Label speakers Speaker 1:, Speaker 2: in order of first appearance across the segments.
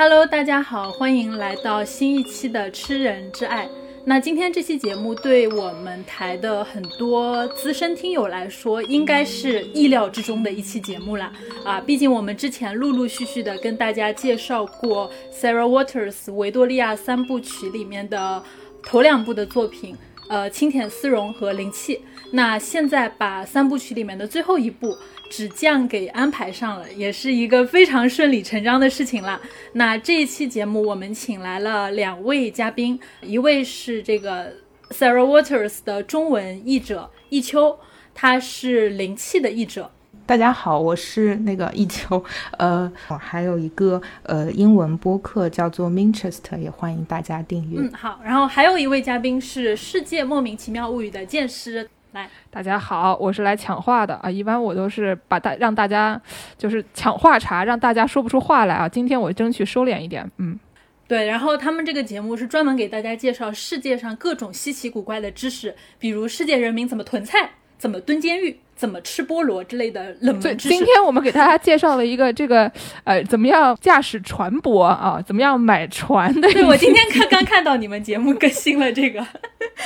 Speaker 1: Hello，大家好，欢迎来到新一期的《吃人之爱》。那今天这期节目对我们台的很多资深听友来说，应该是意料之中的一期节目了啊！毕竟我们之前陆陆续续的跟大家介绍过 Sarah Waters 维多利亚三部曲里面的头两部的作品，呃，清甜丝绒和灵气。那现在把三部曲里面的最后一部。纸匠给安排上了，也是一个非常顺理成章的事情了。那这一期节目，我们请来了两位嘉宾，一位是这个 Sarah Waters 的中文译者易秋，他是灵气的译者。
Speaker 2: 大家好，我是那个一秋，呃，还有一个呃英文播客叫做 Minchester，也欢迎大家订阅。
Speaker 1: 嗯，好。然后还有一位嘉宾是世界莫名其妙物语的剑师。来，
Speaker 3: 大家好，我是来抢话的啊！一般我都是把大让大家就是抢话茬，让大家说不出话来啊。今天我争取收敛一点，嗯，
Speaker 1: 对。然后他们这个节目是专门给大家介绍世界上各种稀奇古怪的知识，比如世界人民怎么囤菜。怎么蹲监狱？怎么吃菠萝之类的冷门知
Speaker 3: 识？今天我们给大家介绍了一个这个呃，怎么样驾驶船舶啊？怎么样买船的？
Speaker 1: 对我今天刚刚看到你们节目更新了这个，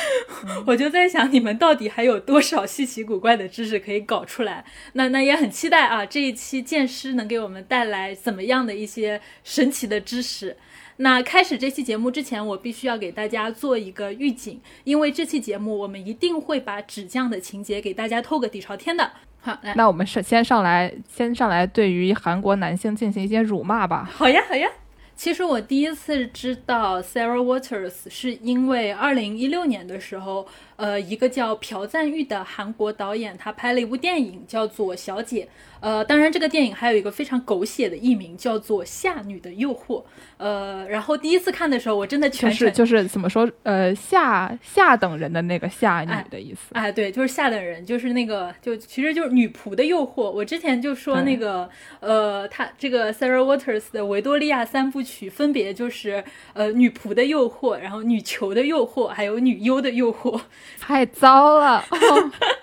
Speaker 1: 我就在想你们到底还有多少稀奇古怪的知识可以搞出来？那那也很期待啊！这一期剑师能给我们带来怎么样的一些神奇的知识？那开始这期节目之前，我必须要给大家做一个预警，因为这期节目我们一定会把纸匠的情节给大家透个底朝天的。好，来，
Speaker 3: 那我们是先上来，先上来对于韩国男性进行一些辱骂吧。
Speaker 1: 好呀，好呀。其实我第一次知道 Sarah Waters 是因为二零一六年的时候。呃，一个叫朴赞玉的韩国导演，他拍了一部电影，叫做《小姐》。呃，当然，这个电影还有一个非常狗血的译名，叫做《下女的诱惑》。呃，然后第一次看的时候，我真的全
Speaker 3: 是就是怎么说？呃，下下等人的那个下女的意思。
Speaker 1: 哎，对，就是下等人，就是那个，就其实就是女仆的诱惑。我之前就说那个，呃，他这个 Sarah Waters 的维多利亚三部曲，分别就是呃女仆的诱惑，然后女囚的诱惑，还有女优的诱惑。
Speaker 3: 太糟了，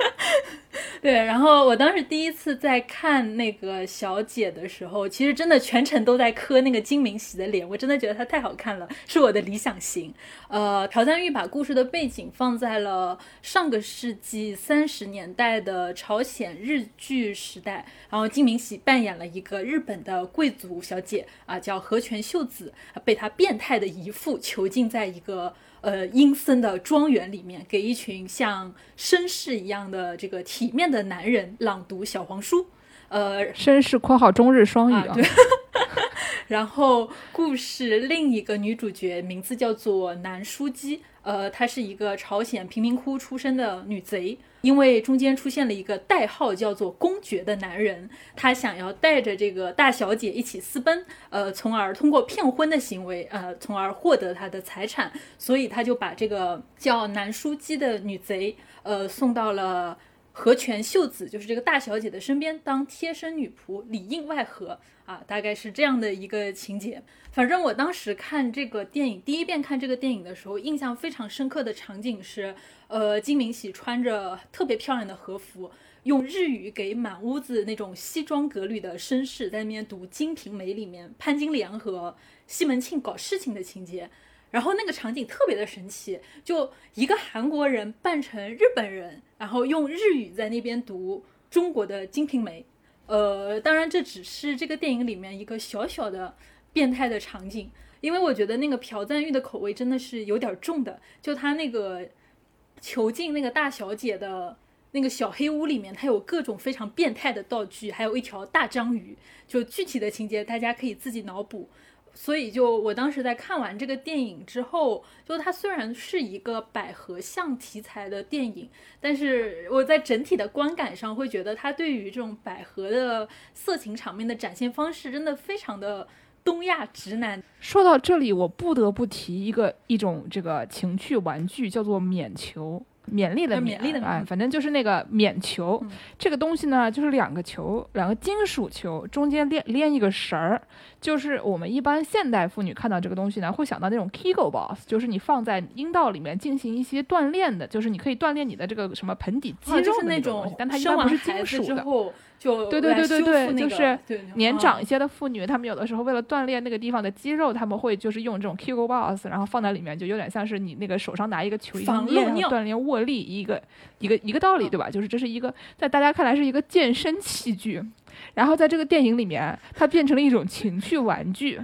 Speaker 1: 对。然后我当时第一次在看那个小姐的时候，其实真的全程都在磕那个金明喜的脸，我真的觉得她太好看了，是我的理想型。呃，朴赞玉把故事的背景放在了上个世纪三十年代的朝鲜日剧时代，然后金明喜扮演了一个日本的贵族小姐啊，叫和泉秀子，被她变态的姨父囚禁在一个。呃，阴森的庄园里面，给一群像绅士一样的这个体面的男人朗读小黄书。呃，
Speaker 3: 绅士（括号中日双语）啊。
Speaker 1: 对。然后，故事另一个女主角名字叫做南书姬。呃，她是一个朝鲜贫民窟出身的女贼。因为中间出现了一个代号叫做公爵的男人，他想要带着这个大小姐一起私奔，呃，从而通过骗婚的行为，呃，从而获得他的财产，所以他就把这个叫南书姬的女贼，呃，送到了和泉秀子，就是这个大小姐的身边当贴身女仆，里应外合啊，大概是这样的一个情节。反正我当时看这个电影，第一遍看这个电影的时候，印象非常深刻的场景是。呃，金明喜穿着特别漂亮的和服，用日语给满屋子那种西装革履的绅士在那边读《金瓶梅》里面潘金莲和西门庆搞事情的情节，然后那个场景特别的神奇，就一个韩国人扮成日本人，然后用日语在那边读中国的《金瓶梅》。呃，当然这只是这个电影里面一个小小的变态的场景，因为我觉得那个朴赞玉的口味真的是有点重的，就他那个。囚禁那个大小姐的那个小黑屋里面，它有各种非常变态的道具，还有一条大章鱼。就具体的情节，大家可以自己脑补。所以，就我当时在看完这个电影之后，就它虽然是一个百合像题材的电影，但是我在整体的观感上会觉得，它对于这种百合的色情场面的展现方式，真的非常的东亚直男。
Speaker 3: 说到这里，我不得不提一个一种这个情趣玩具，叫做免球，勉励的
Speaker 1: 勉励的
Speaker 3: 哎，反正就是那个免球。这个东西呢，就是两个球，两个金属球，中间连连一个绳儿。就是我们一般现代妇女看到这个东西呢，会想到那种 Kegel Boss，就是你放在阴道里面进行一些锻炼的，就是你可以锻炼你的这个什么盆底肌肉的
Speaker 1: 那种
Speaker 3: 东西，但它一般不是金属的。
Speaker 1: 就
Speaker 3: 对对对对对，就是年长一
Speaker 1: 些
Speaker 3: 的妇女，她们有的时候为了锻炼那个地方的肌肉，她们会就是用这种 Kegel Boss，然后放在里面，就有点像是你那个手上拿一个球一样练锻炼握力一个一个一个道理，对吧？就是这是一个在大家看来是一个健身器具，然后在这个电影里面，它变成了一种情趣玩具。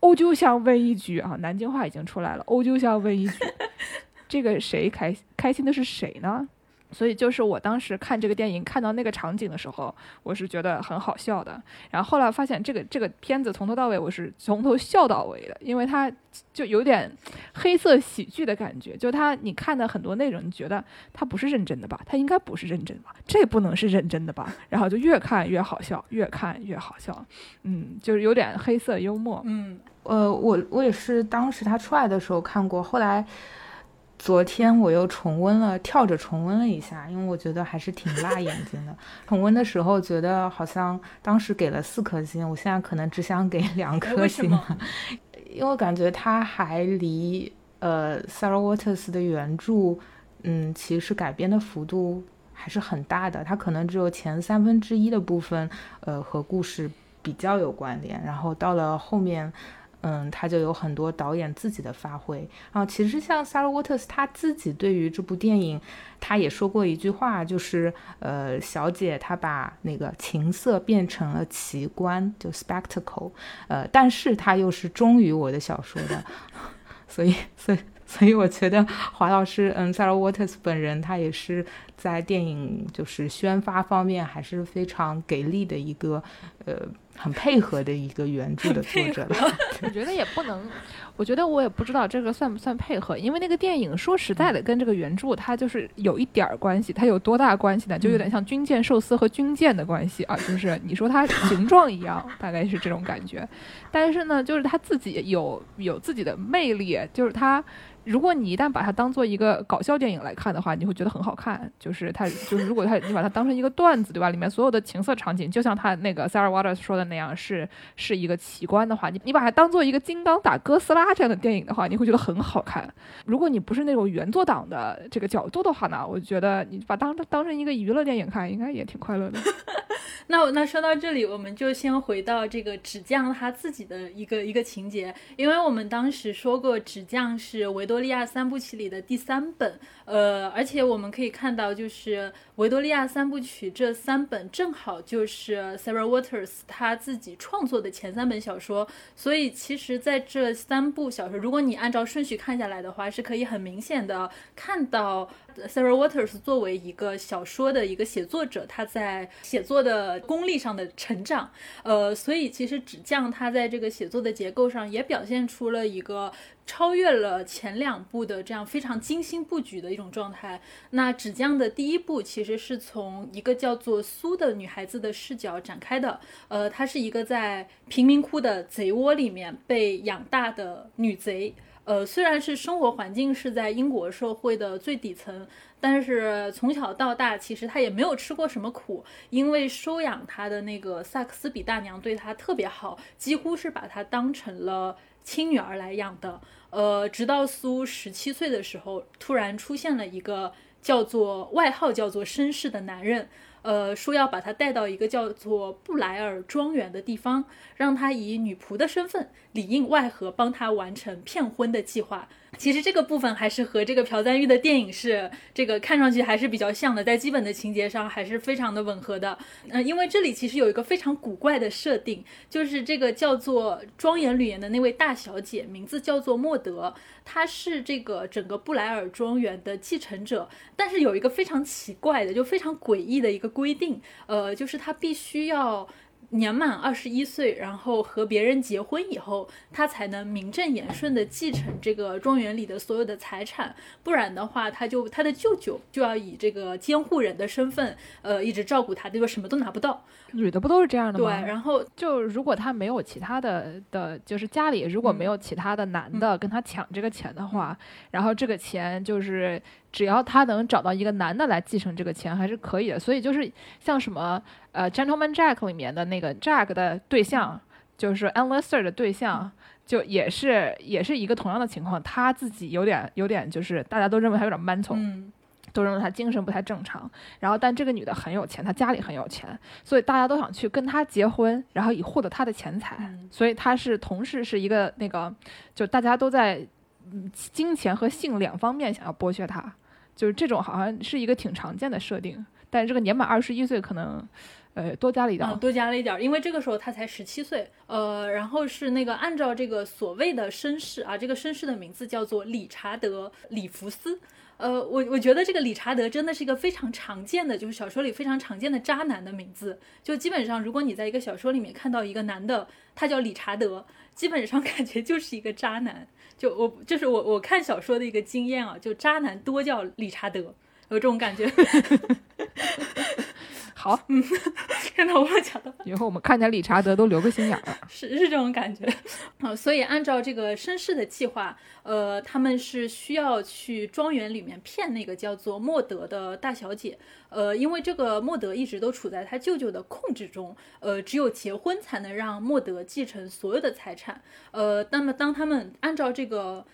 Speaker 3: 欧灸香问一句啊，南京话已经出来了，欧灸香问一句，这个谁开开心的是谁呢？所以就是我当时看这个电影，看到那个场景的时候，我是觉得很好笑的。然后后来发现这个这个片子从头到尾我是从头笑到尾的，因为它就有点黑色喜剧的感觉。就它你看的很多内容，你觉得它不是认真的吧？它应该不是认真吧？这不能是认真的吧？然后就越看越好笑，越看越好笑。嗯，就是有点黑色幽默。
Speaker 1: 嗯，
Speaker 2: 呃，我我也是当时他出来的时候看过，后来。昨天我又重温了，跳着重温了一下，因为我觉得还是挺辣眼睛的。重温的时候觉得好像当时给了四颗星，我现在可能只想给两颗星了，因为感觉它还离呃 Sarah Waters 的原著，嗯，其实改编的幅度还是很大的。它可能只有前三分之一的部分，呃，和故事比较有关联，然后到了后面。嗯，他就有很多导演自己的发挥。然后其实像 Sarah Waters 他自己对于这部电影，他也说过一句话，就是呃，小姐她把那个情色变成了奇观，就 spectacle。呃，但是他又是忠于我的小说的，所以，所以，所以我觉得华老师，嗯，Sarah Waters 本人他也是在电影就是宣发方面还是非常给力的一个，呃。很配合的一个原著的作者了，
Speaker 3: 我觉得也不能，我觉得我也不知道这个算不算配合，因为那个电影说实在的，跟这个原著它就是有一点儿关系，它有多大关系呢？就有点像军舰寿司和军舰的关系啊，就是你说它形状一样，大概是这种感觉，但是呢，就是它自己有有自己的魅力，就是它。如果你一旦把它当做一个搞笑电影来看的话，你会觉得很好看。就就是他，就是如果他你把它当成一个段子，对吧？里面所有的情色场景，就像他那个 Sarah Waters 说的那样，是是一个奇观的话，你你把它当做一个金刚打哥斯拉这样的电影的话，你会觉得很好看。如果你不是那种原作党的这个角度的话呢，我觉得你把当当成一个娱乐电影看，应该也挺快乐的。
Speaker 1: 那那说到这里，我们就先回到这个纸匠他自己的一个一个情节，因为我们当时说过，纸匠是维多利亚三部曲里的第三本，呃，而且我们可以看到，就是维多利亚三部曲这三本正好就是 Sarah Waters 他自己创作的前三本小说，所以其实在这三部小说，如果你按照顺序看下来的话，是可以很明显的看到。Sarah Waters 作为一个小说的一个写作者，他在写作的功力上的成长，呃，所以其实纸匠他在这个写作的结构上也表现出了一个超越了前两部的这样非常精心布局的一种状态。那纸匠的第一部其实是从一个叫做苏的女孩子的视角展开的，呃，她是一个在贫民窟的贼窝里面被养大的女贼。呃，虽然是生活环境是在英国社会的最底层，但是从小到大其实他也没有吃过什么苦，因为收养他的那个萨克斯比大娘对他特别好，几乎是把他当成了亲女儿来养的。呃，直到苏十七岁的时候，突然出现了一个叫做外号叫做绅士的男人。呃，说要把他带到一个叫做布莱尔庄园的地方，让他以女仆的身份里应外合，帮他完成骗婚的计划。其实这个部分还是和这个朴赞玉的电影是这个看上去还是比较像的，在基本的情节上还是非常的吻合的。嗯，因为这里其实有一个非常古怪的设定，就是这个叫做庄严吕岩的那位大小姐，名字叫做莫德，她是这个整个布莱尔庄园的继承者。但是有一个非常奇怪的，就非常诡异的一个规定，呃，就是她必须要。年满二十一岁，然后和别人结婚以后，他才能名正言顺的继承这个庄园里的所有的财产，不然的话，他就他的舅舅就要以这个监护人的身份，呃，一直照顾他，对吧？什么都拿不到。
Speaker 3: 女的不都是这样的
Speaker 1: 吗？对，然后
Speaker 3: 就如果他没有其他的的，就是家里如果没有其他的男的跟他抢这个钱的话，然后这个钱就是只要他能找到一个男的来继承这个钱，还是可以的。所以就是像什么。呃，《Gentleman Jack》里面的那个 Jack 的对象，就是 a n l i s t e r 的对象，就也是也是一个同样的情况，他自己有点有点就是大家都认为他有点 mental，都认为他精神不太正常。然后，但这个女的很有钱，她家里很有钱，所以大家都想去跟她结婚，然后以获得她的钱财。所以她是同时是一个那个，就大家都在金钱和性两方面想要剥削她，就是这种好像是一个挺常见的设定。但是这个年满二十一岁可能。呃，多加了一点，
Speaker 1: 多加了一点，因为这个时候他才十七岁。呃，然后是那个按照这个所谓的绅士啊，这个绅士的名字叫做理查德·里弗斯。呃，我我觉得这个理查德真的是一个非常常见的，就是小说里非常常见的渣男的名字。就基本上，如果你在一个小说里面看到一个男的，他叫理查德，基本上感觉就是一个渣男。就我，就是我我看小说的一个经验啊，就渣男多叫理查德，有这种感觉。
Speaker 3: 好，
Speaker 1: 嗯，看到我讲的，
Speaker 3: 以后我们看见理查德都留个心眼儿，
Speaker 1: 是是这种感觉啊。所以按照这个绅士的计划，呃，他们是需要去庄园里面骗那个叫做莫德的大小姐，呃，因为这个莫德一直都处在他舅舅的控制中，呃，只有结婚才能让莫德继承所有的财产，呃，那么当他们按照这个。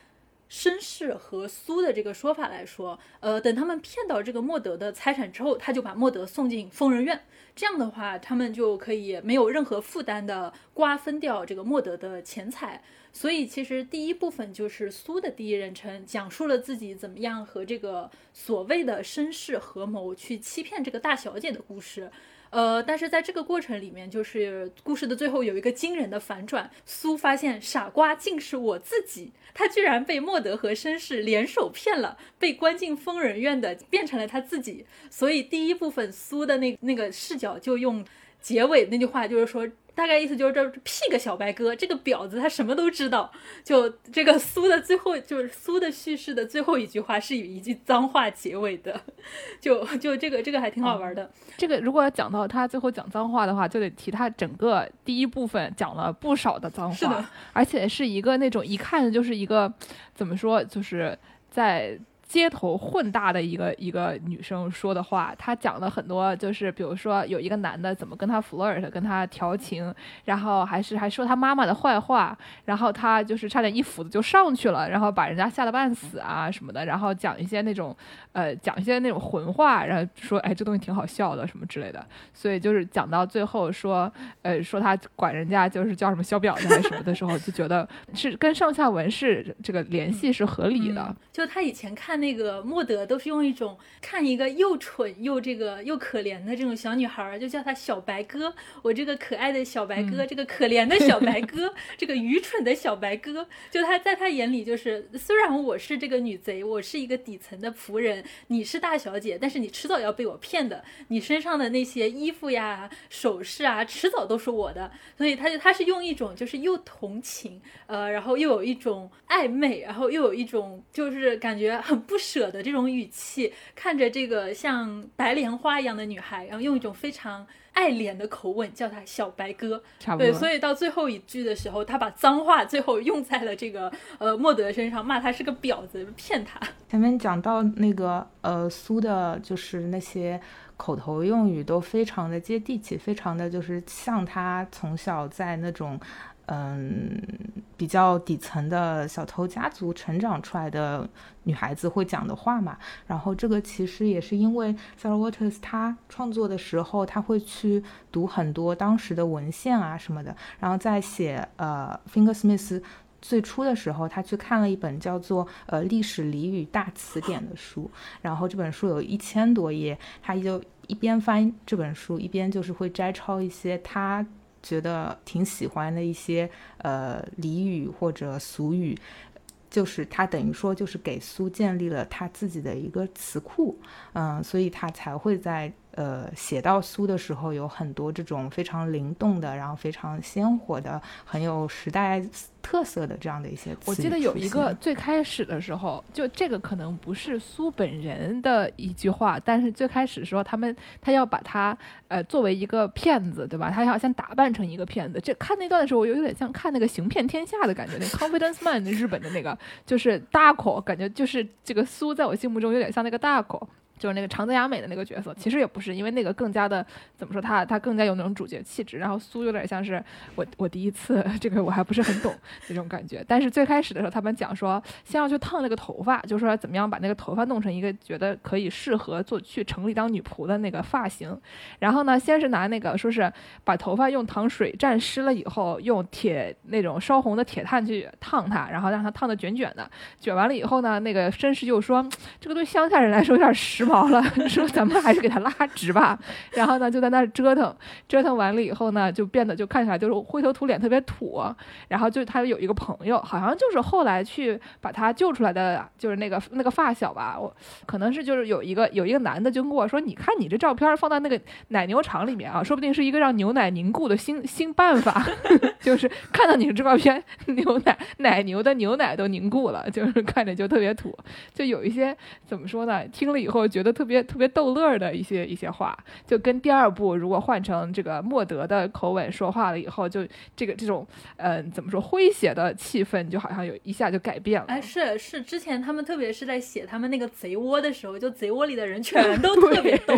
Speaker 1: 绅士和苏的这个说法来说，呃，等他们骗到这个莫德的财产之后，他就把莫德送进疯人院。这样的话，他们就可以没有任何负担的瓜分掉这个莫德的钱财。所以，其实第一部分就是苏的第一人称讲述了自己怎么样和这个所谓的绅士合谋去欺骗这个大小姐的故事。呃，但是在这个过程里面，就是故事的最后有一个惊人的反转，苏发现傻瓜竟是我自己，他居然被莫德和绅士联手骗了，被关进疯人院的变成了他自己。所以第一部分苏的那那个视角就用结尾那句话，就是说。大概意思就是这屁个小白鸽，这个婊子他什么都知道。就这个苏的最后，就是苏的叙事的最后一句话是以一句脏话结尾的，就 就这个这个还挺好玩的。
Speaker 3: 这个如果要讲到他最后讲脏话的话，就得提他整个第一部分讲了不少的脏话，而且是一个那种一看就是一个怎么说，就是在。街头混大的一个一个女生说的话，她讲了很多，就是比如说有一个男的怎么跟她 flirt，跟她调情，然后还是还说她妈妈的坏话，然后她就是差点一斧子就上去了，然后把人家吓得半死啊什么的，然后讲一些那种呃讲一些那种混话，然后说哎这东西挺好笑的什么之类的，所以就是讲到最后说呃说他管人家就是叫什么小婊子还是什么的时候，就觉得是跟上下文是这个联系是合理的，
Speaker 1: 就他以前看。那个莫德都是用一种看一个又蠢又这个又可怜的这种小女孩，就叫她小白鸽。我这个可爱的小白鸽，这个可怜的小白鸽，这个愚蠢的小白鸽，就他在他眼里就是，虽然我是这个女贼，我是一个底层的仆人，你是大小姐，但是你迟早要被我骗的。你身上的那些衣服呀、首饰啊，迟早都是我的。所以他就他是用一种就是又同情，呃，然后又有一种暧昧，然后又有一种就是感觉很。不舍的这种语气，看着这个像白莲花一样的女孩，然后用一种非常爱怜的口吻叫她小白鸽。对，所以到最后一句的时候，他把脏话最后用在了这个呃莫德身上，骂他是个婊子，骗他。
Speaker 2: 前面讲到那个呃苏的，就是那些口头用语都非常的接地气，非常的就是像他从小在那种。嗯，比较底层的小偷家族成长出来的女孩子会讲的话嘛。然后这个其实也是因为 Sarah Waters 她创作的时候，她会去读很多当时的文献啊什么的。然后在写呃 Fingersmith 最初的时候，他去看了一本叫做呃历史俚语大词典的书。然后这本书有一千多页，他就一边翻这本书，一边就是会摘抄一些他。觉得挺喜欢的一些呃俚语或者俗语，就是他等于说就是给苏建立了他自己的一个词库，嗯，所以他才会在呃写到苏的时候有很多这种非常灵动的，然后非常鲜活的，很有时代。特色的这样的一些，
Speaker 3: 我记得有一个最开始的时候，就这个可能不是苏本人的一句话，但是最开始时候他们他要把他呃作为一个骗子，对吧？他要先打扮成一个骗子。这看那段的时候，我有点像看那个《行骗天下》的感觉，那 Confidence Man 日本的那个，就是大口，感觉就是这个苏在我心目中有点像那个大口。就是那个长泽雅美的那个角色，其实也不是，因为那个更加的怎么说，他他更加有那种主角气质，然后苏有点像是我我第一次这个我还不是很懂 那种感觉，但是最开始的时候他们讲说先要去烫那个头发，就是说怎么样把那个头发弄成一个觉得可以适合做去城里当女仆的那个发型，然后呢先是拿那个说是把头发用糖水蘸湿了以后，用铁那种烧红的铁炭去烫它，然后让它烫的卷卷的，卷完了以后呢，那个绅士就说这个对乡下人来说有点时髦好了，说咱们还是给它拉直吧。然后呢就在那折腾，折腾完了以后呢，就变得就看起来就是灰头土脸，特别土。然后就他有一个朋友，好像就是后来去把他救出来的，就是那个那个发小吧，我可能是就是有一个有一个男的就跟我说，你看你这照片放在那个奶牛场里面啊，说不定是一个让牛奶凝固的新新办法，就是看到你这照片，牛奶奶牛的牛奶都凝固了，就是看着就特别土，就有一些怎么说呢？听了以后觉得特别特别逗乐的一些一些话，就跟第二部如果换成这个莫德的口吻说话了以后，就这个这种嗯怎么说诙谐的气氛就好像有一下就改变了。
Speaker 1: 哎，是是，之前他们特别是在写他们那个贼窝的时候，就贼窝里的人全都 特别逗，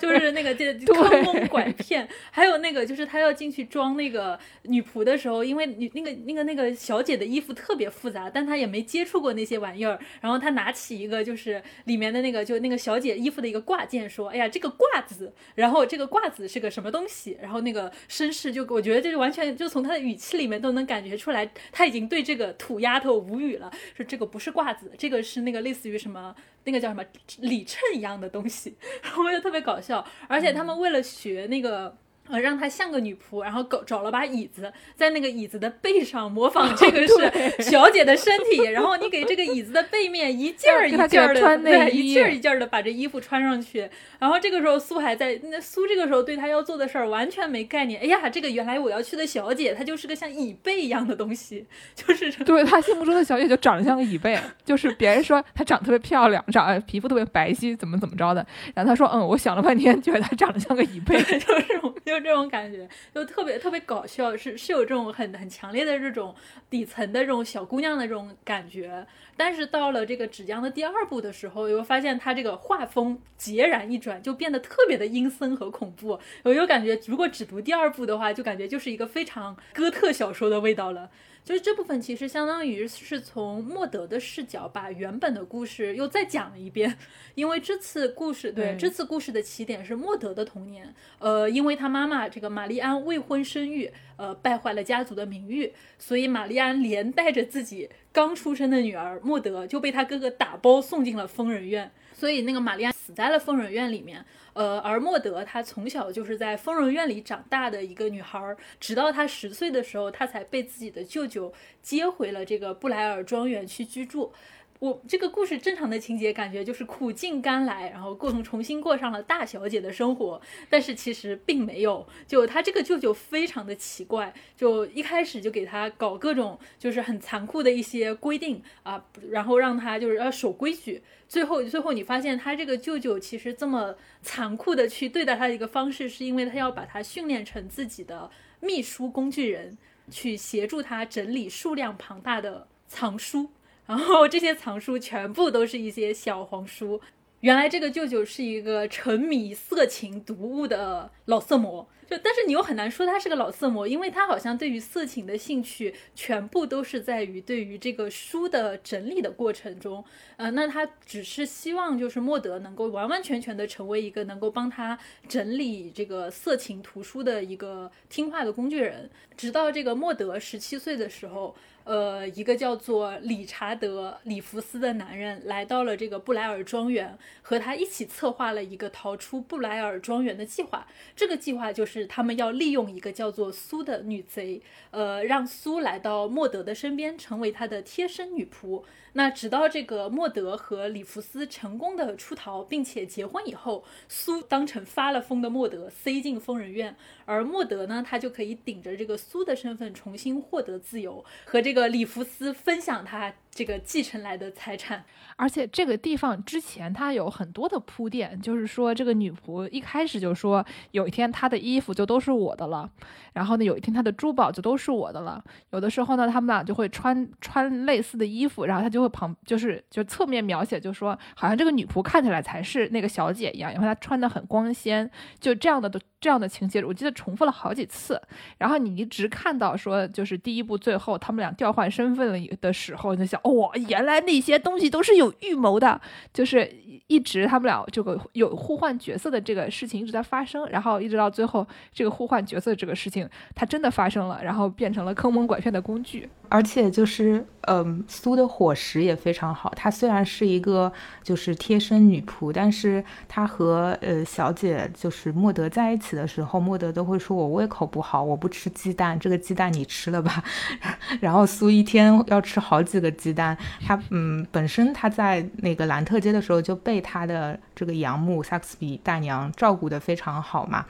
Speaker 1: 就是那个这坑蒙拐骗，还有那个就是他要进去装那个女仆的时候，因为女那个那个那个小姐的衣服特别复杂，但他也没接触过那些玩意儿，然后他拿起一个就是里面的那个就那个小了解衣服的一个挂件，说：“哎呀，这个褂子，然后这个褂子是个什么东西？”然后那个绅士就我觉得就是完全就从他的语气里面都能感觉出来，他已经对这个土丫头无语了，说这个不是褂子，这个是那个类似于什么那个叫什么里衬一样的东西，然后就特别搞笑，而且他们为了学那个。呃，让她像个女仆，然后搞找了把椅子，在那个椅子的背上模仿这个是 小姐的身体，然后你给这个椅子的背面一件儿一件儿的，对，一件儿一件儿的把这衣服穿上去。然后这个时候苏还在，那苏这个时候对她要做的事儿完全没概念。哎呀，这个原来我要去的小姐，她就是个像椅背一样的东西，就是
Speaker 3: 对她心目中的小姐就长得像个椅背，就是别人说她长得特别漂亮，长皮肤特别白皙，怎么怎么着的。然后他说，嗯，我想了半天，觉得她长得像个椅背，
Speaker 1: 就是就这种感觉，就特别特别搞笑，是是有这种很很强烈的这种底层的这种小姑娘的这种感觉。但是到了这个纸浆的第二部的时候，又发现它这个画风截然一转，就变得特别的阴森和恐怖。我就感觉，如果只读第二部的话，就感觉就是一个非常哥特小说的味道了。就是这部分其实相当于是从莫德的视角把原本的故事又再讲了一遍，因为这次故事对这次故事的起点是莫德的童年，呃，因为他妈妈这个玛丽安未婚生育，呃，败坏了家族的名誉，所以玛丽安连带着自己刚出生的女儿莫德就被他哥哥打包送进了疯人院，所以那个玛丽安死在了疯人院里面。呃，而莫德她从小就是在疯人院里长大的一个女孩，直到她十岁的时候，她才被自己的舅舅接回了这个布莱尔庄园去居住。我这个故事正常的情节感觉就是苦尽甘来，然后共同重新过上了大小姐的生活，但是其实并没有。就他这个舅舅非常的奇怪，就一开始就给他搞各种就是很残酷的一些规定啊，然后让他就是要守规矩。最后最后你发现他这个舅舅其实这么残酷的去对待他的一个方式，是因为他要把他训练成自己的秘书工具人，去协助他整理数量庞大的藏书。然后这些藏书全部都是一些小黄书。原来这个舅舅是一个沉迷色情读物的老色魔，但是你又很难说他是个老色魔，因为他好像对于色情的兴趣全部都是在于对于这个书的整理的过程中。呃，那他只是希望就是莫德能够完完全全的成为一个能够帮他整理这个色情图书的一个听话的工具人。直到这个莫德十七岁的时候。呃，一个叫做理查德·里弗斯的男人来到了这个布莱尔庄园，和他一起策划了一个逃出布莱尔庄园的计划。这个计划就是他们要利用一个叫做苏的女贼，呃，让苏来到莫德的身边，成为他的贴身女仆。那直到这个莫德和里弗斯成功的出逃，并且结婚以后，苏当成发了疯的莫德塞进疯人院，而莫德呢，他就可以顶着这个苏的身份重新获得自由，和这个里弗斯分享他这个继承来的财产。
Speaker 3: 而且这个地方之前他有很多的铺垫，就是说这个女仆一开始就说，有一天她的衣服就都是我的了，然后呢，有一天她的珠宝就都是我的了。有的时候呢，他们俩就会穿穿类似的衣服，然后他就会旁就是就侧面描写，就说好像这个女仆看起来才是那个小姐一样，因为她穿的很光鲜，就这样的都这样的情节，我记得重复了好几次。然后你一直看到说，就是第一部最后他们俩调换身份了的时候，你就想，哇，原来那些东西都是。有预谋的，就是一直他们俩这个有互换角色的这个事情一直在发生，然后一直到最后这个互换角色这个事情它真的发生了，然后变成了坑蒙拐骗的工具。
Speaker 2: 而且就是，嗯，苏的伙食也非常好。她虽然是一个就是贴身女仆，但是她和呃小姐就是莫德在一起的时候，莫德都会说：“我胃口不好，我不吃鸡蛋，这个鸡蛋你吃了吧。”然后苏一天要吃好几个鸡蛋。她嗯，本身她在那个兰特街的时候就被他的这个养母萨克斯比大娘照顾的非常好嘛，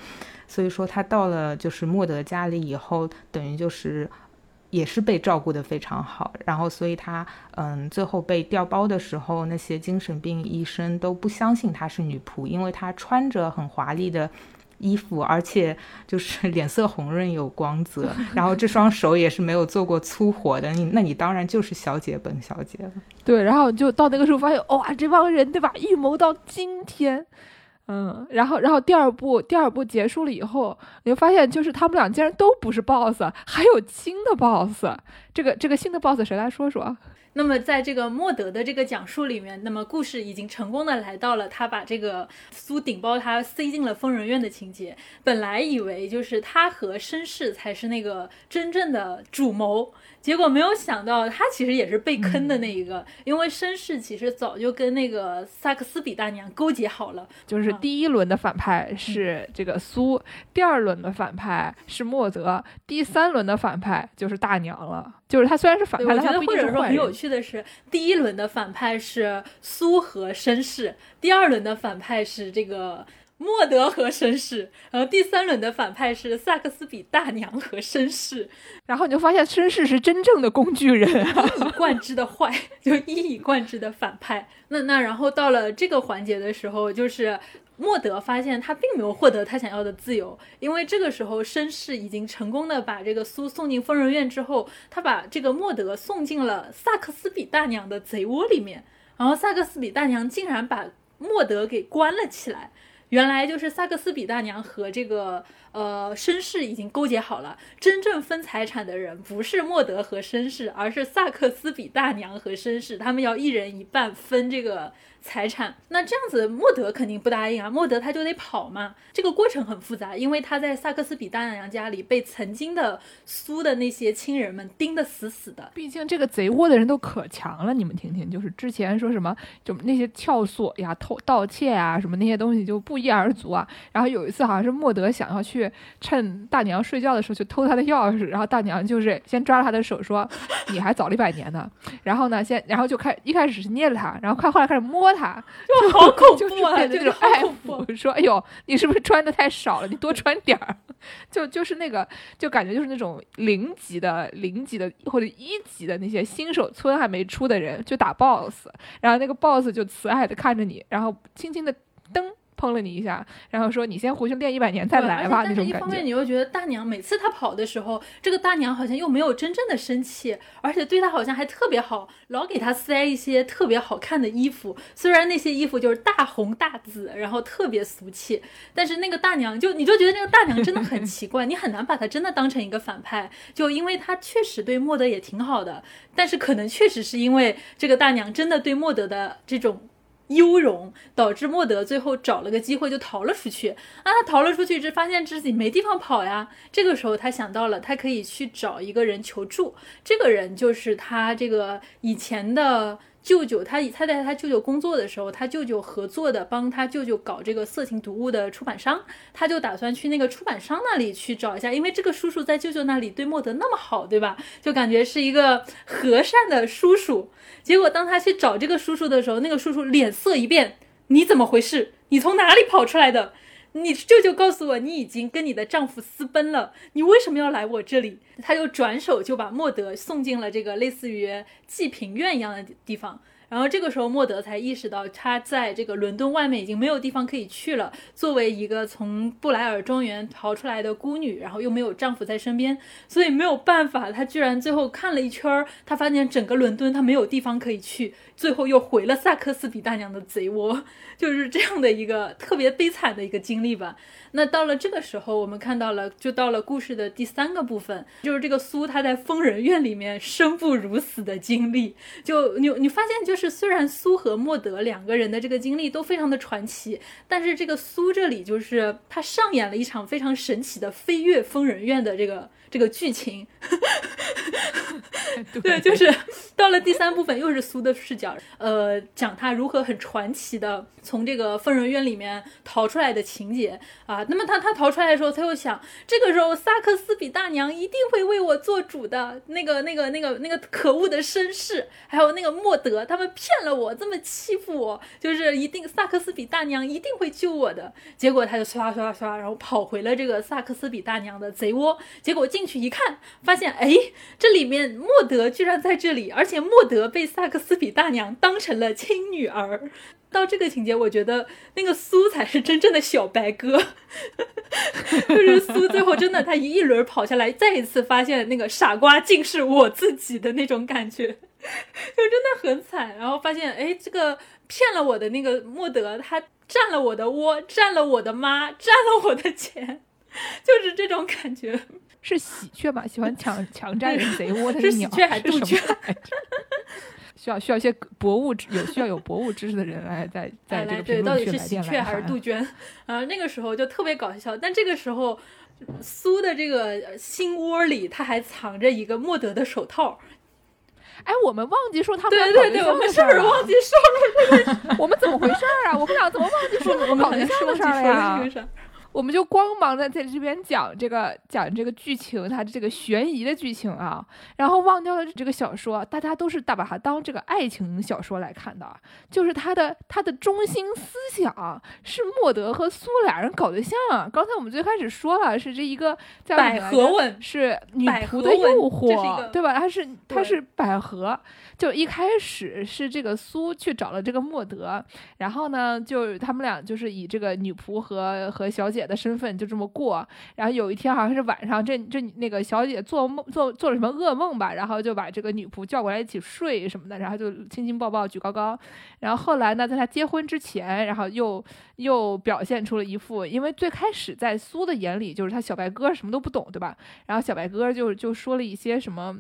Speaker 2: 所以说他到了就是莫德家里以后，等于就是。也是被照顾的非常好，然后所以他嗯，最后被调包的时候，那些精神病医生都不相信她是女仆，因为她穿着很华丽的衣服，而且就是 脸色红润有光泽，然后这双手也是没有做过粗活的，你那你当然就是小姐本小姐了。
Speaker 3: 对，然后就到那个时候发现，哇，这帮人对吧，预谋到今天。嗯，然后，然后第二部，第二部结束了以后，你就发现，就是他们俩竟然都不是 boss，还有新的 boss。这个，这个新的 boss 谁来说说？
Speaker 1: 那么，在这个莫德的这个讲述里面，那么故事已经成功的来到了他把这个苏顶包他塞进了疯人院的情节。本来以为就是他和绅士才是那个真正的主谋。结果没有想到，他其实也是被坑的那一个，因为绅士其实早就跟那个萨克斯比大娘勾结好了。
Speaker 3: 就是第一轮的反派是这个苏，第二轮的反派是莫泽，第三轮的反派就是大娘了。就是他虽然是反派，
Speaker 1: 我觉得
Speaker 3: 或
Speaker 1: 者说很有趣的是，第一轮的反派是苏和绅士，第二轮的反派是这个。莫德和绅士，然后第三轮的反派是萨克斯比大娘和绅士，
Speaker 3: 然后你就发现绅士是真正的工具人，
Speaker 1: 一以贯之的坏，就一以贯之的反派。那那然后到了这个环节的时候，就是莫德发现他并没有获得他想要的自由，因为这个时候绅士已经成功的把这个苏送进疯人院之后，他把这个莫德送进了萨克斯比大娘的贼窝里面，然后萨克斯比大娘竟然把莫德给关了起来。原来就是萨克斯比大娘和这个呃绅士已经勾结好了，真正分财产的人不是莫德和绅士，而是萨克斯比大娘和绅士，他们要一人一半分这个。财产，那这样子莫德肯定不答应啊，莫德他就得跑嘛。这个过程很复杂，因为他在萨克斯比大娘家里被曾经的苏的那些亲人们盯得死死的。
Speaker 3: 毕竟这个贼窝的人都可强了，你们听听，就是之前说什么，就那些撬锁呀、偷盗窃啊什么那些东西就不一而足啊。然后有一次好像是莫德想要去趁大娘睡觉的时候去偷她的钥匙，然后大娘就是先抓了她的手说：“你还早了一百年呢。”然后呢，先然后就开一开始是捏着她，然后快后来开始摸。她
Speaker 1: 就好恐
Speaker 3: 怖啊！就那种爱抚，说：“哎呦，你是不是穿的太少了？你多穿点儿。”就就是那个，就感觉就是那种零级的、零级的或者一级的那些新手村还没出的人，就打 BOSS，然后那个 BOSS 就慈爱的看着你，然后轻轻的噔。碰了你一下，然后说你先回去练一百年再来吧，那种感觉。但是
Speaker 1: 一方面你又觉得大娘每次她跑的时候，这个大娘好像又没有真正的生气，而且对她好像还特别好，老给她塞一些特别好看的衣服。虽然那些衣服就是大红大紫，然后特别俗气，但是那个大娘就你就觉得那个大娘真的很奇怪，你很难把她真的当成一个反派，就因为她确实对莫德也挺好的，但是可能确实是因为这个大娘真的对莫德的这种。优容导致莫德最后找了个机会就逃了出去啊！他逃了出去，只发现自己没地方跑呀。这个时候他想到了，他可以去找一个人求助。这个人就是他这个以前的。舅舅他他在他舅舅工作的时候，他舅舅合作的帮他舅舅搞这个色情读物的出版商，他就打算去那个出版商那里去找一下，因为这个叔叔在舅舅那里对莫德那么好，对吧？就感觉是一个和善的叔叔。结果当他去找这个叔叔的时候，那个叔叔脸色一变，你怎么回事？你从哪里跑出来的？你舅舅告诉我，你已经跟你的丈夫私奔了，你为什么要来我这里？他就转手就把莫德送进了这个类似于济贫院一样的地方。然后这个时候，莫德才意识到他在这个伦敦外面已经没有地方可以去了。作为一个从布莱尔庄园逃出来的孤女，然后又没有丈夫在身边，所以没有办法，她居然最后看了一圈儿，她发现整个伦敦她没有地方可以去，最后又回了萨克斯比大娘的贼窝，就是这样的一个特别悲惨的一个经历吧。那到了这个时候，我们看到了，就到了故事的第三个部分，就是这个苏她在疯人院里面生不如死的经历。就你你发现，就就是虽然苏和莫德两个人的这个经历都非常的传奇，但是这个苏这里就是他上演了一场非常神奇的飞跃疯人院的这个。这个剧情，对，就是到了第三部分，又是苏的视角，呃，讲他如何很传奇的从这个疯人院里面逃出来的情节啊。那么他他逃出来的时候，他又想，这个时候萨克斯比大娘一定会为我做主的。那个那个那个那个可恶的绅士，还有那个莫德，他们骗了我，这么欺负我，就是一定萨克斯比大娘一定会救我的。结果他就唰唰唰，然后跑回了这个萨克斯比大娘的贼窝，结果进。进去一看，发现哎，这里面莫德居然在这里，而且莫德被萨克斯比大娘当成了亲女儿。到这个情节，我觉得那个苏才是真正的小白鸽，就是苏最后真的他一一轮跑下来，再一次发现那个傻瓜竟是我自己的那种感觉，就真的很惨。然后发现哎，这个骗了我的那个莫德，他占了我的窝，占了我的妈，占了我的钱，就是这种感觉。
Speaker 3: 是喜鹊吧？喜欢 抢抢占人贼窝的
Speaker 1: 喜鹊还 是杜鹃？
Speaker 3: 需要需要一些博物有需要有博物知识的人来在 在这个评论区来
Speaker 1: 喜鹊还是杜鹃？啊，那个时候就特别搞笑。但这个时候，苏的这个心窝里他还藏着一个莫德的手套。
Speaker 3: 哎，我们忘记说他们
Speaker 1: 对对对，我们是不是忘记说
Speaker 3: 了？我们怎么回事啊？我们俩怎么忘记说
Speaker 1: 我们
Speaker 3: 搞对象的事儿了
Speaker 1: 呀？
Speaker 3: 我们就光忙着在这边讲这个讲这个剧情，它这个悬疑的剧情啊，然后忘掉了这个小说，大家都是大把它当这个爱情小说来看的，就是它的它的中心思想是莫德和苏俩人搞对象。刚才我们最开始说了，是这一个叫
Speaker 1: 百合吻，
Speaker 3: 是女仆的诱惑，对吧？它是它是百合。就一开始是这个苏去找了这个莫德，然后呢，就他们俩就是以这个女仆和和小姐的身份就这么过。然后有一天好像是晚上，这这那个小姐做梦做做了什么噩梦吧，然后就把这个女仆叫过来一起睡什么的，然后就亲亲抱抱举高高。然后后来呢，在他结婚之前，然后又又表现出了一副，因为最开始在苏的眼里就是他小白鸽什么都不懂，对吧？然后小白鸽就就说了一些什么。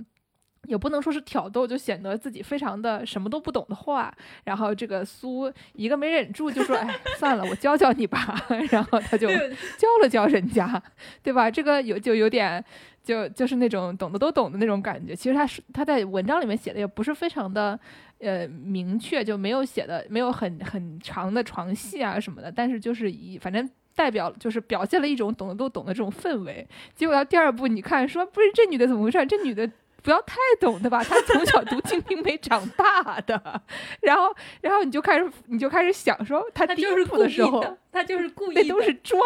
Speaker 3: 也不能说是挑逗，就显得自己非常的什么都不懂的话。然后这个苏一个没忍住，就说：“ 哎，算了，我教教你吧。”然后他就教了教人家，对吧？这个有就有点，就就是那种懂的都懂的那种感觉。其实他是他在文章里面写的也不是非常的呃明确，就没有写的没有很很长的床戏啊什么的。但是就是以反正代表就是表现了一种懂的都懂的这种氛围。结果到第二部，你看说不是这女的怎么回事？这女的。不要太懂的吧？他从小读《金瓶梅》长大的，然后，然后你就开始，你就开始想说，
Speaker 1: 他
Speaker 3: 第一部的时候，
Speaker 1: 他就是故意，那
Speaker 3: 都是装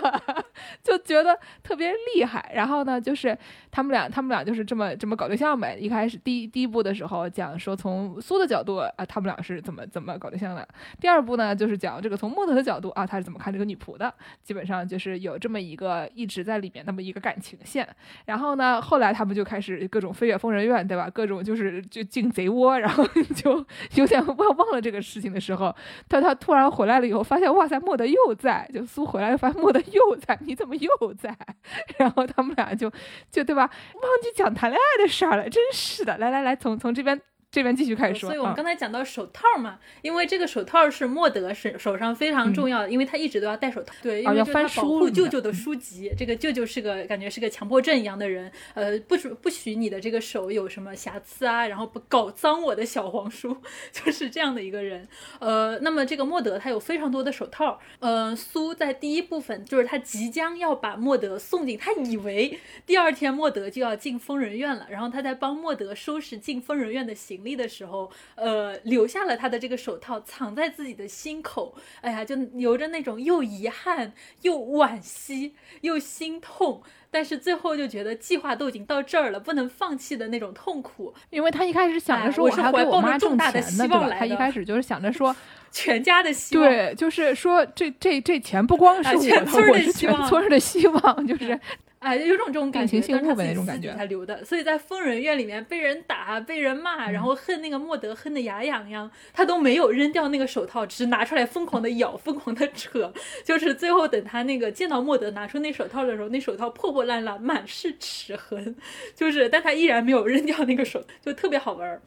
Speaker 3: 的，就觉得特别厉害。然后呢，就是他们俩，他们俩就是这么这么搞对象呗。一开始第一第一部的时候讲说从苏的角度啊，他们俩是怎么怎么搞对象的。第二部呢，就是讲这个从莫德的角度啊，他是怎么看这个女仆的。基本上就是有这么一个一直在里面那么一个感情线。然后呢，后来他们就开始各种。飞越疯人院，对吧？各种就是就进贼窝，然后 就有点忘忘了这个事情的时候，他他突然回来了以后，发现哇塞，莫德又在，就苏回来发现莫德又在，你怎么又在？然后他们俩就就对吧？忘记讲谈恋爱的事儿了，真是的。来来来，从从这边。这边继续开始说，
Speaker 1: 所以我们刚才讲到手套嘛，因为这个手套是莫德手手上非常重要的，因为他一直都要戴手套，对，因为就是他保护舅舅的书籍。这个舅舅是个感觉是个强迫症一样的人，呃，不许不许你的这个手有什么瑕疵啊，然后不搞脏我的小黄书，就是这样的一个人。呃，那么这个莫德他有非常多的手套，呃，苏在第一部分就是他即将要把莫德送进，他以为第二天莫德就要进疯人院了，然后他在帮莫德收拾进疯人院的行。行李的时候，呃，留下了他的这个手套，藏在自己的心口。哎呀，就留着那种又遗憾又惋惜又心痛，但是最后就觉得计划都已经到这儿了，不能放弃的那种痛苦。
Speaker 3: 因为他一开始想着说，
Speaker 1: 我是怀抱
Speaker 3: 着
Speaker 1: 重大的希望
Speaker 3: 来的。他一开始就是想着 说，
Speaker 1: 全家的希望。
Speaker 3: 对，就是说这这这钱不光是我的，我是全村的希望，就是。
Speaker 1: 哎，有种这种感觉，
Speaker 3: 但是他
Speaker 1: 自己私底下留的，所以在疯人院里面被人打、被人骂，然后恨那个莫德恨得牙痒痒，他都没有扔掉那个手套，只是拿出来疯狂的咬、疯狂的扯，就是最后等他那个见到莫德拿出那手套的时候，那手套破破烂烂，满是齿痕，就是但他依然没有扔掉那个手，就特别好玩儿。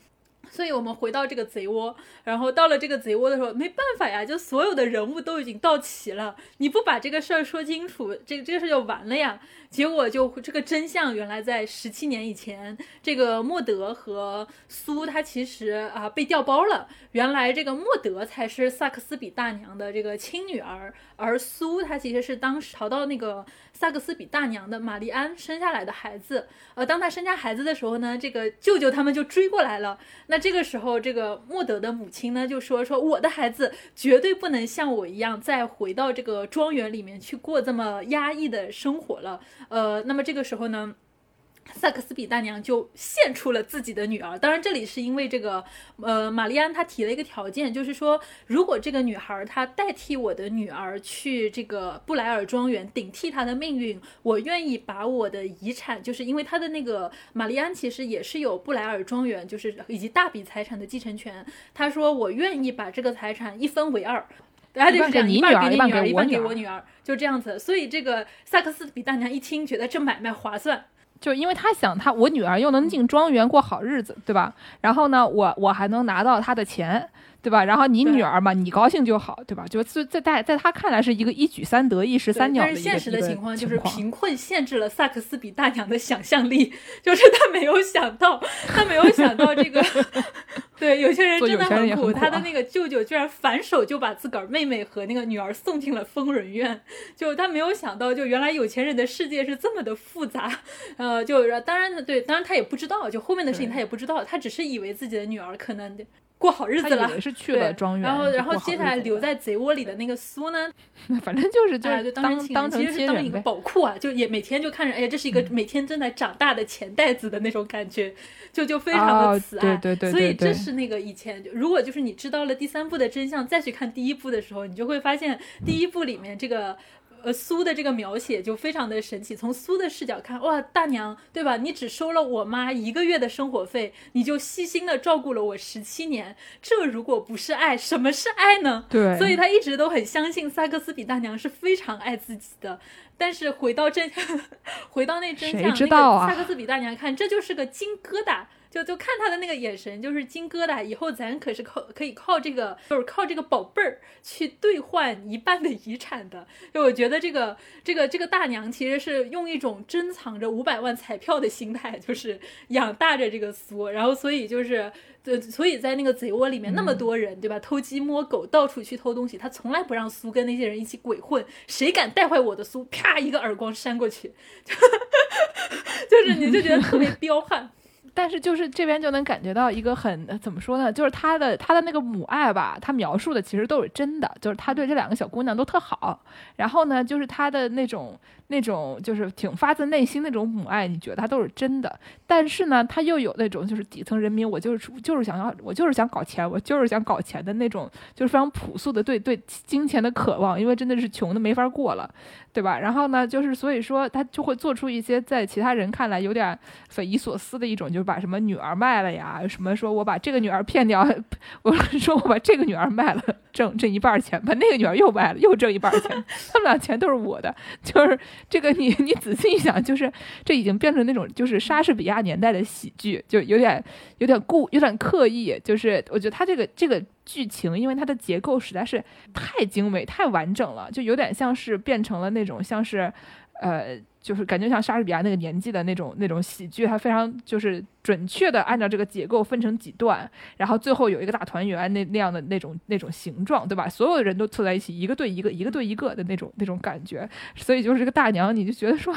Speaker 1: 所以我们回到这个贼窝，然后到了这个贼窝的时候，没办法呀，就所有的人物都已经到齐了，你不把这个事儿说清楚，这这个事儿就完了呀。结果就这个真相，原来在十七年以前，这个莫德和苏他其实啊被调包了。原来这个莫德才是萨克斯比大娘的这个亲女儿，而苏她其实是当时逃到那个萨克斯比大娘的玛丽安生下来的孩子。呃，当他生下孩子的时候呢，这个舅舅他们就追过来了。那这个时候，这个莫德的母亲呢就说说我的孩子绝对不能像我一样再回到这个庄园里面去过这么压抑的生活了。呃，那么这个时候呢，萨克斯比大娘就献出了自己的女儿。当然，这里是因为这个，呃，玛丽安她提了一个条件，就是说，如果这个女孩她代替我的女儿去这个布莱尔庄园顶替她的命运，我愿意把我的遗产，就是因为她的那个玛丽安其实也是有布莱尔庄园，就是以及大笔财产的继承权。她说，我愿意把这个财产一分为二。他就是这样，一半给你女儿，一半给我女儿，就这样子。所以这个萨克斯比大娘一听，觉得这买卖划算，
Speaker 3: 就因为他想，他我女儿又能进庄园过好日子，对吧？然后呢，我我还能拿到他的钱。对吧？然后你女儿嘛，你高兴就好，对吧？就在在在他看来是一个一举三得、一石三鸟的
Speaker 1: 但是现实的
Speaker 3: 情
Speaker 1: 况就是贫困限制了萨克斯比大娘的想象力，就是他没有想到，他没有想到这个。对，有些人真的很苦，他的那个舅舅居然反手就把自个儿妹妹和那个女儿送进了疯人院，就他没有想到，就原来有钱人的世界是这么的复杂。呃，就当然对，当然他也不知道，就后面的事情他也不知道，他只是以为自己的女儿可能。过好日子了，
Speaker 3: 是去了庄园，
Speaker 1: 然后，然后接下来留在贼窝里的那个苏呢？
Speaker 3: 反正就是就
Speaker 1: 就当当
Speaker 3: 成当
Speaker 1: 成当一个宝库啊，就也每天就看着，哎呀，这是一个每天正在长大的钱袋子的那种感觉，就就非常的慈
Speaker 3: 爱。对对对，
Speaker 1: 所以这是那个以前，如果就是你知道了第三部的真相，再去看第一部的时候，你就会发现第一部里面这个。呃，苏的这个描写就非常的神奇。从苏的视角看，哇，大娘，对吧？你只收了我妈一个月的生活费，你就细心的照顾了我十七年。这如果不是爱，什么是爱呢？
Speaker 3: 对。
Speaker 1: 所以他一直都很相信萨克斯比大娘是非常爱自己的。但是回到真，回到那真相，那个萨克斯比大娘看，这就是个金疙瘩。就就看他的那个眼神，就是金疙瘩。以后咱可是靠可以靠这个，就是靠这个宝贝儿去兑换一半的遗产的。就我觉得这个这个这个大娘其实是用一种珍藏着五百万彩票的心态，就是养大着这个苏。然后所以就是，呃，所以在那个贼窝里面那么多人，对吧？偷鸡摸狗，到处去偷东西，他从来不让苏跟那些人一起鬼混。谁敢带坏我的苏，啪一个耳光扇过去，就是你就觉得特别彪悍。
Speaker 3: 但是就是这边就能感觉到一个很怎么说呢？就是他的他的那个母爱吧，他描述的其实都是真的，就是他对这两个小姑娘都特好。然后呢，就是他的那种。那种就是挺发自内心那种母爱，你觉得他都是真的，但是呢，他又有那种就是底层人民，我就是就是想要，我就是想搞钱，我就是想搞钱的那种，就是非常朴素的对对金钱的渴望，因为真的是穷的没法过了，对吧？然后呢，就是所以说他就会做出一些在其他人看来有点匪夷所思的一种，就是把什么女儿卖了呀，什么说我把这个女儿骗掉，我说我把这个女儿卖了挣挣一半钱，把那个女儿又卖了又挣一半钱，他们俩钱都是我的，就是。这个你你仔细一想，就是这已经变成那种就是莎士比亚年代的喜剧，就有点有点故有点刻意。就是我觉得他这个这个剧情，因为它的结构实在是太精美、太完整了，就有点像是变成了那种像是呃。就是感觉像莎士比亚那个年纪的那种那种喜剧，它非常就是准确的按照这个结构分成几段，然后最后有一个大团圆那那样的那种那种形状，对吧？所有的人都凑在一起，一个对一个，一个对一个的那种那种感觉。所以就是这个大娘，你就觉得说，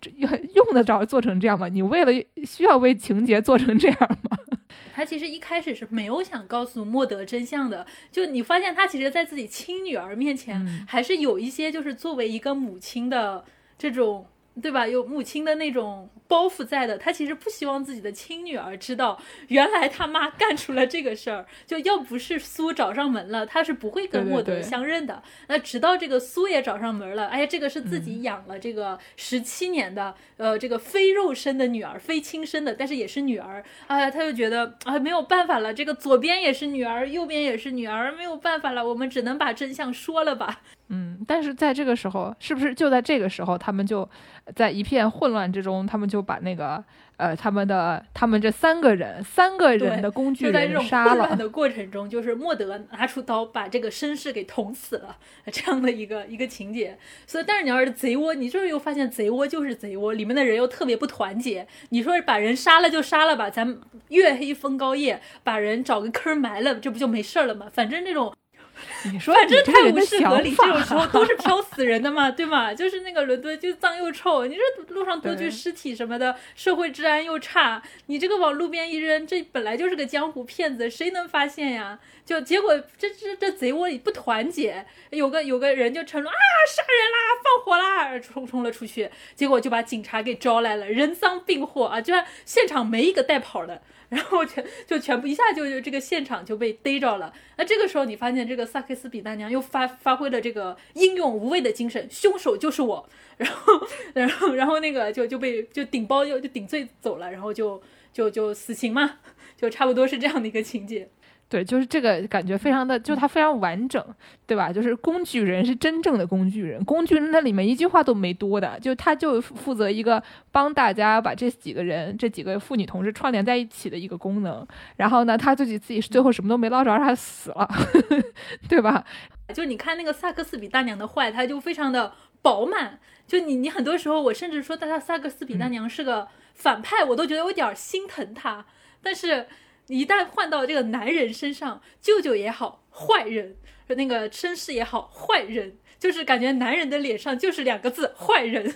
Speaker 3: 这用得着做成这样吗？你为了需要为情节做成这样吗？
Speaker 1: 他其实一开始是没有想告诉莫德真相的。就你发现他其实，在自己亲女儿面前，还是有一些就是作为一个母亲的这种。对吧？有母亲的那种包袱在的，他其实不希望自己的亲女儿知道，原来他妈干出了这个事儿。就要不是苏找上门了，他是不会跟莫德相认的。那直到这个苏也找上门了，哎呀，这个是自己养了这个十七年的，呃，这个非肉身的女儿，非亲生的，但是也是女儿。哎，他就觉得啊，没有办法了，这个左边也是女儿，右边也是女儿，没有办法了，我们只能把真相说了吧。
Speaker 3: 嗯，但是在这个时候，是不是就在这个时候，他们就在一片混乱之中，他们就把那个呃，他们的他们这三个人三个人的工具人杀了。混
Speaker 1: 乱的过程中，就是莫德拿出刀把这个绅士给捅死了，这样的一个一个情节。所以，但是你要是贼窝，你就是又发现贼窝就是贼窝，里面的人又特别不团结。你说把人杀了就杀了吧，咱月黑风高夜把人找个坑埋了，这不就没事了吗？反正这种。
Speaker 3: 你说，
Speaker 1: 反正泰晤士河里这种时候都是漂死人的嘛，对吗？就是那个伦敦就脏又臭，你这路上多具尸体什么的，社会治安又差，你这个往路边一扔，这本来就是个江湖骗子，谁能发现呀？就结果这这这贼窝里不团结，有个有个人就承诺啊杀人啦，放火啦，冲冲了出去，结果就把警察给招来了，人赃并获啊，就现场没一个带跑的。然后全就全部一下就就这个现场就被逮着了。那这个时候你发现这个萨克斯比大娘又发发挥了这个英勇无畏的精神，凶手就是我。然后然后然后那个就就被就顶包就就顶罪走了，然后就就就死刑嘛，就差不多是这样的一个情节。
Speaker 3: 对，就是这个感觉非常的，就它非常完整，对吧？就是工具人是真正的工具人，工具人那里面一句话都没多的，就他就负责一个帮大家把这几个人、这几个妇女同志串联在一起的一个功能。然后呢，他自己自己最后什么都没捞着，他死了，对吧？
Speaker 1: 就你看那个萨克斯比大娘的坏，他就非常的饱满。就你你很多时候，我甚至说，他萨克斯比大娘是个反派，我都觉得有点心疼他，但是。一旦换到这个男人身上，舅舅也好，坏人；那个绅士也好，坏人，就是感觉男人的脸上就是两个字：坏人。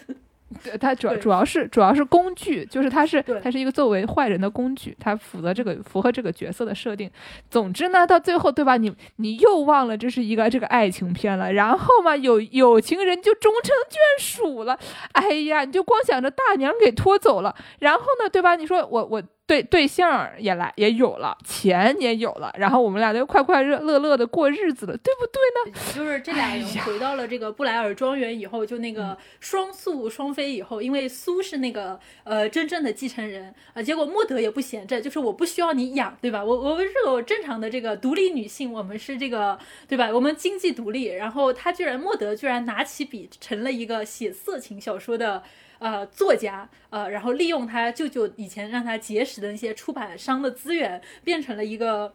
Speaker 3: 对，他主要主要是主要是工具，就是他是他是一个作为坏人的工具，他符合这个符合这个角色的设定。总之呢，到最后对吧？你你又忘了这是一个这个爱情片了，然后嘛，有有情人就终成眷属了。哎呀，你就光想着大娘给拖走了，然后呢，对吧？你说我我。对对象也来也有了，钱也有了，然后我们俩就快快乐乐乐的过日子了，对不对
Speaker 1: 呢？就是这俩人回到了这个布莱尔庄园以后，就那个双宿双飞以后，因为苏是那个呃真正的继承人啊，结果莫德也不闲着，就是我不需要你养，对吧？我我们是个正常的这个独立女性，我们是这个对吧？我们经济独立，然后他居然莫德居然拿起笔成了一个写色情小说的。呃，作家，呃，然后利用他舅舅以前让他结识的那些出版商的资源，变成了一个，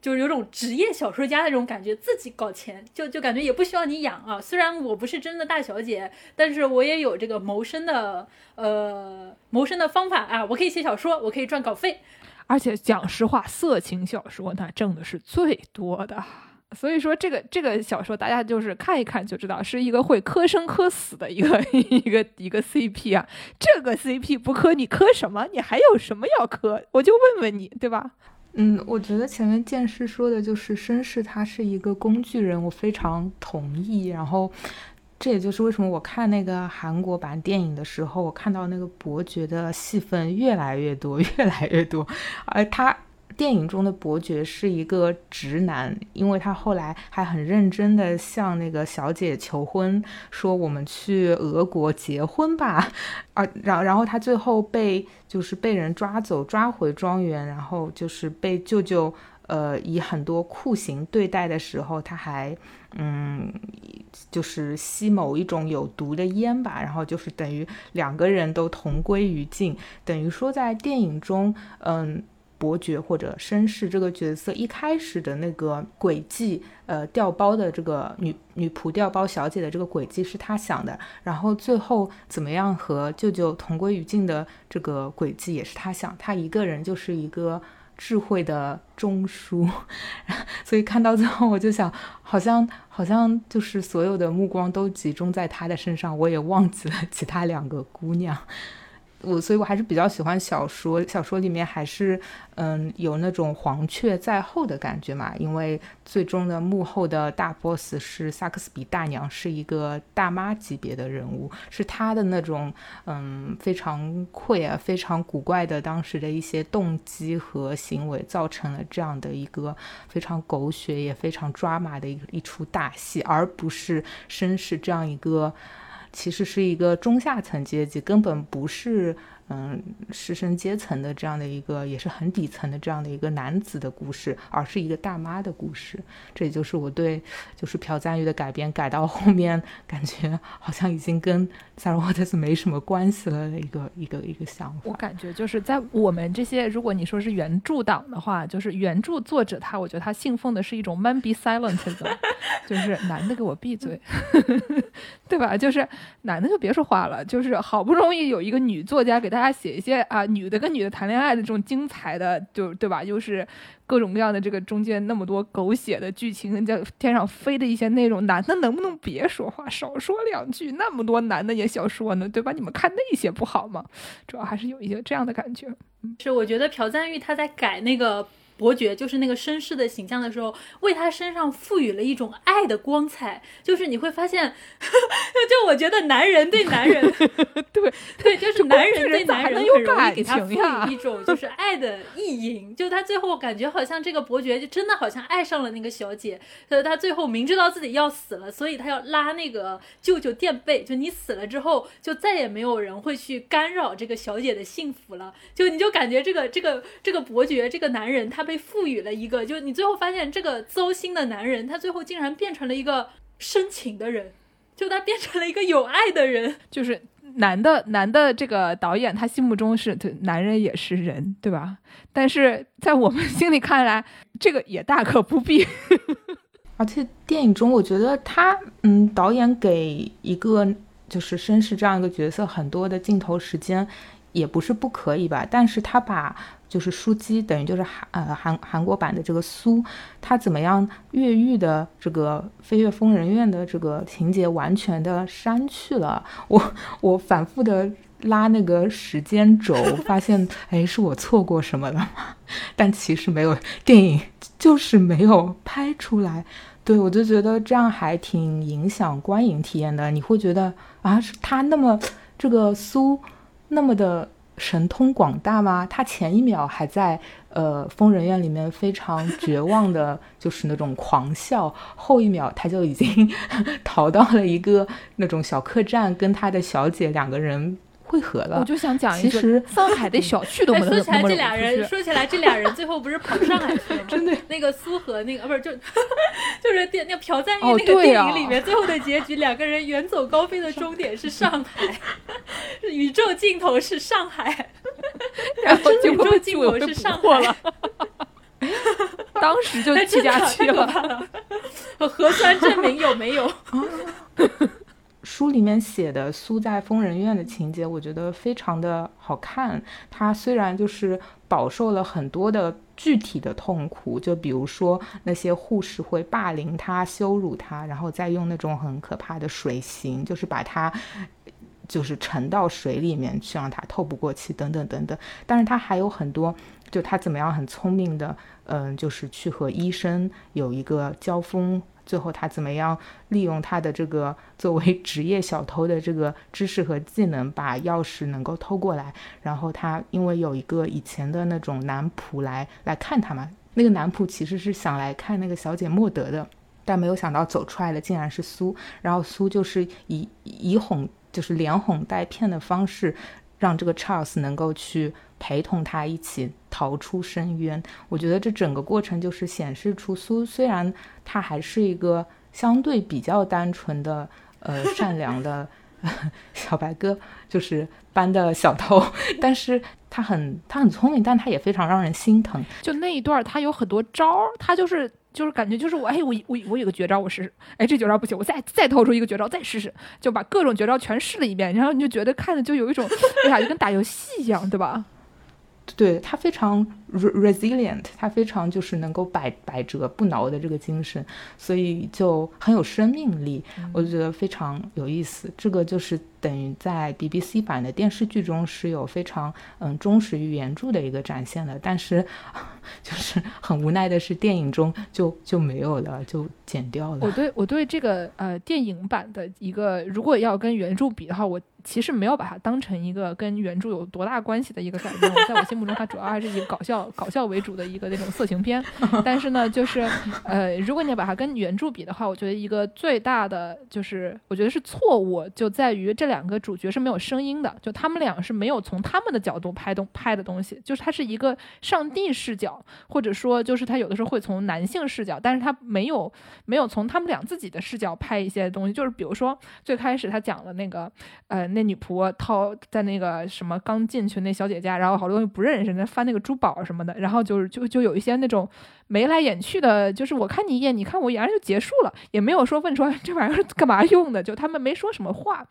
Speaker 1: 就是有种职业小说家的那种感觉，自己搞钱，就就感觉也不需要你养啊。虽然我不是真的大小姐，但是我也有这个谋生的，呃，谋生的方法啊。我可以写小说，我可以赚稿费，
Speaker 3: 而且讲实话，色情小说那挣的是最多的。所以说，这个这个小说大家就是看一看就知道，是一个会磕生磕死的一个 一个一个 CP 啊。这个 CP 不磕你磕什么？你还有什么要磕？我就问问你，对吧？
Speaker 2: 嗯，我觉得前面剑师说的就是绅士他是一个工具人，我非常同意。然后，这也就是为什么我看那个韩国版电影的时候，我看到那个伯爵的戏份越来越多，越来越多，而他。电影中的伯爵是一个直男，因为他后来还很认真的向那个小姐求婚，说我们去俄国结婚吧。啊，然然后他最后被就是被人抓走，抓回庄园，然后就是被舅舅呃以很多酷刑对待的时候，他还嗯就是吸某一种有毒的烟吧，然后就是等于两个人都同归于尽，等于说在电影中嗯。伯爵或者绅士这个角色一开始的那个轨迹，呃，调包的这个女女仆调包小姐的这个轨迹是他想的，然后最后怎么样和舅舅同归于尽的这个轨迹也是他想，他一个人就是一个智慧的中枢，所以看到最后我就想，好像好像就是所有的目光都集中在他的身上，我也忘记了其他两个姑娘。我所以，我还是比较喜欢小说。小说里面还是嗯有那种黄雀在后的感觉嘛，因为最终的幕后的大 boss 是萨克斯比大娘，是一个大妈级别的人物，是她的那种嗯非常愧啊、非常古怪的当时的一些动机和行为，造成了这样的一个非常狗血也非常抓马的一一出大戏，而不是绅士这样一个。其实是一个中下层阶级，根本不是。嗯，师生阶层的这样的一个，也是很底层的这样的一个男子的故事，而是一个大妈的故事。这也就是我对就是朴赞玉的改编改到后面，感觉好像已经跟萨尔沃特斯没什么关系了的一个一个一个想法。
Speaker 3: 我感觉就是在我们这些，如果你说是原著党的话，就是原著作者他，我觉得他信奉的是一种 “man be silent” 的，就是男的给我闭嘴，对吧？就是男的就别说话了，就是好不容易有一个女作家给。大家写一些啊，女的跟女的谈恋爱的这种精彩的，就对吧？又是各种各样的这个中间那么多狗血的剧情，在天上飞的一些内容，男的能不能别说话，少说两句？那么多男的也想说呢，对吧？你们看那些不好吗？主要还是有一些这样的感觉。
Speaker 1: 是，我觉得朴赞玉他在改那个。伯爵就是那个绅士的形象的时候，为他身上赋予了一种爱的光彩。就是你会发现，就我觉得男人对男人，
Speaker 3: 对
Speaker 1: 对，就是男人对男人很容易给他赋
Speaker 3: 予
Speaker 1: 一种就是爱的意淫。就他最后感觉好像这个伯爵就真的好像爱上了那个小姐。所以他最后明知道自己要死了，所以他要拉那个舅舅垫背。就你死了之后，就再也没有人会去干扰这个小姐的幸福了。就你就感觉这个这个这个伯爵这个男人他被。被赋予了一个，就是你最后发现这个糟心的男人，他最后竟然变成了一个深情的人，就他变成了一个有爱的人。
Speaker 3: 就是男的，男的这个导演他心目中是对男人也是人，对吧？但是在我们心里看来，这个也大可不必。
Speaker 2: 而且电影中，我觉得他，嗯，导演给一个就是绅士这样一个角色很多的镜头时间，也不是不可以吧？但是他把。就是书姬，等于就是韩呃韩韩国版的这个苏，他怎么样越狱的这个飞越疯人院的这个情节完全的删去了。我我反复的拉那个时间轴，发现 哎是我错过什么了吗？但其实没有，电影就是没有拍出来。对我就觉得这样还挺影响观影体验的。你会觉得啊，他那么这个苏那么的。神通广大吗？他前一秒还在呃疯人院里面非常绝望的，就是那种狂笑，后一秒他就已经 逃到了一个那种小客栈，跟他的小姐两个人。汇合了，
Speaker 3: 我就想讲
Speaker 2: 一个
Speaker 3: 上海的 小区都没
Speaker 1: 说起来这俩人，说起来这俩人最后不是跑上海去了吗？
Speaker 2: 真的，
Speaker 1: 那个苏荷那个，不是就 就是电那个朴赞玉那个电影里面最后的结局，两个人远走高飞的终点是上海，宇宙尽头是上海，
Speaker 3: 然后
Speaker 1: 宇宙尽头是上海，
Speaker 3: 当时就去家去
Speaker 1: 了，核酸证明有没有？
Speaker 2: 书里面写的苏在疯人院的情节，我觉得非常的好看。他虽然就是饱受了很多的具体的痛苦，就比如说那些护士会霸凌他、羞辱他，然后再用那种很可怕的水刑，就是把他就是沉到水里面去，让他透不过气，等等等等。但是他还有很多，就他怎么样很聪明的，嗯，就是去和医生有一个交锋。最后他怎么样利用他的这个作为职业小偷的这个知识和技能，把钥匙能够偷过来？然后他因为有一个以前的那种男仆来来看他嘛，那个男仆其实是想来看那个小姐莫德的，但没有想到走出来的竟然是苏。然后苏就是以以哄就是连哄带骗的方式，让这个 Charles 能够去。陪同他一起逃出深渊，我觉得这整个过程就是显示出苏虽然他还是一个相对比较单纯的、呃 善良的 小白鸽，就是班的小偷，但是他很他很聪明，但他也非常让人心疼。
Speaker 3: 就那一段，他有很多招儿，他就是就是感觉就是我哎我我我有个绝招，我试试，哎这绝招不行，我再再掏出一个绝招再试试，就把各种绝招全试了一遍，然后你就觉得看着就有一种哎呀就跟打游戏一样，对吧？
Speaker 2: 对他非常 resilient，他非常就是能够百百折不挠的这个精神，所以就很有生命力，我觉得非常有意思。这个就是等于在 BBC 版的电视剧中是有非常嗯忠实于原著的一个展现的，但是 就是很无奈的是电影中就就没有了，就剪掉了。
Speaker 3: 我对我对这个呃电影版的一个，如果要跟原著比的话，我。其实没有把它当成一个跟原著有多大关系的一个改编，在我心目中，它主要还是以搞笑、搞笑为主的一个那种色情片。但是呢，就是呃，如果你把它跟原著比的话，我觉得一个最大的就是，我觉得是错误，就在于这两个主角是没有声音的，就他们俩是没有从他们的角度拍东拍的东西，就是它是一个上帝视角，或者说就是他有的时候会从男性视角，但是他没有没有从他们俩自己的视角拍一些东西，就是比如说最开始他讲了那个呃。那女仆掏在那个什么刚进去那小姐家，然后好多东西不认识，那翻那个珠宝什么的，然后就是就就有一些那种。眉来眼去的，就是我看你一眼，你看我一眼就结束了，也没有说问出来 这玩意儿干嘛用的，就他们没说什么话。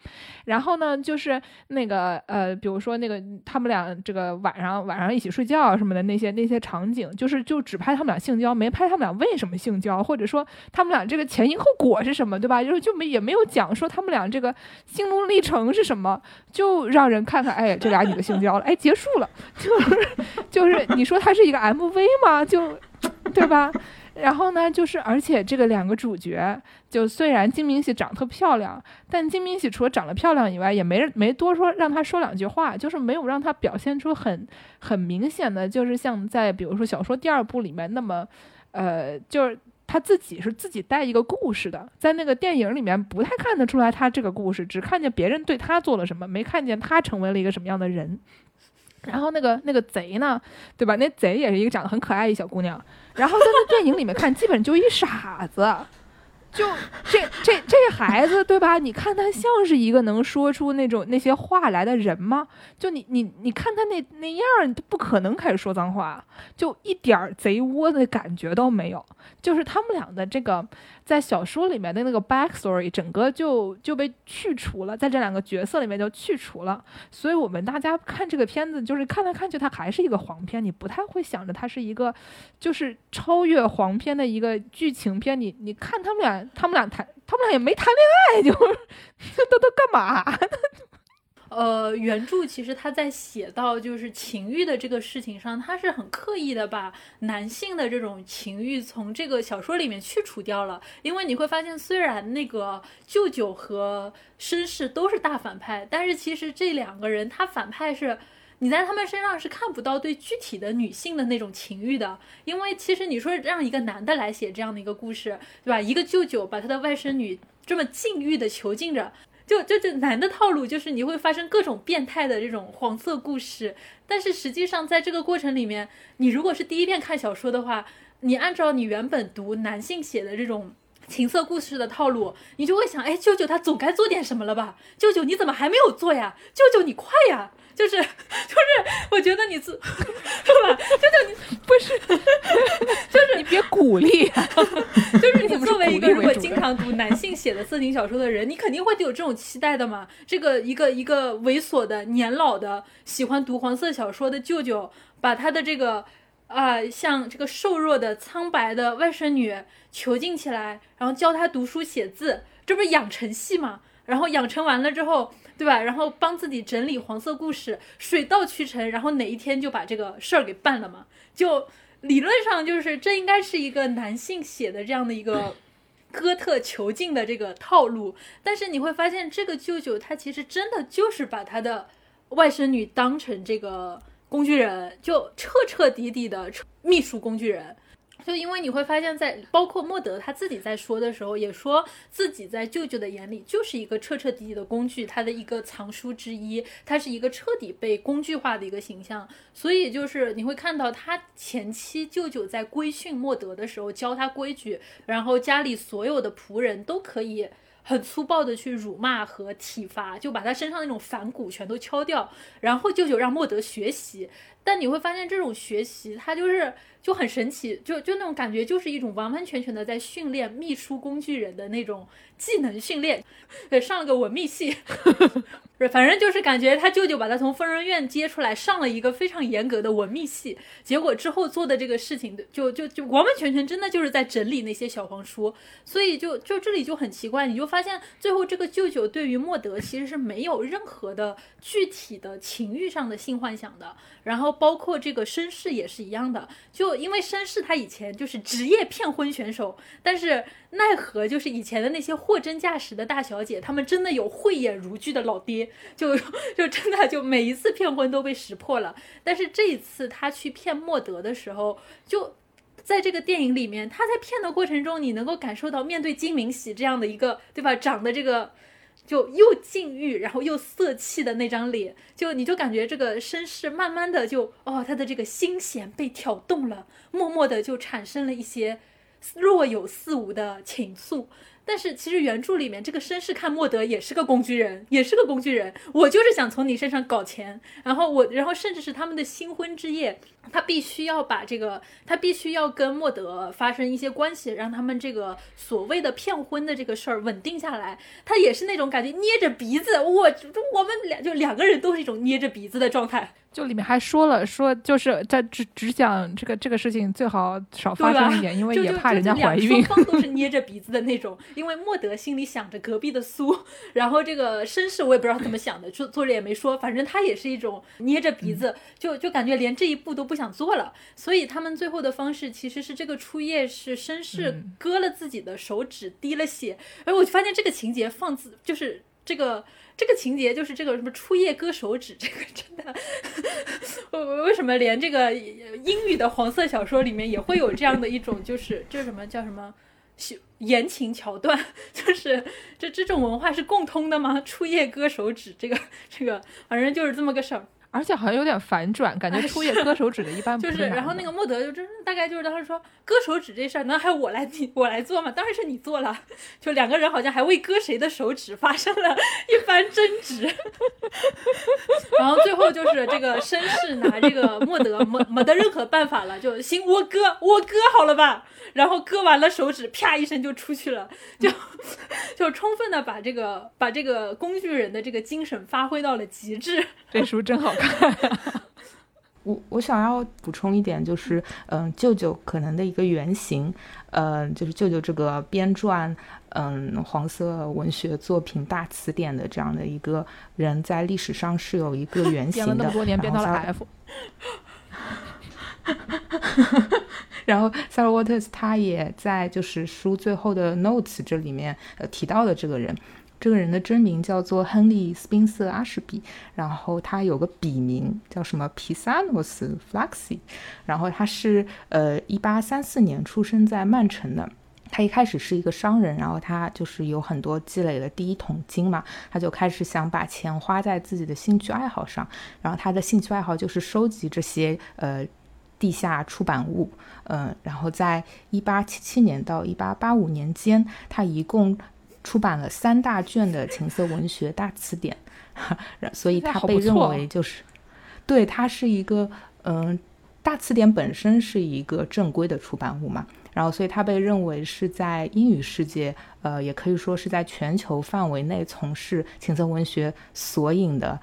Speaker 3: 然后呢，就是那个呃，比如说那个他们俩这个晚上晚上一起睡觉什么的那些那些场景，就是就只拍他们俩性交，没拍他们俩为什么性交，或者说他们俩这个前因后果是什么，对吧？就是就没也没有讲说他们俩这个心路历程是什么，就让人看看，哎，这俩女的性交了，哎，结束了，就是就是你说它是一个 MV 吗？就。对吧？然后呢，就是而且这个两个主角，就虽然金明喜长得特漂亮，但金明喜除了长得漂亮以外，也没没多说让他说两句话，就是没有让他表现出很很明显的，就是像在比如说小说第二部里面那么，呃，就是他自己是自己带一个故事的，在那个电影里面不太看得出来他这个故事，只看见别人对他做了什么，没看见他成为了一个什么样的人。然后那个那个贼呢，对吧？那贼也是一个长得很可爱一小姑娘。然后在那电影里面看，基本就一傻子。就这这这孩子对吧？你看他像是一个能说出那种那些话来的人吗？就你你你看他那那样，他不可能开始说脏话，就一点贼窝的感觉都没有。就是他们俩的这个在小说里面的那个 backstory，整个就就被去除了，在这两个角色里面就去除了。所以我们大家看这个片子，就是看来看去，它还是一个黄片，你不太会想着它是一个就是超越黄片的一个剧情片。你你看他们俩。他们俩谈，他们俩也没谈恋爱，就 都都干嘛？
Speaker 1: 呃，原著其实他在写到就是情欲的这个事情上，他是很刻意的把男性的这种情欲从这个小说里面去除掉了。因为你会发现，虽然那个舅舅和绅士都是大反派，但是其实这两个人他反派是。你在他们身上是看不到对具体的女性的那种情欲的，因为其实你说让一个男的来写这样的一个故事，对吧？一个舅舅把他的外甥女这么禁欲的囚禁着，就就就男的套路就是你会发生各种变态的这种黄色故事。但是实际上在这个过程里面，你如果是第一遍看小说的话，你按照你原本读男性写的这种情色故事的套路，你就会想，哎，舅舅他总该做点什么了吧？舅舅你怎么还没有做呀？舅舅你快呀！就是，就是，我觉得你自，是吧？就是你
Speaker 3: 不是，
Speaker 1: 就是
Speaker 3: 你别鼓励，
Speaker 1: 就是你作为一个如果经常读男性写的色情小说的人，你肯定会有这种期待的嘛。这个一个一个猥琐的年老的喜欢读黄色小说的舅舅，把他的这个啊，像这个瘦弱的苍白的外甥女囚禁起来，然后教他读书写字，这不是养成系嘛？然后养成完了之后。对吧？然后帮自己整理黄色故事，水到渠成，然后哪一天就把这个事儿给办了嘛？就理论上就是这应该是一个男性写的这样的一个 哥特囚禁的这个套路，但是你会发现这个舅舅他其实真的就是把他的外甥女当成这个工具人，就彻彻底底的秘书工具人。就因为你会发现，在包括莫德他自己在说的时候，也说自己在舅舅的眼里就是一个彻彻底底的工具，他的一个藏书之一，他是一个彻底被工具化的一个形象。所以就是你会看到他前期舅舅在规训莫德的时候，教他规矩，然后家里所有的仆人都可以。很粗暴的去辱骂和体罚，就把他身上那种反骨全都敲掉，然后舅舅让莫德学习。但你会发现这种学习，它就是就很神奇，就就那种感觉，就是一种完完全全的在训练秘书工具人的那种技能训练。对，上了个文秘系。反正就是感觉他舅舅把他从疯人院接出来，上了一个非常严格的文秘系，结果之后做的这个事情，就就就完完全全真的就是在整理那些小黄书，所以就就这里就很奇怪，你就发现最后这个舅舅对于莫德其实是没有任何的具体的情欲上的性幻想的，然后包括这个绅士也是一样的，就因为绅士他以前就是职业骗婚选手，但是。奈何就是以前的那些货真价实的大小姐，她们真的有慧眼如炬的老爹，就就真的就每一次骗婚都被识破了。但是这一次他去骗莫德的时候，就在这个电影里面，他在骗的过程中，你能够感受到面对金明喜这样的一个对吧，长得这个就又禁欲然后又色气的那张脸，就你就感觉这个绅士慢慢的就哦，他的这个心弦被挑动了，默默的就产生了一些。若有似无的情愫，但是其实原著里面这个绅士看莫德也是个工具人，也是个工具人。我就是想从你身上搞钱，然后我，然后甚至是他们的新婚之夜，他必须要把这个，他必须要跟莫德发生一些关系，让他们这个所谓的骗婚的这个事儿稳定下来。他也是那种感觉，捏着鼻子，我我们俩就两个人都是一种捏着鼻子的状态。
Speaker 3: 就里面还说了说，就是在只只讲这个这个事情最好少发生一点，因为也怕人家怀孕。
Speaker 1: 双方都是捏着鼻子的那种，因为莫德心里想着隔壁的苏，然后这个绅士我也不知道怎么想的，作作者也没说，反正他也是一种捏着鼻子，就就感觉连这一步都不想做了。所以他们最后的方式其实是这个初夜是绅士割了自己的手指，滴了血。哎，我就发现这个情节放自就是这个。这个情节就是这个什么初夜割手指，这个真的，我为什么连这个英语的黄色小说里面也会有这样的一种，就是这什么叫什么言情桥段？就是这这种文化是共通的吗？初夜割手指，这个这个反正就是这么个事儿。
Speaker 3: 而且好像有点反转，感觉初夜割手指的一般
Speaker 1: 就是，然后那个莫德就真大概就是当时说割手指这事儿，那还我来你我来做吗？当然是你做了，就两个人好像还为割谁的手指发生了一番争执，然后最后就是这个绅士拿这个莫德没没得任何办法了，就行我割我割好了吧？然后割完了手指，啪一声就出去了，就 就充分的把这个把这个工具人的这个精神发挥到了极致。
Speaker 3: 这书真好。
Speaker 2: 我我想要补充一点，就是嗯，舅舅可能的一个原型，嗯，就是舅舅这个编撰嗯黄色文学作品大词典的这样的一个人，在历史上是有一个 原型的。编了
Speaker 3: 那么多年，编到了 F。
Speaker 2: 然后 Sarah Waters 他也在就是书最后的 notes 这里面呃提到了这个人。这个人的真名叫做亨利·斯宾塞·阿什比，然后他有个笔名叫什么皮萨诺斯·弗拉克西，然后他是呃一八三四年出生在曼城的。他一开始是一个商人，然后他就是有很多积累了第一桶金嘛，他就开始想把钱花在自己的兴趣爱好上。然后他的兴趣爱好就是收集这些呃地下出版物，嗯，然后在一八七七年到一八八五年间，他一共。出版了三大卷的情色文学大词典，所以他被认为就是，对，它是一个嗯，大词典本身是一个正规的出版物嘛，然后所以他被认为是在英语世界，呃，也可以说是在全球范围内从事情色文学索引的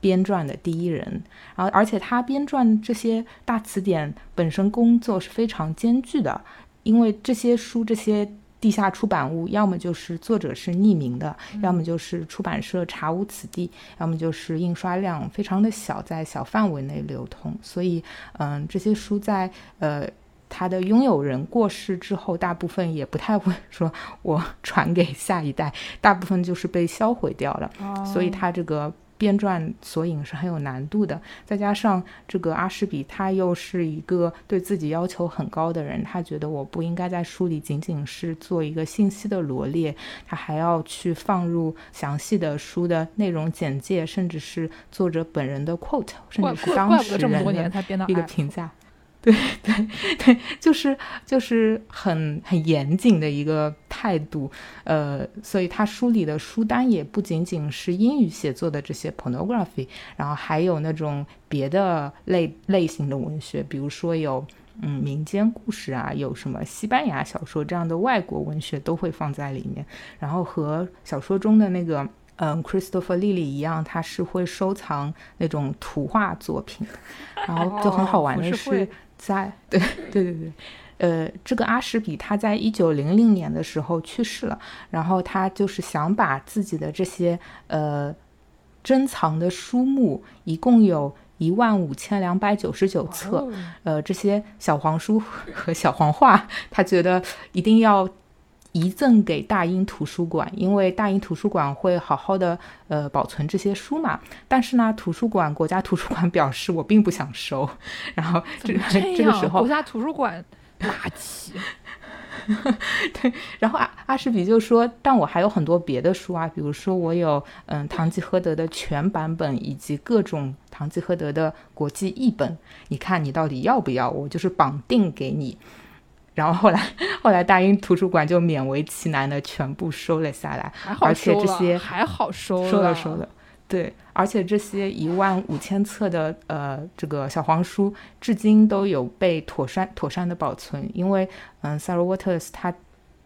Speaker 2: 编撰的第一人，然后而且他编撰这些大词典本身工作是非常艰巨的，因为这些书这些。地下出版物，要么就是作者是匿名的，要么就是出版社查无此地，要么就是印刷量非常的小，在小范围内流通。所以，嗯，这些书在呃他的拥有人过世之后，大部分也不太会说我传给下一代，大部分就是被销毁掉了。所以，他这个。编撰索引是很有难度的，再加上这个阿什比他又是一个对自己要求很高的人，他觉得我不应该在书里仅仅是做一个信息的罗列，他还要去放入详细的书的内容简介，甚至是作者本人的 quote，甚至是当时人的一个评价。对 对对，就是就是很很严谨的一个态度，呃，所以他书里的书单也不仅仅是英语写作的这些 pornography，然后还有那种别的类类型的文学，比如说有嗯民间故事啊，有什么西班牙小说这样的外国文学都会放在里面，然后和小说中的那个。嗯，Christopher Lily 一样，他是会收藏那种图画作品，然后就很好玩的是，在。对。对对对，呃，这个阿什比他在一九零零年的时候去世了，然后他就是想把自己的这些呃珍藏的书目，一共有一万五千两百九十九册，呃，这些小黄书和小黄画，他觉得一定要。遗赠给大英图书馆，因为大英图书馆会好好的呃保存这些书嘛。但是呢，图书馆国家图书馆表示我并不想收。然后这 这个时候，
Speaker 3: 国家图书馆垃圾。
Speaker 2: 对，然后阿阿什比就说：“但我还有很多别的书啊，比如说我有嗯《堂吉诃德》的全版本，以及各种《堂吉诃德》的国际译本。你看你到底要不要？我就是绑定给你。”然后后来，后来大英图书馆就勉为其难的全部收了下来，而且这些
Speaker 3: 还好收
Speaker 2: 收了收了，对，而且这些一万五千册的呃这个小黄书，至今都有被妥善妥善的保存，因为嗯，Sarah Waters 他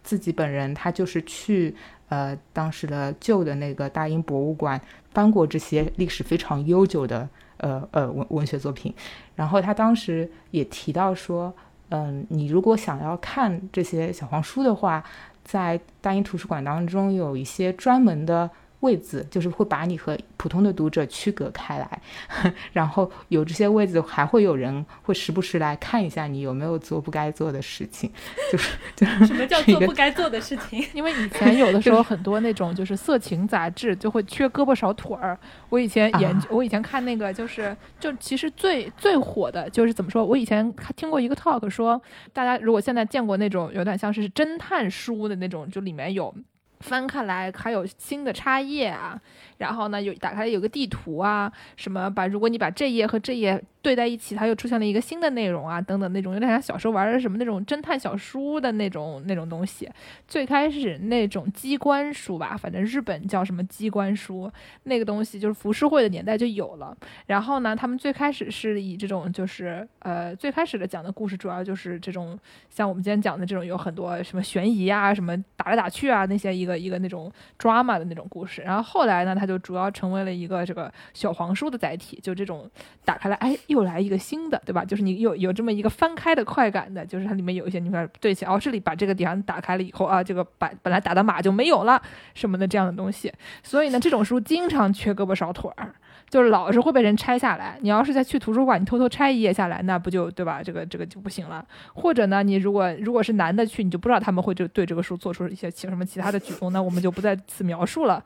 Speaker 2: 自己本人他就是去呃当时的旧的那个大英博物馆翻过这些历史非常悠久的呃呃文文学作品，然后他当时也提到说。嗯，你如果想要看这些小黄书的话，在大英图书馆当中有一些专门的。位子就是会把你和普通的读者区隔开来，然后有这些位子，还会有人会时不时来看一下你有没有做不该做的事情，就是就是
Speaker 1: 什么叫做不该做的事情？
Speaker 3: 因为以前有的时候很多那种就是色情杂志就会缺胳膊少腿儿。我以前研究，我以前看那个就是就其实最最火的就是怎么说？我以前听过一个 talk 说，大家如果现在见过那种有点像是侦探书的那种，就里面有。翻开来还有新的插页啊，然后呢有打开有个地图啊，什么把如果你把这页和这页。对在一起，它又出现了一个新的内容啊，等等那种有点像小时候玩的什么那种侦探小书的那种那种东西。最开始那种机关书吧，反正日本叫什么机关书，那个东西就是浮世绘的年代就有了。然后呢，他们最开始是以这种就是呃最开始的讲的故事，主要就是这种像我们今天讲的这种有很多什么悬疑啊，什么打来打去啊那些一个一个那种 drama 的那种故事。然后后来呢，它就主要成为了一个这个小黄书的载体，就这种打开了，哎。又来一个新的，对吧？就是你有有这么一个翻开的快感的，就是它里面有一些你看对起哦，这里把这个地方打开了以后啊，这个把本来打的码就没有了什么的这样的东西。所以呢，这种书经常缺胳膊少腿儿，就是老是会被人拆下来。你要是再去图书馆，你偷偷拆一页下来，那不就对吧？这个这个就不行了。或者呢，你如果如果是男的去，你就不知道他们会就对这个书做出一些其什么其他的举动，那我们就不在此描述了。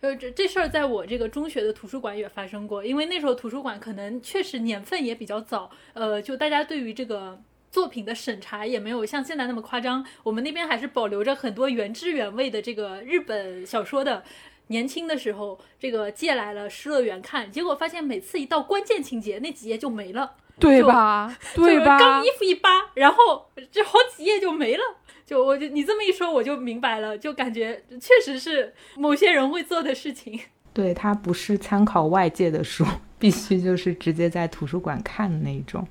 Speaker 1: 呃，这这事儿在我这个中学的图书馆也发生过，因为那时候图书馆可能确实年份也比较早，呃，就大家对于这个作品的审查也没有像现在那么夸张，我们那边还是保留着很多原汁原味的这个日本小说的。年轻的时候，这个借来了《失乐园》看，结果发现每次一到关键情节，那几页就没了，
Speaker 3: 对吧？对吧？
Speaker 1: 刚衣服一扒，然后这好几页就没了。就我就你这么一说，我就明白了，就感觉确实是某些人会做的事情。
Speaker 2: 对，它不是参考外界的书，必须就是直接在图书馆看的那一种。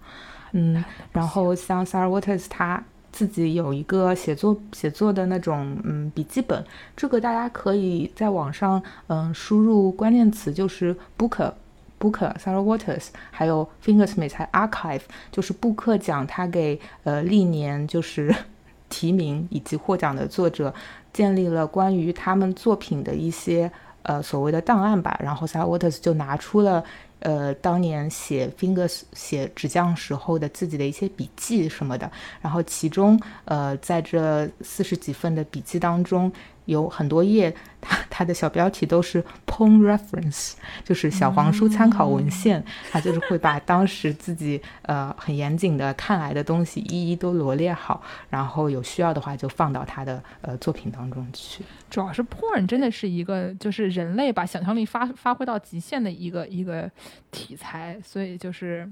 Speaker 2: 嗯，然后像 Sarah Waters，他自己有一个写作写作的那种嗯笔记本，这个大家可以在网上嗯输入关键词，就是 book book Sarah Waters，还有 Fingersmith archive，就是布克奖他给呃历年就是。提名以及获奖的作者建立了关于他们作品的一些呃所谓的档案吧，然后 Sarah Waters 就拿出了呃当年写 Fingers 写纸匠时候的自己的一些笔记什么的，然后其中呃在这四十几份的笔记当中。有很多页，它它的小标题都是 porn reference，就是小黄书参考文献。它就是会把当时自己呃很严谨的看来的东西一一都罗列好，然后有需要的话就放到他的呃作品当中去。
Speaker 3: 主要是 porn 真的是一个就是人类把想象力发发挥到极限的一个一个题材，所以就是。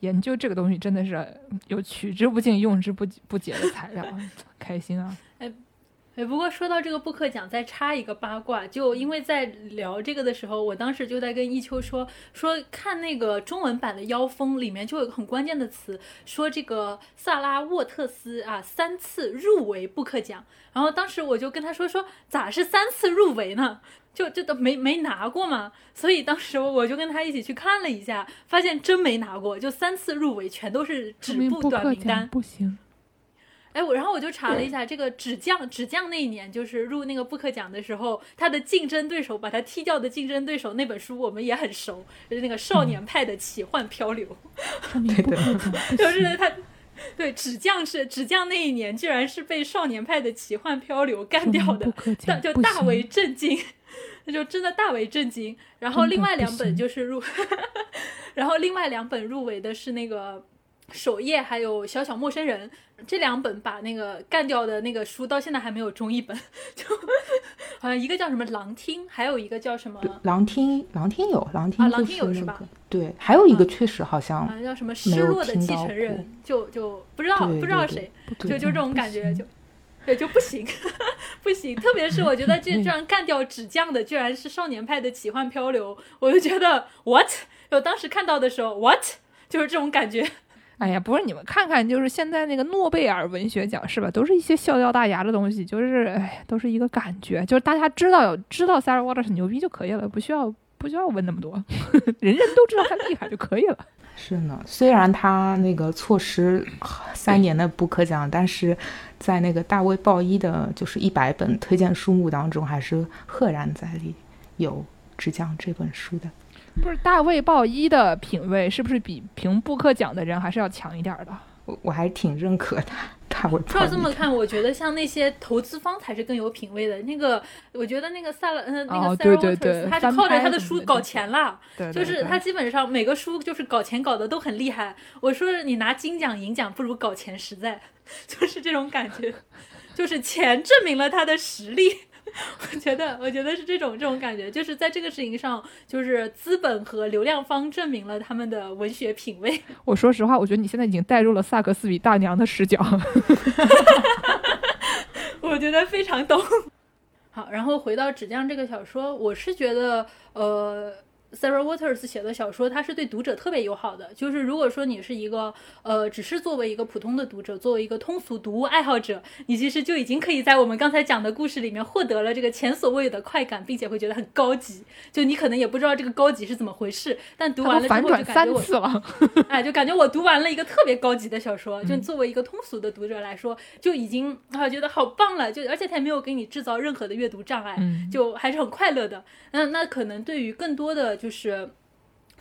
Speaker 3: 研究这个东西真的是有取之不尽、用之不不竭的材料，开心啊！
Speaker 1: 哎，不过说到这个布克奖，再插一个八卦，就因为在聊这个的时候，我当时就在跟一秋说说看那个中文版的《妖风》里面就有个很关键的词，说这个萨拉沃特斯啊三次入围布克奖，然后当时我就跟他说说咋是三次入围呢？就这都没没拿过嘛，所以当时我就跟他一起去看了一下，发现真没拿过，就三次入围全都是止步短名单，
Speaker 3: 不行。
Speaker 1: 哎，我然后我就查了一下，这个纸匠纸匠那一年就是入那个布克奖的时候，他的竞争对手把他踢掉的竞争对手那本书我们也很熟，就是那个少年派的奇幻漂流，
Speaker 2: 对的，
Speaker 1: 就是他，对纸匠是纸匠那一年居然是被少年派的奇幻漂流干掉的，大就大为震惊，那就真的大为震惊。然后另外两本就是入，然后另外两本入围的是那个。首页还有小小陌生人这两本把那个干掉的那个书到现在还没有中译本，就 好像一个叫什么狼听，还有一个叫什么
Speaker 2: 狼听，狼听有狼听
Speaker 1: 啊，狼听有是吧？
Speaker 2: 对，还有一个确实好像
Speaker 1: 好像叫什么失落的继承人，就就不知道不知道谁，就就这种感觉就对就不行 不行，特别是我觉得这 居然干掉纸匠的居然是少年派的奇幻漂流，我就觉得 what？我当时看到的时候 what？就是这种感觉。
Speaker 3: 哎呀，不是你们看看，就是现在那个诺贝尔文学奖是吧？都是一些笑掉大牙的东西，就是哎，都是一个感觉，就是大家知道知道 Sarah Waters 牛逼就可以了，不需要不需要问那么多，人人都知道他厉害就可以了。
Speaker 2: 是呢，虽然他那个错失三年的布克奖，但是在那个大卫鲍伊的就是一百本推荐书目当中，还是赫然在列有《只讲》这本书的。
Speaker 3: 不是大卫鲍伊的品味是不是比评布克奖的人还是要强一点的？
Speaker 2: 我我还挺认可他。大卫
Speaker 1: 照这么看，我觉得像那些投资方才是更有品位的。那个，我觉得那个萨勒，嗯，那个 Sarah Waters，他是靠着他的书搞钱了。
Speaker 3: 对，
Speaker 1: 就是他基本上每个书就是搞钱搞的都很厉害。我说你拿金奖银奖不如搞钱实在，就是这种感觉，就是钱证明了他的实力。我觉得，我觉得是这种这种感觉，就是在这个事情上，就是资本和流量方证明了他们的文学品味。
Speaker 3: 我说实话，我觉得你现在已经带入了萨克斯比大娘的视角，
Speaker 1: 我觉得非常懂。好，然后回到《纸匠》这个小说，我是觉得，呃。Sarah Waters 写的小说，它是对读者特别友好的。就是如果说你是一个呃，只是作为一个普通的读者，作为一个通俗读物爱好者，你其实就已经可以在我们刚才讲的故事里面获得了这个前所未有的快感，并且会觉得很高级。就你可能也不知道这个高级是怎么回事，但读完了之后就感觉我，哎，就感觉我读完了一个特别高级的小说。就作为一个通俗的读者来说，就已经啊觉得好棒了。就而且他也没有给你制造任何的阅读障碍，就还是很快乐的。那那可能对于更多的。就是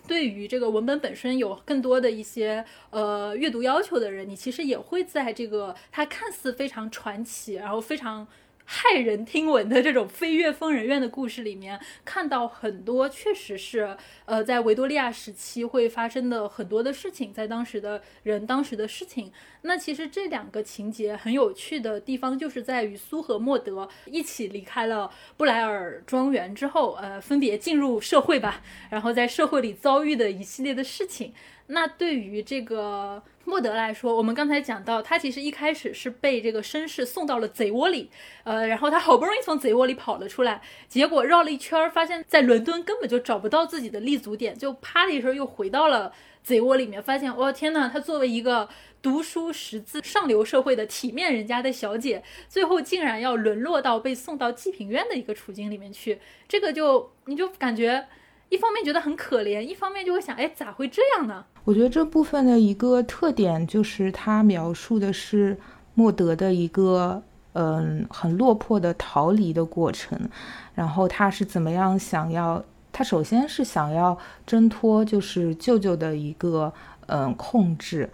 Speaker 1: 对于这个文本本身有更多的一些呃阅读要求的人，你其实也会在这个它看似非常传奇，然后非常。骇人听闻的这种飞越疯人院的故事里面，看到很多确实是，呃，在维多利亚时期会发生的很多的事情，在当时的人当时的事情。那其实这两个情节很有趣的地方，就是在于苏和莫德一起离开了布莱尔庄园之后，呃，分别进入社会吧，然后在社会里遭遇的一系列的事情。那对于这个莫德来说，我们刚才讲到，他其实一开始是被这个绅士送到了贼窝里，呃，然后他好不容易从贼窝里跑了出来，结果绕了一圈，发现在伦敦根本就找不到自己的立足点，就啪的一声又回到了贼窝里面，发现，哦天呐，他作为一个读书识字、上流社会的体面人家的小姐，最后竟然要沦落到被送到济贫院的一个处境里面去，这个就你就感觉。一方面觉得很可怜，一方面就会想，哎，咋会这样呢？
Speaker 2: 我觉得这部分的一个特点就是他描述的是莫德的一个，嗯，很落魄的逃离的过程。然后他是怎么样想要？他首先是想要挣脱，就是舅舅的一个，嗯，控制。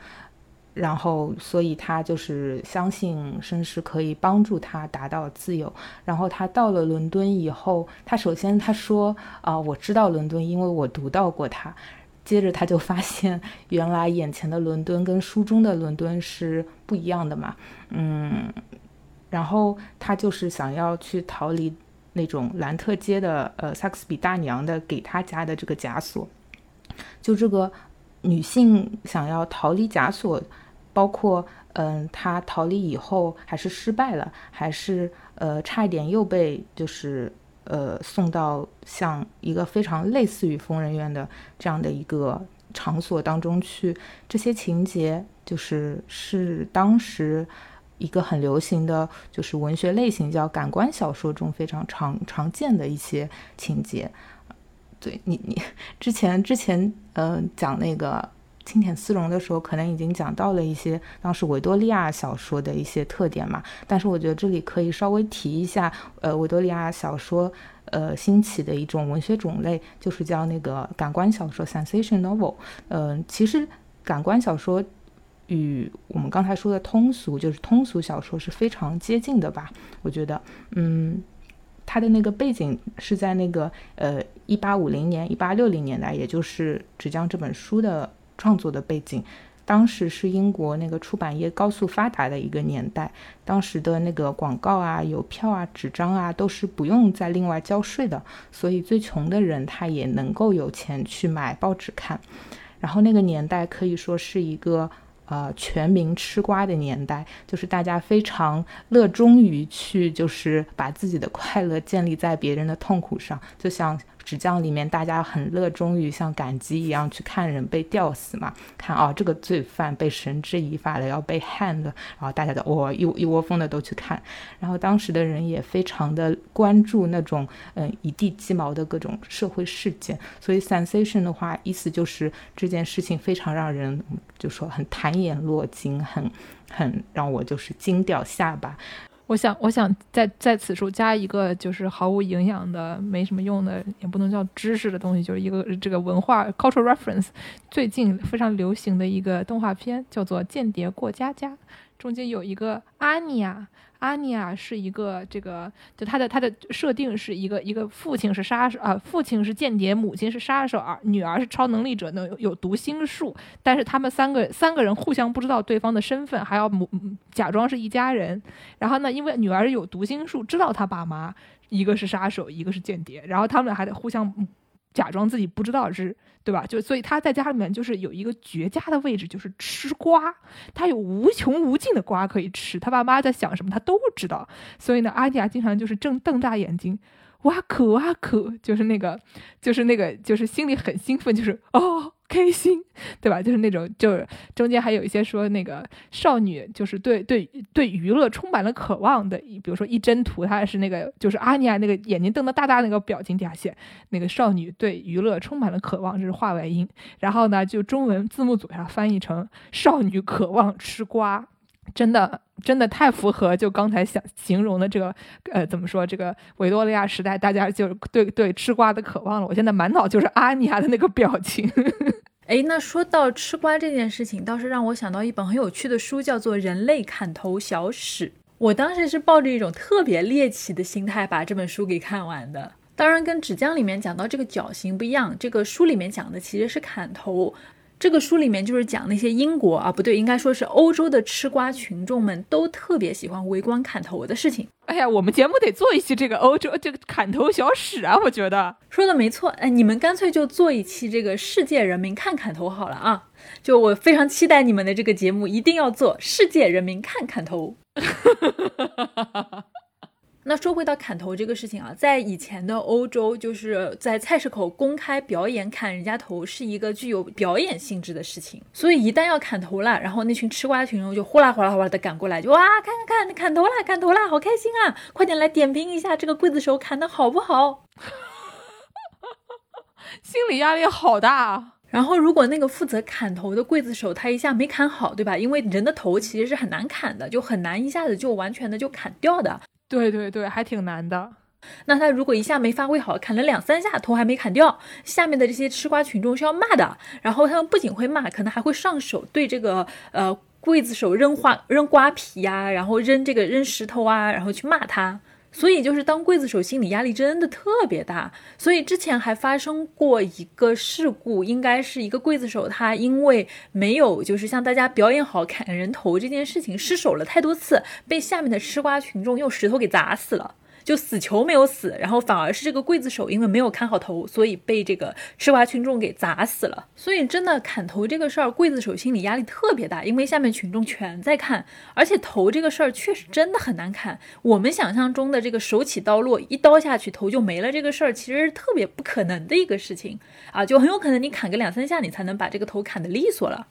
Speaker 2: 然后，所以他就是相信绅士可以帮助他达到自由。然后他到了伦敦以后，他首先他说：“啊，我知道伦敦，因为我读到过它。”接着他就发现，原来眼前的伦敦跟书中的伦敦是不一样的嘛。嗯，然后他就是想要去逃离那种兰特街的呃萨克斯比大娘的给他家的这个枷锁。就这个。女性想要逃离枷锁，包括嗯，她逃离以后还是失败了，还是呃差一点又被就是呃送到像一个非常类似于疯人院的这样的一个场所当中去，这些情节就是是当时一个很流行的就是文学类型叫感官小说中非常常常见的一些情节。对你，你之前之前呃讲那个青田丝绒的时候，可能已经讲到了一些当时维多利亚小说的一些特点嘛。但是我觉得这里可以稍微提一下，呃，维多利亚小说呃兴起的一种文学种类，就是叫那个感官小说 （sensation novel）。嗯，其实感官小说与我们刚才说的通俗，就是通俗小说是非常接近的吧？我觉得，嗯。它的那个背景是在那个呃一八五零年、一八六零年代，也就是《纸浆》这本书的创作的背景。当时是英国那个出版业高速发达的一个年代，当时的那个广告啊、邮票啊、纸张啊都是不用再另外交税的，所以最穷的人他也能够有钱去买报纸看。然后那个年代可以说是一个。呃，全民吃瓜的年代，就是大家非常乐衷于去，就是把自己的快乐建立在别人的痛苦上，就像。纸浆里面，大家很热衷于像赶集一样去看人被吊死嘛，看哦，这个罪犯被绳之以法了，要被焊了，然后大家都哇一一窝蜂的都去看，然后当时的人也非常的关注那种嗯一地鸡毛的各种社会事件，所以 sensation 的话，意思就是这件事情非常让人就说很弹眼落睛，很很让我就是惊掉下巴。
Speaker 3: 我想，我想在在此处加一个，就是毫无营养的、没什么用的，也不能叫知识的东西，就是一个这个文化 cultural reference。最近非常流行的一个动画片叫做《间谍过家家》，中间有一个阿尼亚。阿尼亚是一个这个，就他的他的设定是一个一个父亲是杀手啊，父亲是间谍，母亲是杀手，儿女儿是超能力者，能有有读心术，但是他们三个三个人互相不知道对方的身份，还要母假装是一家人。然后呢，因为女儿有读心术，知道他爸妈一个是杀手，一个是间谍，然后他们俩还得互相假装自己不知道是。对吧？就所以他在家里面就是有一个绝佳的位置，就是吃瓜。他有无穷无尽的瓜可以吃，他爸妈在想什么他都知道。所以呢，阿迪亚经常就是正瞪大眼睛。哇可哇可，就是那个，就是那个，就是心里很兴奋，就是哦开心，对吧？就是那种，就是中间还有一些说那个少女，就是对对对娱乐充满了渴望的，比如说一帧图，它是那个就是阿尼亚那个眼睛瞪得大大那个表情底下写那个少女对娱乐充满了渴望，这是画外音。然后呢，就中文字幕组上翻译成少女渴望吃瓜。真的，真的太符合就刚才想形容的这个，呃，怎么说这个维多利亚时代，大家就对对吃瓜的渴望了。我现在满脑就是阿尼亚的那个表情。
Speaker 1: 哎，那说到吃瓜这件事情，倒是让我想到一本很有趣的书，叫做《人类砍头小史》。我当时是抱着一种特别猎奇的心态把这本书给看完的。当然，跟《纸浆》里面讲到这个绞刑不一样，这个书里面讲的其实是砍头。这个书里面就是讲那些英国啊，不对，应该说是欧洲的吃瓜群众们都特别喜欢围观砍头的事情。
Speaker 3: 哎呀，我们节目得做一期这个欧洲这个砍头小史啊，我觉得
Speaker 1: 说的没错。哎，你们干脆就做一期这个世界人民看砍头好了啊！就我非常期待你们的这个节目，一定要做世界人民看砍头。那说回到砍头这个事情啊，在以前的欧洲，就是在菜市口公开表演砍人家头，是一个具有表演性质的事情。所以一旦要砍头了，然后那群吃瓜群众就呼啦呼啦呼啦的赶过来，就哇，看看看，砍头啦，砍头啦，好开心啊！快点来点评一下这个刽子手砍的好不好？
Speaker 3: 心理压力好大。
Speaker 1: 然后如果那个负责砍头的刽子手他一下没砍好，对吧？因为人的头其实是很难砍的，就很难一下子就完全的就砍掉的。
Speaker 3: 对对对，还挺难的。
Speaker 1: 那他如果一下没发挥好，砍了两三下头还没砍掉，下面的这些吃瓜群众是要骂的。然后他们不仅会骂，可能还会上手对这个呃刽子手扔花扔瓜皮呀，然后扔这个扔石头啊，然后去骂他。所以就是当刽子手心理压力真的特别大。所以之前还发生过一个事故，应该是一个刽子手他因为没有就是向大家表演好砍人头这件事情失手了太多次，被下面的吃瓜群众用石头给砸死了。就死囚没有死，然后反而是这个刽子手因为没有看好头，所以被这个吃瓜群众给砸死了。所以真的砍头这个事儿，刽子手心里压力特别大，因为下面群众全在看，而且头这个事儿确实真的很难砍。我们想象中的这个手起刀落，一刀下去头就没了这个事儿，其实是特别不可能的一个事情啊，就很有可能你砍个两三下，你才能把这个头砍得利索了。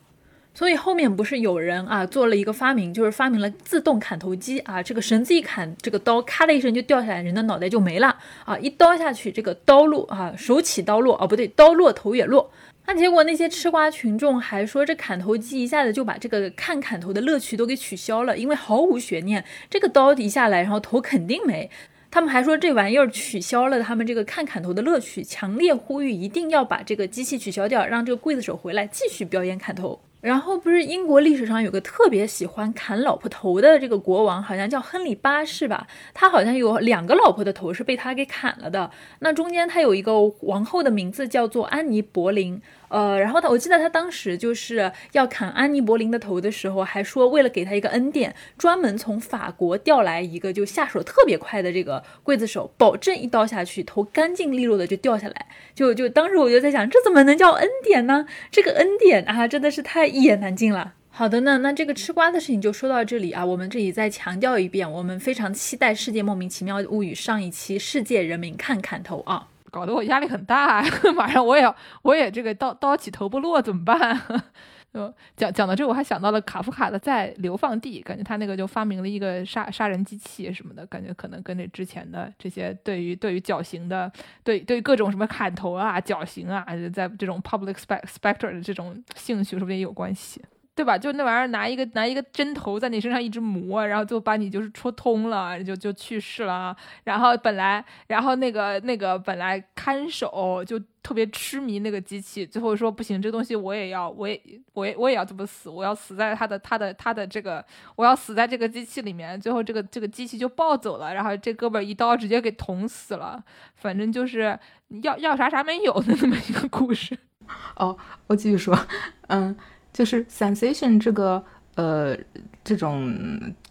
Speaker 1: 所以后面不是有人啊做了一个发明，就是发明了自动砍头机啊，这个绳子一砍，这个刀咔的一声就掉下来，人的脑袋就没了啊！一刀下去，这个刀落啊，手起刀落啊，不对，刀落头也落。那结果那些吃瓜群众还说，这砍头机一下子就把这个看砍头的乐趣都给取消了，因为毫无悬念，这个刀一下来，然后头肯定没。他们还说这玩意儿取消了他们这个看砍头的乐趣，强烈呼吁一定要把这个机器取消掉，让这个刽子手回来继续表演砍头。然后不是英国历史上有个特别喜欢砍老婆头的这个国王，好像叫亨利八世吧？他好像有两个老婆的头是被他给砍了的。那中间他有一个王后的名字叫做安妮·柏林。呃，然后他，我记得他当时就是要砍安妮·柏林的头的时候，还说为了给他一个恩典，专门从法国调来一个就下手特别快的这个刽子手，保证一刀下去头干净利落的就掉下来。就就当时我就在想，这怎么能叫恩典呢？这个恩典啊，真的是太一言难尽了。好的呢，那这个吃瓜的事情就说到这里啊。我们这里再强调一遍，我们非常期待《世界莫名其妙物语》上一期《世界人民看砍头》啊。
Speaker 3: 搞得我压力很大，马上我也要我也这个刀刀起头不落怎么办？就讲讲到这，我还想到了卡夫卡的《在流放地》，感觉他那个就发明了一个杀杀人机器什么的，感觉可能跟这之前的这些对于对于绞刑的，对对各种什么砍头啊、绞刑啊，在这种 public specter 的这种兴趣，说不定也有关系。对吧？就那玩意儿，拿一个拿一个针头在你身上一直磨，然后就把你就是戳通了，就就去世了。然后本来，然后那个那个本来看守就特别痴迷那个机器，最后说不行，这东西我也要，我也我也我也要这么死，我要死在他的他的他的这个，我要死在这个机器里面。最后这个这个机器就暴走了，然后这哥们儿一刀直接给捅死了。反正就是要要啥啥没有的那么一个故事。
Speaker 2: 哦，我继续说，嗯。就是 sensation 这个呃这种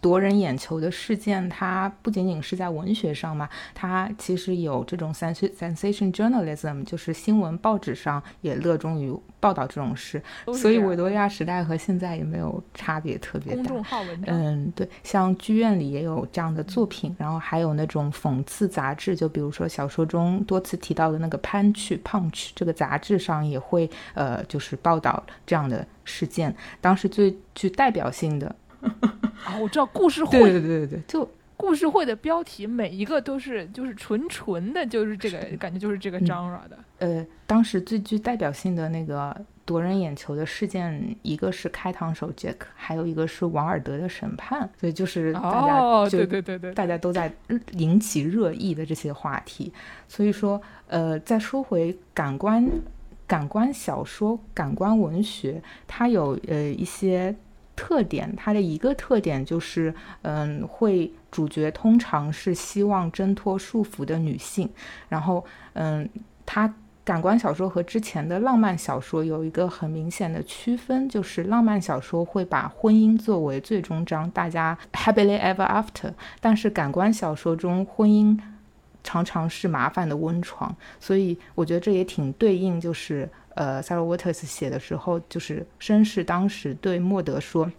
Speaker 2: 夺人眼球的事件，它不仅仅是在文学上嘛，它其实有这种 sensation journalism，就是新闻报纸上也热衷于。报道这种事，所以维多利亚时代和现在也没有差别特别大。公
Speaker 3: 众号文章，
Speaker 2: 嗯，对，像剧院里也有这样的作品，然后还有那种讽刺杂志，就比如说小说中多次提到的那个《Punch》，Punch 这个杂志上也会呃，就是报道这样的事件。当时最具代表性的
Speaker 3: 啊，我知道故事会，
Speaker 2: 对对对对，就
Speaker 3: 故事会的标题每一个都是就是纯纯的，就是这个感觉，就是这个 genre 的。
Speaker 2: 呃，当时最具代表性的那个夺人眼球的事件，一个是开膛手杰克，还有一个是王尔德的审判。所以就是大家
Speaker 3: 对对对对，
Speaker 2: 大家都在引起热议的这些话题。所以说，呃，再说回感官感官小说、感官文学，它有呃一些特点。它的一个特点就是，嗯，会主角通常是希望挣脱束缚的女性，然后，嗯，它。感官小说和之前的浪漫小说有一个很明显的区分，就是浪漫小说会把婚姻作为最终章，大家 happily ever after。但是感官小说中，婚姻常常是麻烦的温床，所以我觉得这也挺对应，就是呃，Sarah Waters 写的时候，就是绅士当时对莫德说。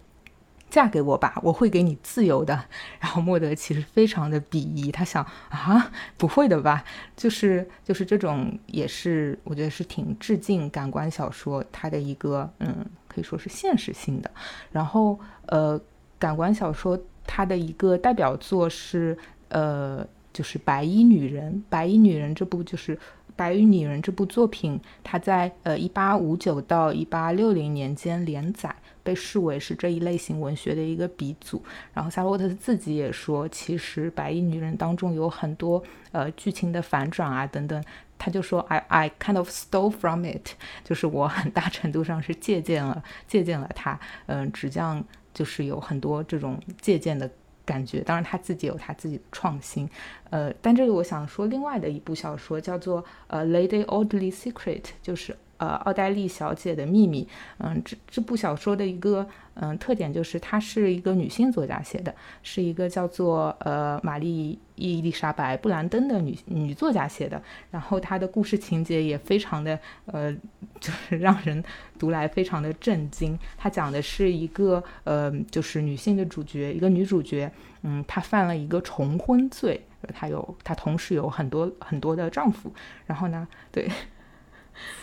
Speaker 2: 嫁给我吧，我会给你自由的。然后莫德其实非常的鄙夷，他想啊，不会的吧？就是就是这种，也是我觉得是挺致敬感官小说它的一个，嗯，可以说是现实性的。然后呃，感官小说它的一个代表作是呃，就是《白衣女人》。《白衣女人》这部就是《白衣女人》这部作品，它在呃一八五九到一八六零年间连载。被视为是这一类型文学的一个鼻祖。然后夏洛特自己也说，其实《白衣女人》当中有很多呃剧情的反转啊等等。他就说，I I kind of stole from it，就是我很大程度上是借鉴了借鉴了他。嗯，纸匠就是有很多这种借鉴的感觉。当然他自己有他自己的创新。呃，但这个我想说另外的一部小说叫做呃《Lady Audley Secret》，就是。呃奥黛丽小姐的秘密。嗯，这这部小说的一个嗯特点就是它是一个女性作家写的，是一个叫做呃玛丽伊丽莎白布兰登的女女作家写的。然后她的故事情节也非常的呃，就是让人读来非常的震惊。她讲的是一个呃，就是女性的主角，一个女主角，嗯，她犯了一个重婚罪。她有，她同时有很多很多的丈夫，然后呢，对，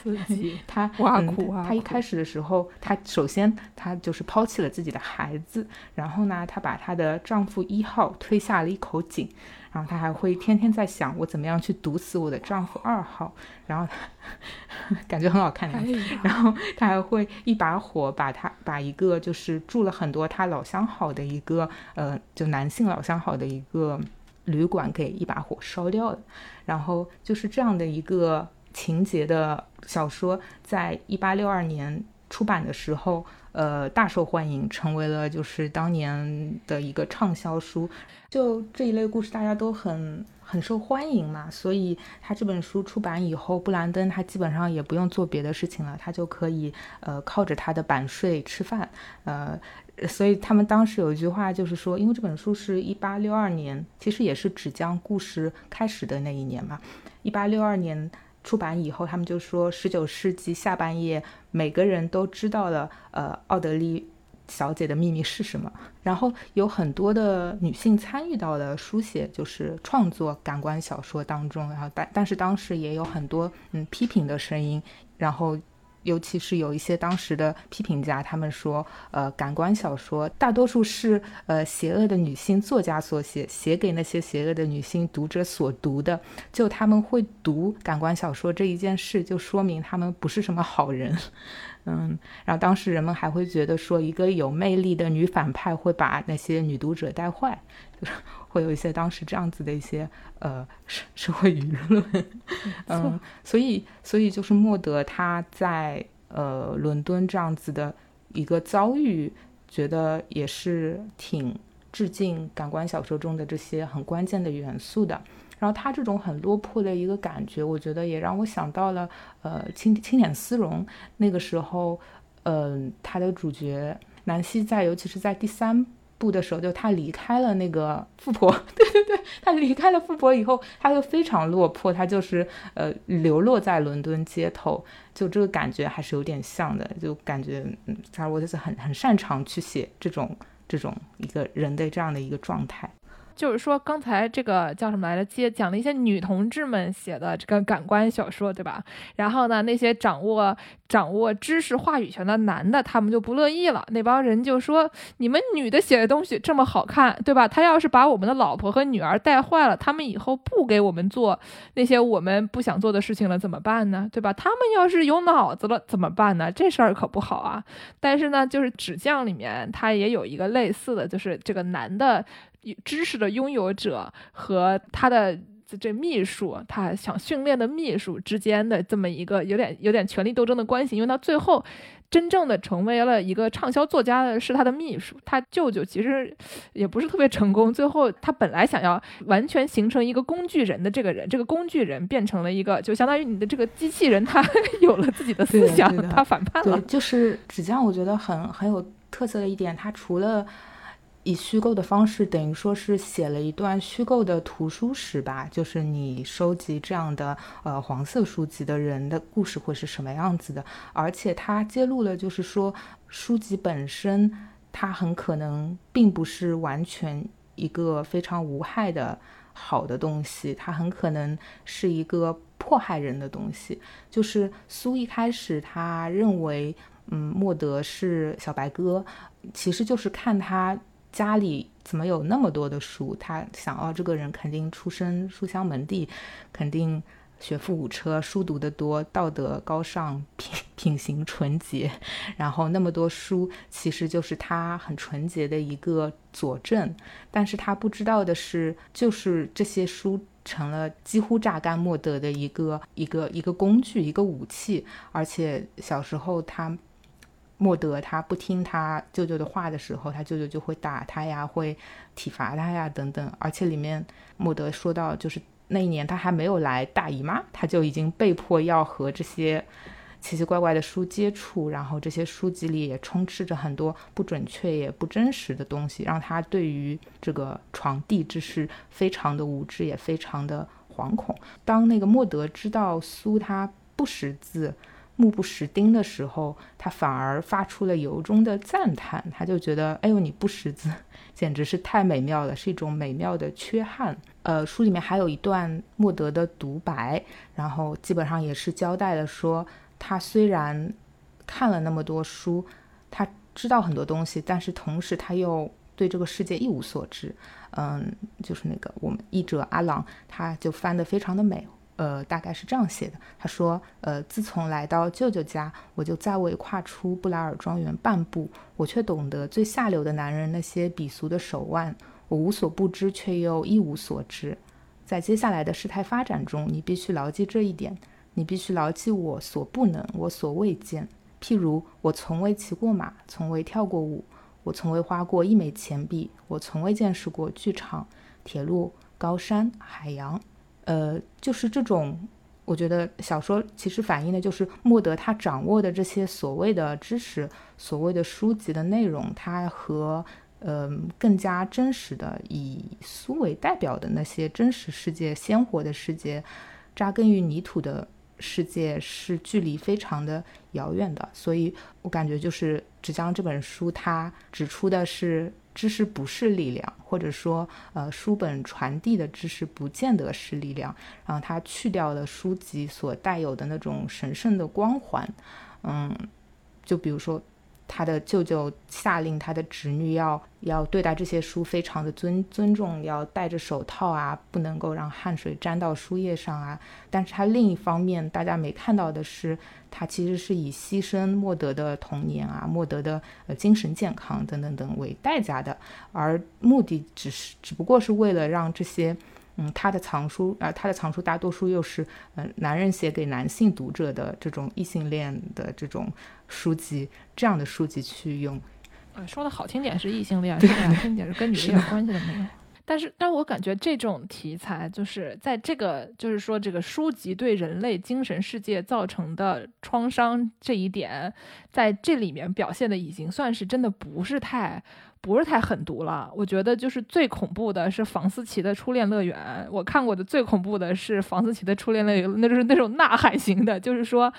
Speaker 3: 刺 激
Speaker 2: 她
Speaker 3: 挖
Speaker 2: 嗯
Speaker 3: 苦挖苦
Speaker 2: 她一开始的时候，她首先她就是抛弃了自己的孩子，然后呢，她把她的丈夫一号推下了一口井，然后她还会天天在想我怎么样去毒死我的丈夫二号，然后 感觉很好看的
Speaker 3: 哎
Speaker 2: 样子。
Speaker 3: 呀，
Speaker 2: 然后他还会一把火把他把一个就是住了很多他老相好的一个呃就男性老相好的一个旅馆给一把火烧掉了，然后就是这样的一个情节的小说，在一八六二年出版的时候，呃大受欢迎，成为了就是当年的一个畅销书。就这一类故事，大家都很很受欢迎嘛，所以他这本书出版以后，布兰登他基本上也不用做别的事情了，他就可以呃靠着他的版税吃饭，呃，所以他们当时有一句话就是说，因为这本书是一八六二年，其实也是纸浆故事开始的那一年嘛，一八六二年。出版以后，他们就说，十九世纪下半叶，每个人都知道了，呃，奥德利小姐的秘密是什么。然后有很多的女性参与到了书写，就是创作感官小说当中。然后但但是当时也有很多嗯批评的声音，然后。尤其是有一些当时的批评家，他们说，呃，感官小说大多数是呃邪恶的女性作家所写，写给那些邪恶的女性读者所读的。就他们会读感官小说这一件事，就说明他们不是什么好人。嗯，然后当时人们还会觉得说，一个有魅力的女反派会把那些女读者带坏，会有一些当时这样子的一些呃社社会舆论。嗯，所以所以就是莫德他在呃伦敦这样子的一个遭遇，觉得也是挺致敬感官小说中的这些很关键的元素的。然后他这种很落魄的一个感觉，我觉得也让我想到了，呃，青青点丝绒那个时候，嗯、他的主角南希在，尤其是在第三部的时候，就他离开了那个富婆，对对对，他离开了富婆以后，他就非常落魄，他就是呃流落在伦敦街头，就这个感觉还是有点像的，就感觉嗯，查尔沃特斯很很擅长去写这种这种一个人的这样的一个状态。
Speaker 3: 就是说，刚才这个叫什么来着？接讲了一些女同志们写的这个感官小说，对吧？然后呢，那些掌握掌握知识话语权的男的，他们就不乐意了。那帮人就说：“你们女的写的东西这么好看，对吧？他要是把我们的老婆和女儿带坏了，他们以后不给我们做那些我们不想做的事情了，怎么办呢？对吧？他们要是有脑子了怎么办呢？这事儿可不好啊。但是呢，就是纸匠里面，他也有一个类似的，就是这个男的。知识的拥有者和他的这秘书，他想训练的秘书之间的这么一个有点有点权力斗争的关系，因为他最后真正的成为了一个畅销作家的是他的秘书，他舅舅其实也不是特别成功，最后他本来想要完全形成一个工具人的这个人，这个工具人变成了一个就相当于你的这个机器人，他 有了自己的思想，他反叛了。
Speaker 2: 对，就是纸匠，我觉得很很有特色的一点，他除了。以虚构的方式，等于说是写了一段虚构的图书史吧，就是你收集这样的呃黄色书籍的人的故事会是什么样子的，而且他揭露了，就是说书籍本身它很可能并不是完全一个非常无害的好的东西，它很可能是一个迫害人的东西。就是苏一开始他认为，嗯，莫德是小白鸽，其实就是看他。家里怎么有那么多的书？他想，哦，这个人肯定出身书香门第，肯定学富五车，书读得多，道德高尚，品品行纯洁。然后那么多书，其实就是他很纯洁的一个佐证。但是他不知道的是，就是这些书成了几乎榨干莫德的一个一个一个工具，一个武器。而且小时候他。莫德他不听他舅舅的话的时候，他舅舅就会打他呀，会体罚他呀，等等。而且里面莫德说到，就是那一年他还没有来大姨妈，他就已经被迫要和这些奇奇怪怪的书接触，然后这些书籍里也充斥着很多不准确也不真实的东西，让他对于这个床地之事非常的无知，也非常的惶恐。当那个莫德知道苏他不识字。目不识丁的时候，他反而发出了由衷的赞叹。他就觉得，哎呦，你不识字，简直是太美妙了，是一种美妙的缺憾。呃，书里面还有一段莫德的独白，然后基本上也是交代了说，他虽然看了那么多书，他知道很多东西，但是同时他又对这个世界一无所知。嗯，就是那个我们译者阿朗，他就翻得非常的美。呃，大概是这样写的。他说：“呃，自从来到舅舅家，我就再未跨出布莱尔庄园半步。我却懂得最下流的男人那些鄙俗的手腕。我无所不知，却又一无所知。在接下来的事态发展中，你必须牢记这一点。你必须牢记我所不能，我所未见。譬如，我从未骑过马，从未跳过舞，我从未花过一枚钱币，我从未见识过剧场、铁路、高山、海洋。”呃，就是这种，我觉得小说其实反映的就是莫德他掌握的这些所谓的知识、所谓的书籍的内容，它和呃更加真实的以苏为代表的那些真实世界、鲜活的世界、扎根于泥土的世界是距离非常的遥远的。所以我感觉就是《纸浆》这本书，它指出的是。知识不是力量，或者说，呃，书本传递的知识不见得是力量。然后它去掉了书籍所带有的那种神圣的光环，嗯，就比如说。他的舅舅下令他的侄女要要对待这些书非常的尊尊重，要戴着手套啊，不能够让汗水沾到书页上啊。但是他另一方面，大家没看到的是，他其实是以牺牲莫德的童年啊、莫德的呃精神健康等等等为代价的，而目的只是只不过是为了让这些。嗯，他的藏书啊，他的藏书大多数又是嗯男人写给男性读者的这种异性恋的这种书籍，这样的书籍去用。
Speaker 3: 呃，说的好听点是异性恋，说难听点是跟女一点关系都没有。但是，但我感觉这种题材就是在这个，就是说这个书籍对人类精神世界造成的创伤这一点，在这里面表现的已经算是真的不是太。不是太狠毒了，我觉得就是最恐怖的是房思琪的初恋乐园。我看过的最恐怖的是房思琪的初恋乐园，那就是那种呐喊型的，就是说，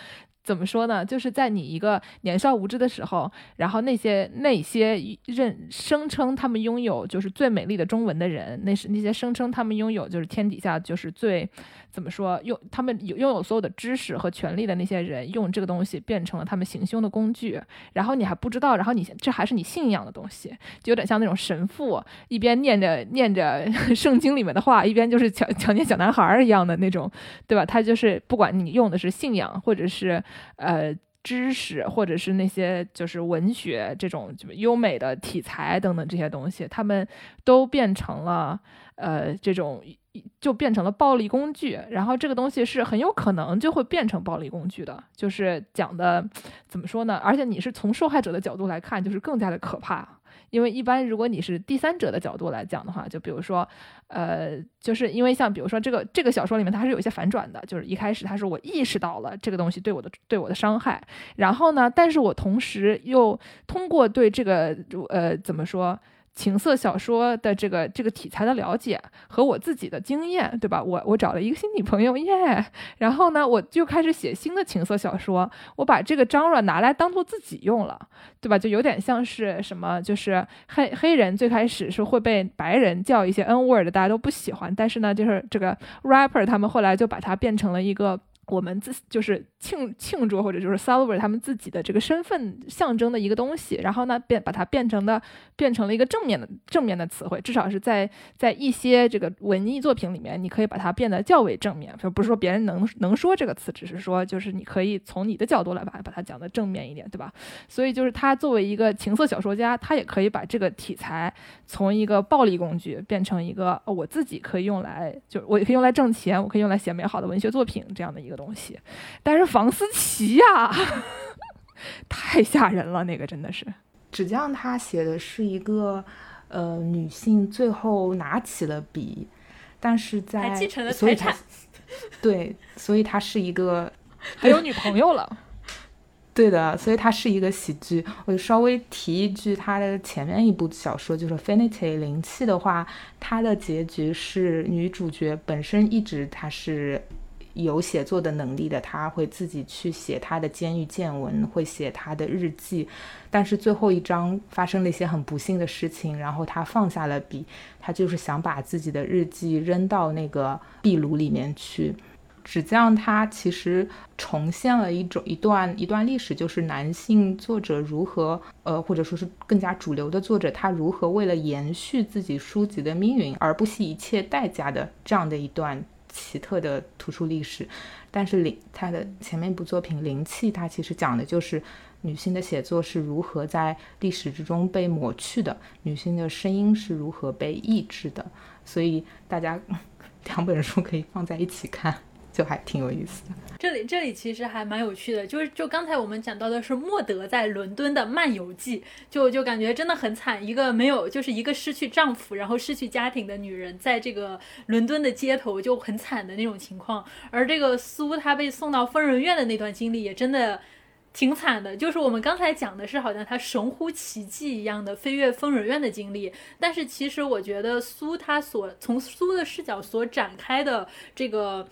Speaker 3: 怎么说呢？就是在你一个年少无知的时候，然后那些那些认声称他们拥有就是最美丽的中文的人，那是那些声称他们拥有就是天底下就是最。怎么说？用他们有拥有所有的知识和权利的那些人，用这个东西变成了他们行凶的工具。然后你还不知道，然后你这还是你信仰的东西，就有点像那种神父一边念着念着 圣经里面的话，一边就是强强奸小男孩一样的那种，对吧？他就是不管你用的是信仰，或者是呃知识，或者是那些就是文学这种优美的题材等等这些东西，他们都变成了呃这种。就变成了暴力工具，然后这个东西是很有可能就会变成暴力工具的，就是讲的怎么说呢？而且你是从受害者的角度来看，就是更加的可怕。因为一般如果你是第三者的角度来讲的话，就比如说，呃，就是因为像比如说这个这个小说里面，它是有一些反转的，就是一开始他说我意识到了这个东西对我的对我的伤害，然后呢，但是我同时又通过对这个呃怎么说？情色小说的这个这个题材的了解和我自己的经验，对吧？我我找了一个新女朋友耶，然后呢，我就开始写新的情色小说。我把这个张软拿来当做自己用了，对吧？就有点像是什么，就是黑黑人最开始是会被白人叫一些 N word，大家都不喜欢。但是呢，就是这个 rapper 他们后来就把它变成了一个。我们自就是庆庆祝或者就是 celebrate 他们自己的这个身份象征的一个东西，然后呢变把它变成的变成了一个正面的正面的词汇，至少是在在一些这个文艺作品里面，你可以把它变得较为正面，就不是说别人能能说这个词，只是说就是你可以从你的角度来把把它讲的正面一点，对吧？所以就是他作为一个情色小说家，他也可以把这个题材从一个暴力工具变成一个我自己可以用来就我也可以用来挣钱，我可以用来写美好的文学作品这样的一个。东西，但是房思琪呀，太吓人了，那个真的是。
Speaker 2: 纸匠他写的是一个呃女性最后拿起了笔，但是在
Speaker 1: 继承了财产，
Speaker 2: 对，所以他是一个
Speaker 3: 还有女朋友了。
Speaker 2: 对的，所以它是一个喜剧。我就稍微提一句，它的前面一部小说就是《Finity》灵气的话，它的结局是女主角本身一直她是。有写作的能力的，他会自己去写他的监狱见闻，会写他的日记。但是最后一章发生了一些很不幸的事情，然后他放下了笔，他就是想把自己的日记扔到那个壁炉里面去。纸匠他其实重现了一种一段一段历史，就是男性作者如何呃，或者说是更加主流的作者，他如何为了延续自己书籍的命运而不惜一切代价的这样的一段。奇特的图书历史，但是灵他的前面一部作品《灵气》，它其实讲的就是女性的写作是如何在历史之中被抹去的，女性的声音是如何被抑制的。所以大家 两本书可以放在一起看。就还挺有意思的。
Speaker 1: 这里这里其实还蛮有趣的，就是就刚才我们讲到的是莫德在伦敦的漫游记，就就感觉真的很惨，一个没有就是一个失去丈夫，然后失去家庭的女人，在这个伦敦的街头就很惨的那种情况。而这个苏她被送到疯人院的那段经历也真的挺惨的，就是我们刚才讲的是好像她神乎其技一样的飞越疯人院的经历，但是其实我觉得苏她所从苏的视角所展开的这个。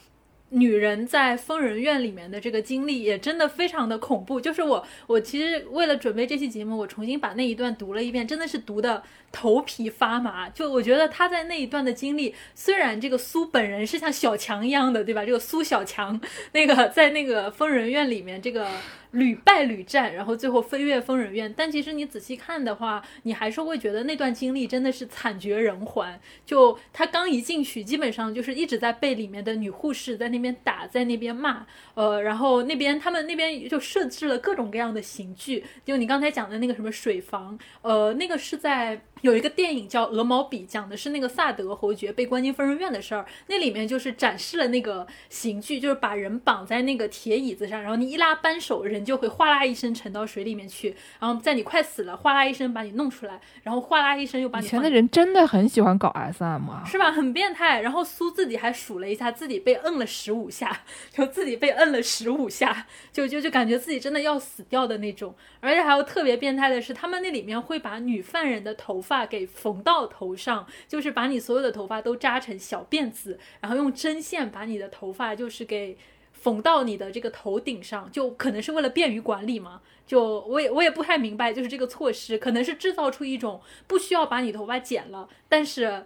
Speaker 1: 女人在疯人院里面的这个经历也真的非常的恐怖。就是我，我其实为了准备这期节目，我重新把那一段读了一遍，真的是读的头皮发麻。就我觉得他在那一段的经历，虽然这个苏本人是像小强一样的，对吧？这个苏小强，那个在那个疯人院里面，这个。屡败屡战，然后最后飞越疯人院。但其实你仔细看的话，你还是会觉得那段经历真的是惨绝人寰。就他刚一进去，基本上就是一直在被里面的女护士在那边打，在那边骂。呃，然后那边他们那边就设置了各种各样的刑具。就你刚才讲的那个什么水房，呃，那个是在。有一个电影叫《鹅毛笔》，讲的是那个萨德侯爵被关进疯人院的事儿。那里面就是展示了那个刑具，就是把人绑在那个铁椅子上，然后你一拉扳手，人就会哗啦一声沉到水里面去。然后在你快死了，哗啦一声把你弄出来，然后哗啦一声又把你。
Speaker 3: 以前的人真的很喜欢搞 SM 啊，
Speaker 1: 是吧？很变态。然后苏自己还数了一下，自己被摁了十五下，就自己被摁了十五下，就就就感觉自己真的要死掉的那种。而且还有特别变态的是，他们那里面会把女犯人的头。发给缝到头上，就是把你所有的头发都扎成小辫子，然后用针线把你的头发就是给缝到你的这个头顶上，就可能是为了便于管理嘛。就我也我也不太明白，就是这个措施可能是制造出一种不需要把你头发剪了，但是。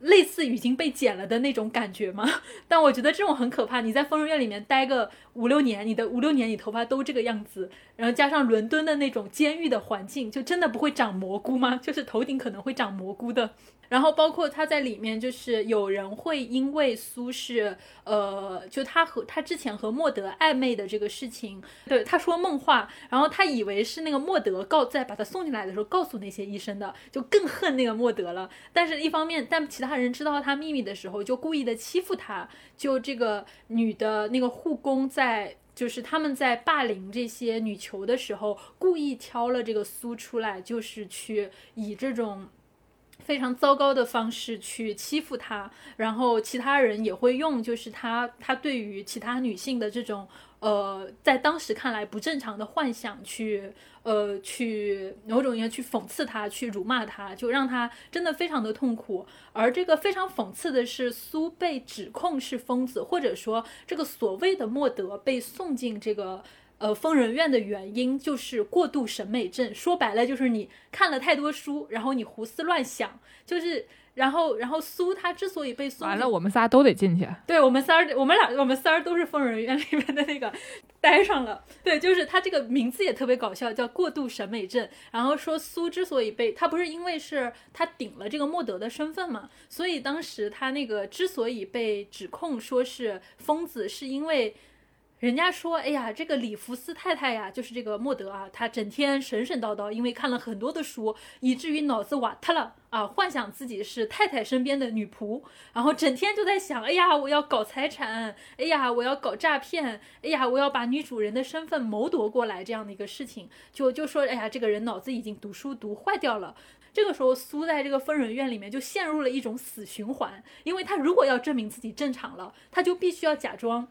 Speaker 1: 类似已经被剪了的那种感觉吗？但我觉得这种很可怕。你在疯人院里面待个五六年，你的五六年你头发都这个样子，然后加上伦敦的那种监狱的环境，就真的不会长蘑菇吗？就是头顶可能会长蘑菇的。然后包括他在里面，就是有人会因为苏轼，呃，就他和他之前和莫德暧昧的这个事情，对他说梦话，然后他以为是那个莫德告在把他送进来的时候告诉那些医生的，就更恨那个莫德了。但是一方面，但其他人知道他秘密的时候，就故意的欺负他。就这个女的那个护工在，在就是他们在霸凌这些女囚的时候，故意挑了这个苏出来，就是去以这种。非常糟糕的方式去欺负她，然后其他人也会用，就是他他对于其他女性的这种呃，在当时看来不正常的幻想去呃去某种意义去讽刺她，去辱骂她，就让她真的非常的痛苦。而这个非常讽刺的是，苏被指控是疯子，或者说这个所谓的莫德被送进这个。呃，疯人院的原因就是过度审美症，说白了就是你看了太多书，然后你胡思乱想，就是，然后，然后苏他之所以被送，
Speaker 3: 完了，我们仨都得进去，
Speaker 1: 对我们仨，我们俩，我们仨都是疯人院里面的那个待上了，对，就是他这个名字也特别搞笑，叫过度审美症。然后说苏之所以被他不是因为是他顶了这个莫德的身份嘛，所以当时他那个之所以被指控说是疯子，是因为。人家说，哎呀，这个里弗斯太太呀，就是这个莫德啊，她整天神神叨叨，因为看了很多的书，以至于脑子瓦特了啊，幻想自己是太太身边的女仆，然后整天就在想，哎呀，我要搞财产，哎呀，我要搞诈骗，哎呀，我要把女主人的身份谋夺过来，这样的一个事情，就就说，哎呀，这个人脑子已经读书读坏掉了。这个时候，苏在这个疯人院里面就陷入了一种死循环，因为他如果要证明自己正常了，他就必须要假装。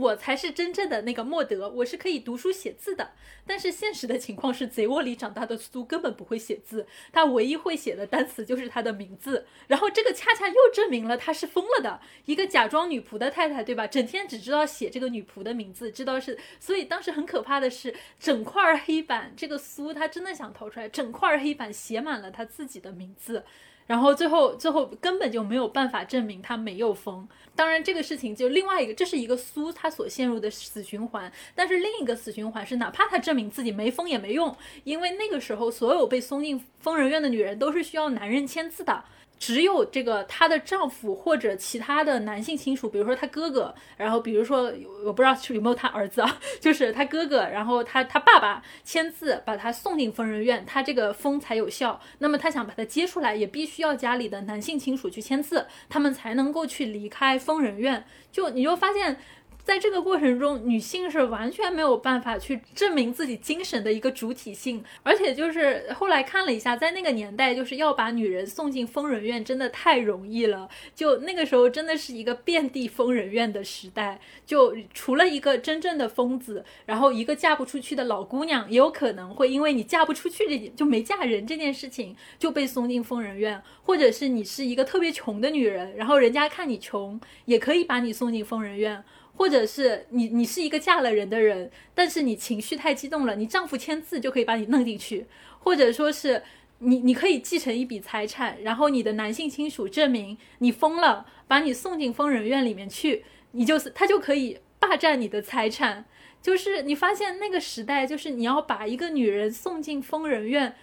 Speaker 1: 我才是真正的那个莫德，我是可以读书写字的。但是现实的情况是，贼窝里长大的苏根本不会写字，他唯一会写的单词就是他的名字。然后这个恰恰又证明了他是疯了的一个假装女仆的太太，对吧？整天只知道写这个女仆的名字，知道是。所以当时很可怕的是，整块黑板，这个苏他真的想逃出来，整块黑板写满了他自己的名字。然后最后最后根本就没有办法证明他没有疯。当然，这个事情就另外一个，这是一个苏他所陷入的死循环。但是另一个死循环是，哪怕他证明自己没疯也没用，因为那个时候所有被送进疯人院的女人都是需要男人签字的。只有这个她的丈夫或者其他的男性亲属，比如说她哥哥，然后比如说我不知道有没有他儿子啊，就是他哥哥，然后他他爸爸签字把她送进疯人院，他这个疯才有效。那么她想把她接出来，也必须要家里的男性亲属去签字，他们才能够去离开疯人院。就你就发现。在这个过程中，女性是完全没有办法去证明自己精神的一个主体性，而且就是后来看了一下，在那个年代，就是要把女人送进疯人院，真的太容易了。就那个时候，真的是一个遍地疯人院的时代。就除了一个真正的疯子，然后一个嫁不出去的老姑娘，也有可能会因为你嫁不出去这件就没嫁人这件事情就被送进疯人院，或者是你是一个特别穷的女人，然后人家看你穷，也可以把你送进疯人院。或者是你，你是一个嫁了人的人，但是你情绪太激动了，你丈夫签字就可以把你弄进去，或者说是你，你可以继承一笔财产，然后你的男性亲属证明你疯了，把你送进疯人院里面去，你就是他就可以霸占你的财产。就是你发现那个时代，就是你要把一个女人送进疯人院。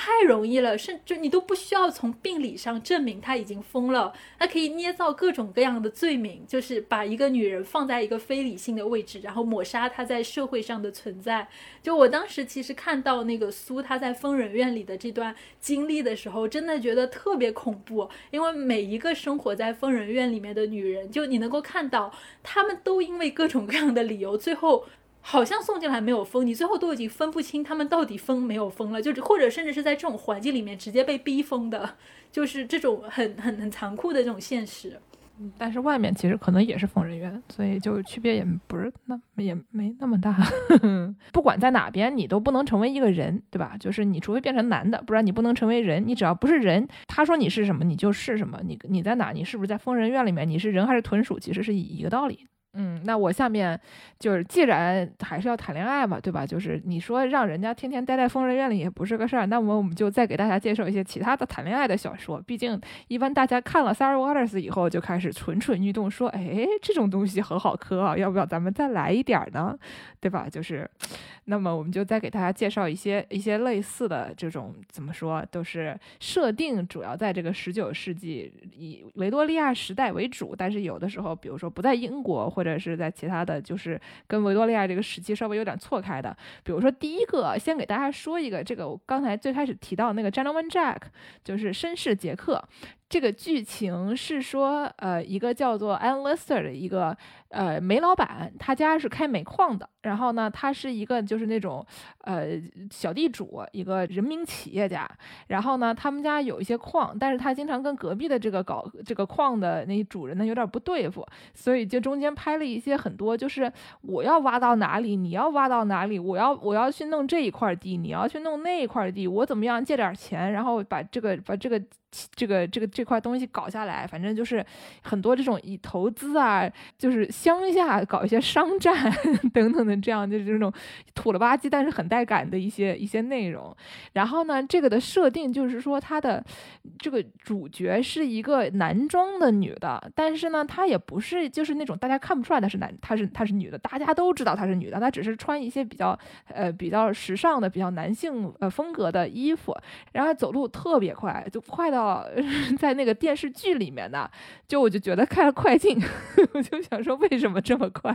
Speaker 1: 太容易了，甚至你都不需要从病理上证明他已经疯了，他可以捏造各种各样的罪名，就是把一个女人放在一个非理性的位置，然后抹杀她在社会上的存在。就我当时其实看到那个苏她在疯人院里的这段经历的时候，真的觉得特别恐怖，因为每一个生活在疯人院里面的女人，就你能够看到，她们都因为各种各样的理由，最后。好像送进来没有封，你最后都已经分不清他们到底封没有封了，就是或者甚至是在这种环境里面直接被逼封的，就是这种很很很残酷的这种现实。
Speaker 3: 但是外面其实可能也是疯人院，所以就区别也不是那也没那么大。不管在哪边，你都不能成为一个人，对吧？就是你除非变成男的，不然你不能成为人。你只要不是人，他说你是什么，你就是什么。你你在哪？你是不是在疯人院里面？你是人还是豚鼠？其实是一个道理。嗯，那我下面就是，既然还是要谈恋爱嘛，对吧？就是你说让人家天天待在疯人院里也不是个事儿，那么我们就再给大家介绍一些其他的谈恋爱的小说。毕竟一般大家看了《Sarah Waters》以后就开始蠢蠢欲动，说：“哎，这种东西很好磕啊，要不要咱们再来一点儿呢？对吧？”就是。那么我们就再给大家介绍一些一些类似的这种怎么说，都是设定主要在这个十九世纪以维多利亚时代为主，但是有的时候，比如说不在英国或者是在其他的就是跟维多利亚这个时期稍微有点错开的。比如说第一个，先给大家说一个，这个我刚才最开始提到那个 Gentleman Jack，就是绅士杰克。这个剧情是说，呃，一个叫做 Ann Lister 的一个呃煤老板，他家是开煤矿的。然后呢，他是一个就是那种呃小地主，一个人民企业家。然后呢，他们家有一些矿，但是他经常跟隔壁的这个搞这个矿的那主人呢有点不对付，所以就中间拍了一些很多，就是我要挖到哪里，你要挖到哪里，我要我要去弄这一块地，你要去弄那一块地，我怎么样借点钱，然后把这个把这个。这个这个这块东西搞下来，反正就是很多这种以投资啊，就是乡下搞一些商战 等等的这样就是这种土了吧唧但是很带感的一些一些内容。然后呢，这个的设定就是说，他的这个主角是一个男装的女的，但是呢，她也不是就是那种大家看不出来她是男，她是她是女的，大家都知道她是女的，她只是穿一些比较呃比较时尚的、比较男性呃风格的衣服，然后走路特别快，就快到。到 在那个电视剧里面的，就我就觉得开了快进，我就想说为为什么这么快？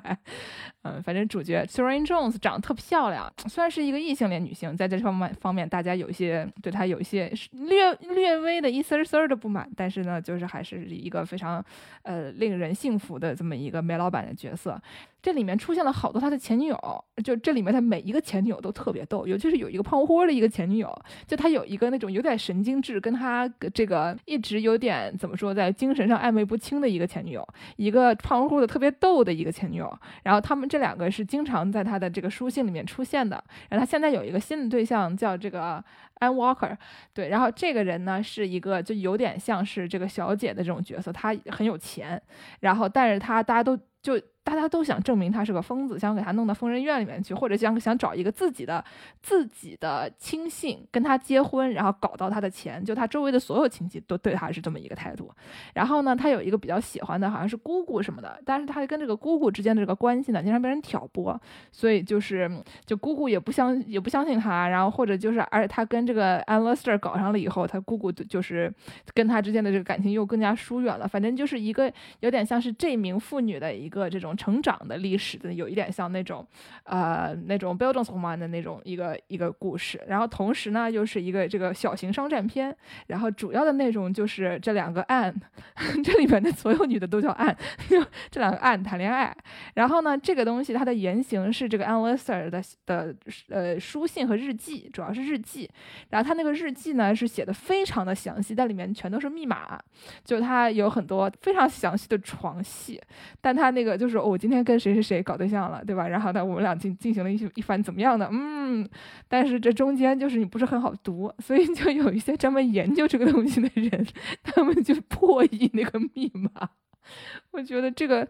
Speaker 3: 嗯，反正主角 s e r e n Jones 长得特漂亮，虽然是一个异性恋女性，在这方面方面大家有一些对她有一些略略微的一丝丝的不满，但是呢，就是还是一个非常呃令人信服的这么一个煤老板的角色。这里面出现了好多他的前女友，就这里面他每一个前女友都特别逗，尤其是有一个胖乎乎的一个前女友，就他有一个那种有点神经质，跟他这个一直有点怎么说，在精神上暧昧不清的一个前女友，一个胖乎乎的特别逗的一个前女友。然后他们这两个是经常在他的这个书信里面出现的。然后他现在有一个新的对象叫这个 Anne Walker，对，然后这个人呢是一个就有点像是这个小姐的这种角色，他很有钱，然后但是他大家都就。大家都想证明他是个疯子，想给他弄到疯人院里面去，或者想想找一个自己的自己的亲信跟他结婚，然后搞到他的钱。就他周围的所有亲戚都对他是这么一个态度。然后呢，他有一个比较喜欢的，好像是姑姑什么的，但是他跟这个姑姑之间的这个关系呢，经常被人挑拨，所以就是就姑姑也不相也不相信他，然后或者就是，而且他跟这个 a n l e s t 搞上了以后，他姑姑就是跟他之间的这个感情又更加疏远了。反正就是一个有点像是这名妇女的一个这种。成长的历史的有一点像那种，呃，那种 Bildungsroman 的那种一个一个故事，然后同时呢又是一个这个小型商战片，然后主要的内容就是这两个案，这里面的所有女的都叫案，这两个案谈恋爱，然后呢这个东西它的原型是这个 Anne Lister 的的呃书信和日记，主要是日记，然后他那个日记呢是写的非常的详细，在里面全都是密码，就他有很多非常详细的床戏，但他那个就是。我今天跟谁谁谁搞对象了，对吧？然后呢，我们俩进进行了一一番怎么样的？嗯，但是这中间就是你不是很好读，所以就有一些专门研究这个东西的人，他们就破译那个密码。我觉得这个，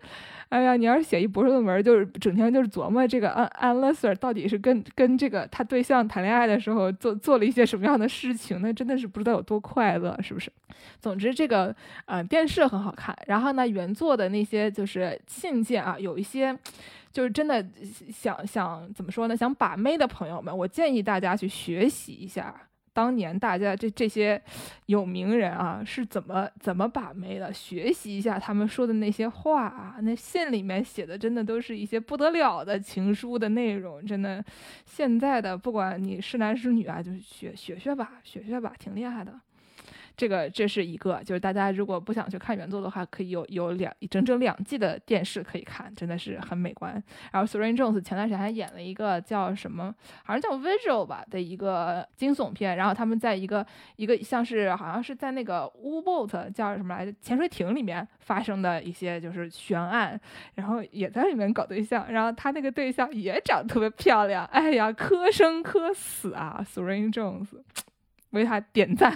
Speaker 3: 哎呀，你要是写一博士论文，就是整天就是琢磨这个安安乐 Sir 到底是跟跟这个他对象谈恋爱的时候做做了一些什么样的事情，那真的是不知道有多快乐，是不是？总之，这个呃电视很好看，然后呢，原作的那些就是信件啊，有一些就是真的想想怎么说呢？想把妹的朋友们，我建议大家去学习一下。当年大家这这些有名人啊是怎么怎么把妹的？学习一下他们说的那些话啊，那信里面写的真的都是一些不得了的情书的内容，真的。现在的不管你是男是女啊，就学学学吧，学学吧，挺厉害的。这个这是一个，就是大家如果不想去看原作的话，可以有有两整整两季的电视可以看，真的是很美观。然后 s e r e n Jones 前段时间还演了一个叫什么，好像叫 Visual 吧的一个惊悚片，然后他们在一个一个像是好像是在那个 U boat 叫什么来着潜水艇里面发生的一些就是悬案，然后也在里面搞对象，然后他那个对象也长得特别漂亮，哎呀，磕生磕死啊 s e r e n Jones，为他点赞。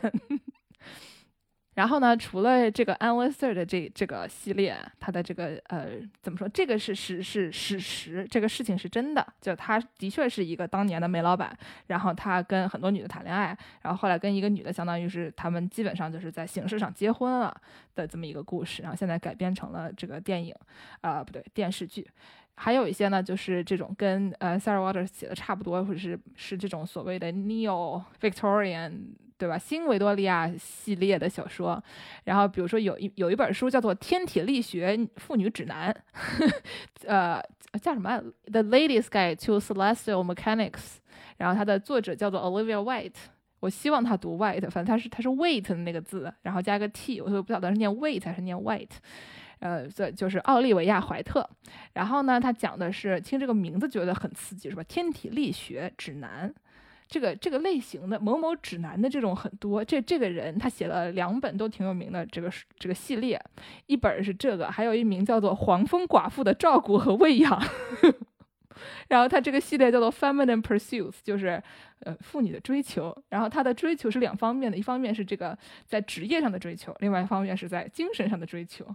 Speaker 3: 然后呢，除了这个 a n l i s t e r 的这这个系列，它的这个呃怎么说？这个是史是史实，这个事情是真的，就他的确是一个当年的煤老板，然后他跟很多女的谈恋爱，然后后来跟一个女的，相当于是他们基本上就是在形式上结婚了的这么一个故事，然后现在改编成了这个电影，啊不对电视剧，还有一些呢就是这种跟呃 Sarah Waters 写的差不多，或者是是这种所谓的 Neo Victorian。对吧？新维多利亚系列的小说，然后比如说有一有一本书叫做《天体力学妇女指南》，呃，叫什么？The Ladies Guide to Celestial Mechanics。然后它的作者叫做 Olivia White。我希望他读 White，反正他是他是 Weight 的那个字，然后加个 T，我就不晓得是念 Weight 还是念 White。呃，这就是奥利维亚怀特。然后呢，他讲的是听这个名字觉得很刺激，是吧？天体力学指南。这个这个类型的某某指南的这种很多，这这个人他写了两本都挺有名的这个这个系列，一本是这个，还有一名叫做《黄蜂寡妇的照顾和喂养》，然后他这个系列叫做《Feminine Pursuits》，就是。呃，妇女的追求，然后她的追求是两方面的，一方面是这个在职业上的追求，另外一方面是在精神上的追求。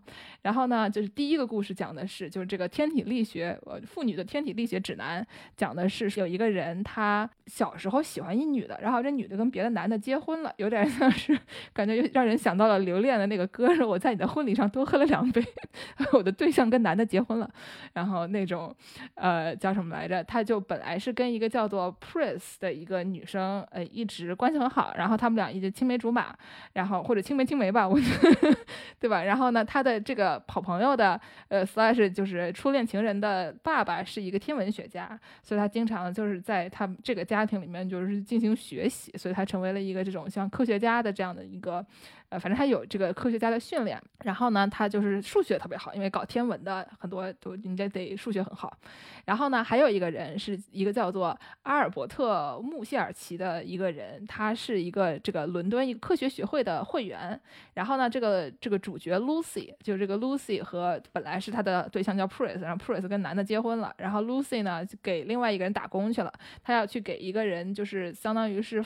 Speaker 3: 然后呢，就是第一个故事讲的是，就是这个天体力学，呃，妇女的天体力学指南，讲的是有一个人，他小时候喜欢一女的，然后这女的跟别的男的结婚了，有点像是感觉让人想到了留恋的那个歌，说我在你的婚礼上多喝了两杯，我的对象跟男的结婚了，然后那种，呃，叫什么来着？他就本来是跟一个叫做 Prince 的一个。个女生呃一直关系很好，然后他们俩一直青梅竹马，然后或者青梅青梅吧，我觉得对吧？然后呢，他的这个好朋友的呃 slash 就是初恋情人的爸爸是一个天文学家，所以他经常就是在他这个家庭里面就是进行学习，所以他成为了一个这种像科学家的这样的一个呃，反正他有这个科学家的训练。然后呢，他就是数学特别好，因为搞天文的很多都人家得数学很好。然后呢，还有一个人是一个叫做阿尔伯特穆谢尔奇的一个人，他是一个这个伦敦一个科学学会的会员。然后呢，这个这个主角 Lucy 就是这个 Lucy 和本来是他的对象叫 Pris，然后 Pris 跟男的结婚了，然后 Lucy 呢就给另外一个人打工去了，他要去给一个人就是相当于是。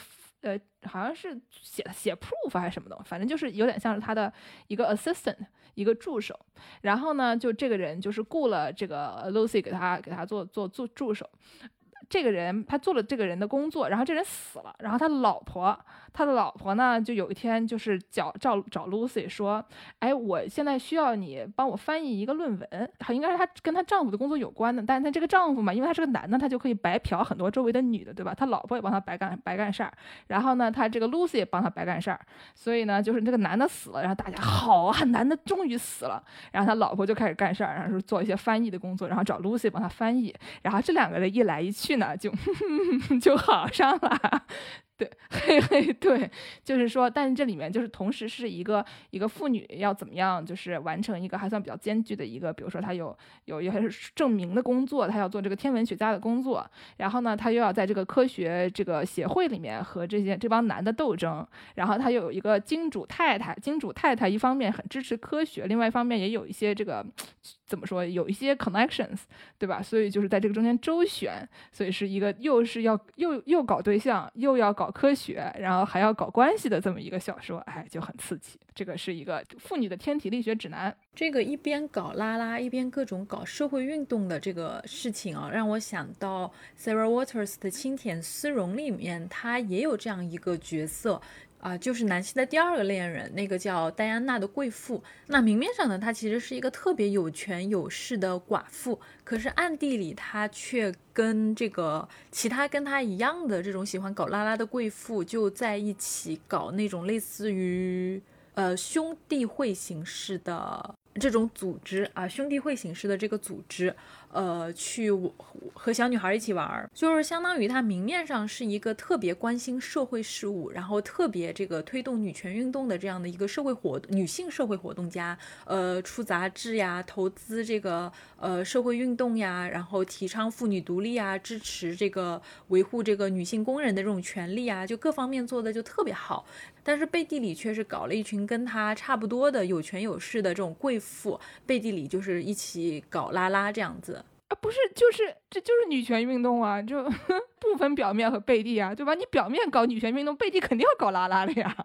Speaker 3: 呃，好像是写写 proof 还是什么的，反正就是有点像是他的一个 assistant，一个助手。然后呢，就这个人就是雇了这个 Lucy 给他给他做做做助手。这个人他做了这个人的工作，然后这人死了，然后他老婆，他的老婆呢，就有一天就是找找找 Lucy 说，哎，我现在需要你帮我翻译一个论文，好，应该是她跟她丈夫的工作有关的，但是她这个丈夫嘛，因为他是个男的，他就可以白嫖很多周围的女的，对吧？他老婆也帮他白干白干事儿，然后呢，他这个 Lucy 也帮他白干事儿，所以呢，就是这个男的死了，然后大家好啊，男的终于死了，然后他老婆就开始干事儿，然后做一些翻译的工作，然后找 Lucy 帮他翻译，然后这两个人一来一去。呢就 就好上了。对，嘿嘿，对，就是说，但是这里面就是同时是一个一个妇女要怎么样，就是完成一个还算比较艰巨的一个，比如说她有有一些证明的工作，她要做这个天文学家的工作，然后呢，她又要在这个科学这个协会里面和这些这帮男的斗争，然后她又有一个金主太太，金主太太一方面很支持科学，另外一方面也有一些这个怎么说，有一些 connections，对吧？所以就是在这个中间周旋，所以是一个又是要又又搞对象，又要搞。搞科学，然后还要搞关系的这么一个小说，哎，就很刺激。这个是一个妇女的天体力学指南。
Speaker 1: 这个一边搞拉拉，一边各种搞社会运动的这个事情啊，让我想到 Sarah Waters 的《青田丝绒》里面，她也有这样一个角色。啊，就是南希的第二个恋人，那个叫戴安娜的贵妇。那明面上呢，她其实是一个特别有权有势的寡妇，可是暗地里她却跟这个其他跟她一样的这种喜欢搞拉拉的贵妇就在一起搞那种类似于呃兄弟会形式的这种组织啊，兄弟会形式的这个组织。呃，去和小女孩一起玩，就是相当于他明面上是一个特别关心社会事务，然后特别这个推动女权运动的这样的一个社会活女性社会活动家。呃，出杂志呀，投资这个呃社会运动呀，然后提倡妇女独立啊，支持这个维护这个女性工人的这种权利啊，就各方面做的就特别好。但是背地里却是搞了一群跟他差不多的有权有势的这种贵妇，背地里就是一起搞拉拉这样子。
Speaker 3: 啊，不是，就是这就是女权运动啊，就 不分表面和背地啊，对吧？你表面搞女权运动，背地肯定要搞拉拉的呀。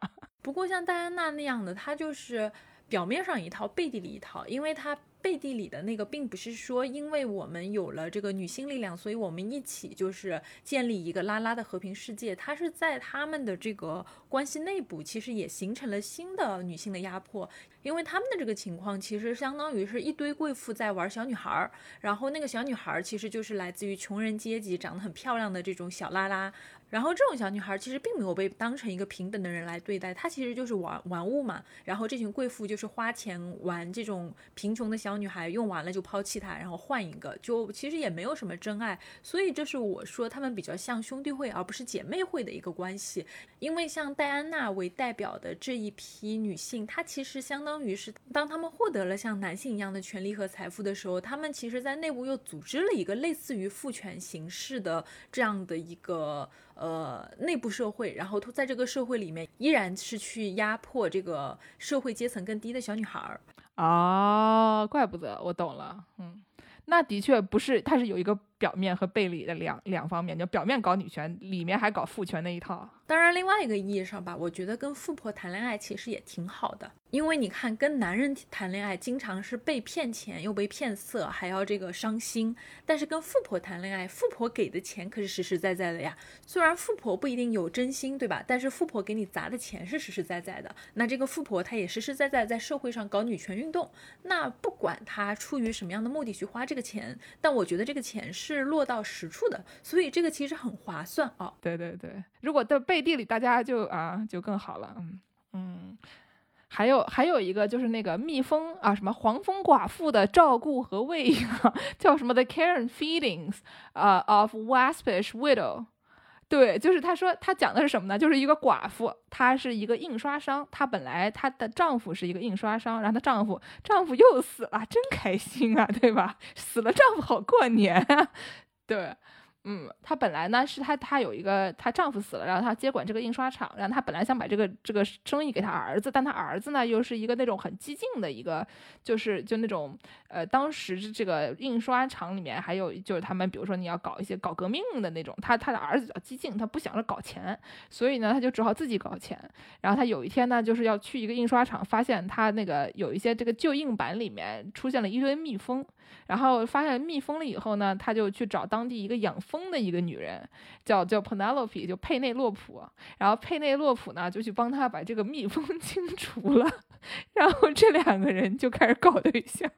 Speaker 1: 不过像戴安娜那样的，她就是表面上一套，背地里一套，因为她。背地里的那个，并不是说，因为我们有了这个女性力量，所以我们一起就是建立一个拉拉的和平世界。他是在他们的这个关系内部，其实也形成了新的女性的压迫。因为他们的这个情况，其实相当于是一堆贵妇在玩小女孩儿，然后那个小女孩儿其实就是来自于穷人阶级，长得很漂亮的这种小拉拉。然后这种小女孩其实并没有被当成一个平等的人来对待，她其实就是玩玩物嘛。然后这群贵妇就是花钱玩这种贫穷的小女孩，用完了就抛弃她，然后换一个，就其实也没有什么真爱。所以这是我说他们比较像兄弟会而不是姐妹会的一个关系。因为像戴安娜为代表的这一批女性，她其实相当于是当她们获得了像男性一样的权利和财富的时候，她们其实在内部又组织了一个类似于父权形式的这样的一个。呃，内部社会，然后在这个社会里面，依然是去压迫这个社会阶层更低的小女孩儿。
Speaker 3: 哦，怪不得我懂了，嗯。那的确不是，它是有一个表面和背里的两两方面，就表面搞女权，里面还搞父权那一套。
Speaker 1: 当然，另外一个意义上吧，我觉得跟富婆谈恋爱其实也挺好的，因为你看，跟男人谈恋爱经常是被骗钱，又被骗色，还要这个伤心。但是跟富婆谈恋爱，富婆给的钱可是实实在在的呀。虽然富婆不一定有真心，对吧？但是富婆给你砸的钱是实实在在的。那这个富婆她也实实在在在社会上搞女权运动。那不管她出于什么样的目的去花这个钱，但我觉得这个钱是是落到实处的，所以这个其实很划算啊。
Speaker 3: 对对对，如果在背地里大家就啊就更好了，嗯嗯。还有还有一个就是那个蜜蜂啊，什么黄蜂寡妇的照顾和喂养，叫什么 The Care and Feedings 啊 of Waspish Widow。对，就是他说他讲的是什么呢？就是一个寡妇，她是一个印刷商，她本来她的丈夫是一个印刷商，然后她丈夫丈夫又死了，真开心啊，对吧？死了丈夫好过年啊，对。嗯，她本来呢是她，她有一个她丈夫死了，然后她接管这个印刷厂，然后她本来想把这个这个生意给她儿子，但她儿子呢又是一个那种很激进的一个，就是就那种呃，当时这个印刷厂里面还有就是他们比如说你要搞一些搞革命的那种，他他的儿子比较激进，他不想着搞钱，所以呢他就只好自己搞钱。然后他有一天呢就是要去一个印刷厂，发现他那个有一些这个旧印版里面出现了一堆蜜蜂，然后发现蜜蜂了以后呢，他就去找当地一个养。蜂的一个女人叫叫 Penelope，就佩内洛普，然后佩内洛普呢就去帮他把这个蜜蜂 清除了，然后这两个人就开始搞对象。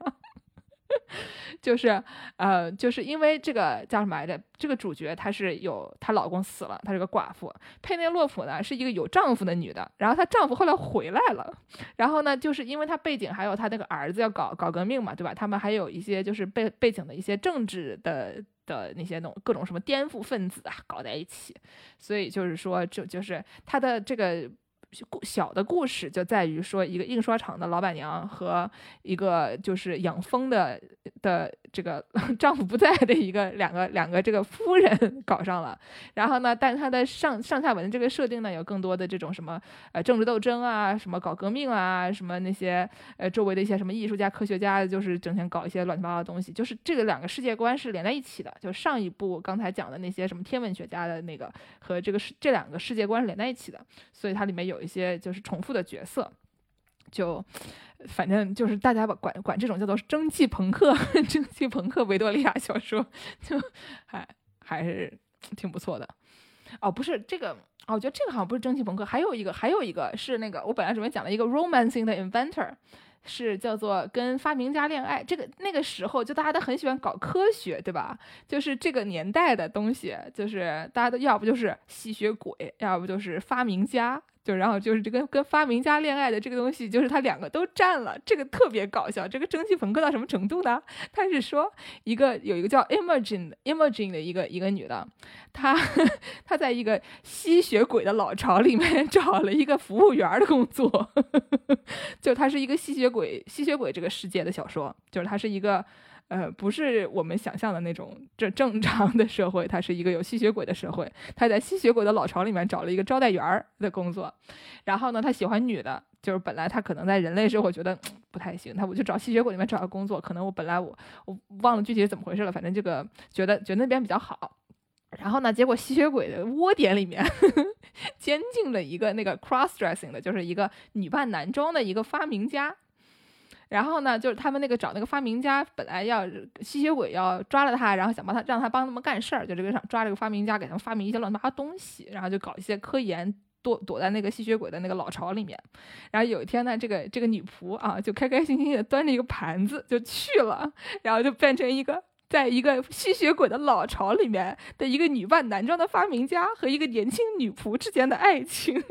Speaker 3: 就是，呃，就是因为这个叫什么来着？这个主角她是有她老公死了，她是个寡妇。佩内洛普呢是一个有丈夫的女的，然后她丈夫后来回来了，然后呢，就是因为她背景还有她那个儿子要搞搞革命嘛，对吧？他们还有一些就是背背景的一些政治的的那些那种各种什么颠覆分子啊搞在一起，所以就是说，就就是她的这个。故小的故事就在于说，一个印刷厂的老板娘和一个就是养蜂的的这个 丈夫不在的一个两个两个这个夫人 搞上了，然后呢，但是他的上上下文这个设定呢，有更多的这种什么呃政治斗争啊，什么搞革命啊，什么那些呃周围的一些什么艺术家、科学家，就是整天搞一些乱七八糟的东西，就是这个两个世界观是连在一起的，就上一部刚才讲的那些什么天文学家的那个和这个世这两个世界观是连在一起的，所以它里面有。一些就是重复的角色，就反正就是大家把管管这种叫做蒸汽朋克，蒸汽朋克维多利亚小说，就还还是挺不错的。哦，不是这个，哦，我觉得这个好像不是蒸汽朋克，还有一个，还有一个是那个我本来准备讲的一个 romancing 的 inventor，是叫做跟发明家恋爱。这个那个时候就大家都很喜欢搞科学，对吧？就是这个年代的东西，就是大家都要不就是吸血鬼，要不就是发明家。就然后就是这个跟发明家恋爱的这个东西，就是他两个都占了，这个特别搞笑。这个蒸汽朋克到什么程度呢？他是说一个有一个叫 Imogen Imogen 的一个一个女的，她她在一个吸血鬼的老巢里面 找了一个服务员的工作，就她是一个吸血鬼吸血鬼这个世界的小说，就是她是一个。呃，不是我们想象的那种正正常的社会，它是一个有吸血鬼的社会。他在吸血鬼的老巢里面找了一个招待员儿的工作，然后呢，他喜欢女的，就是本来他可能在人类社会觉得不太行，他我就找吸血鬼里面找个工作。可能我本来我我忘了具体是怎么回事了，反正这个觉得觉得那边比较好。然后呢，结果吸血鬼的窝点里面 监禁了一个那个 cross dressing 的，就是一个女扮男装的一个发明家。然后呢，就是他们那个找那个发明家，本来要吸血鬼要抓了他，然后想帮他让他帮他们干事儿，就这个上抓这个发明家，给他们发明一些乱七八糟东西，然后就搞一些科研，躲躲在那个吸血鬼的那个老巢里面。然后有一天呢，这个这个女仆啊，就开开心心的端着一个盘子就去了，然后就变成一个在一个吸血鬼的老巢里面的一个女扮男装的发明家和一个年轻女仆之间的爱情，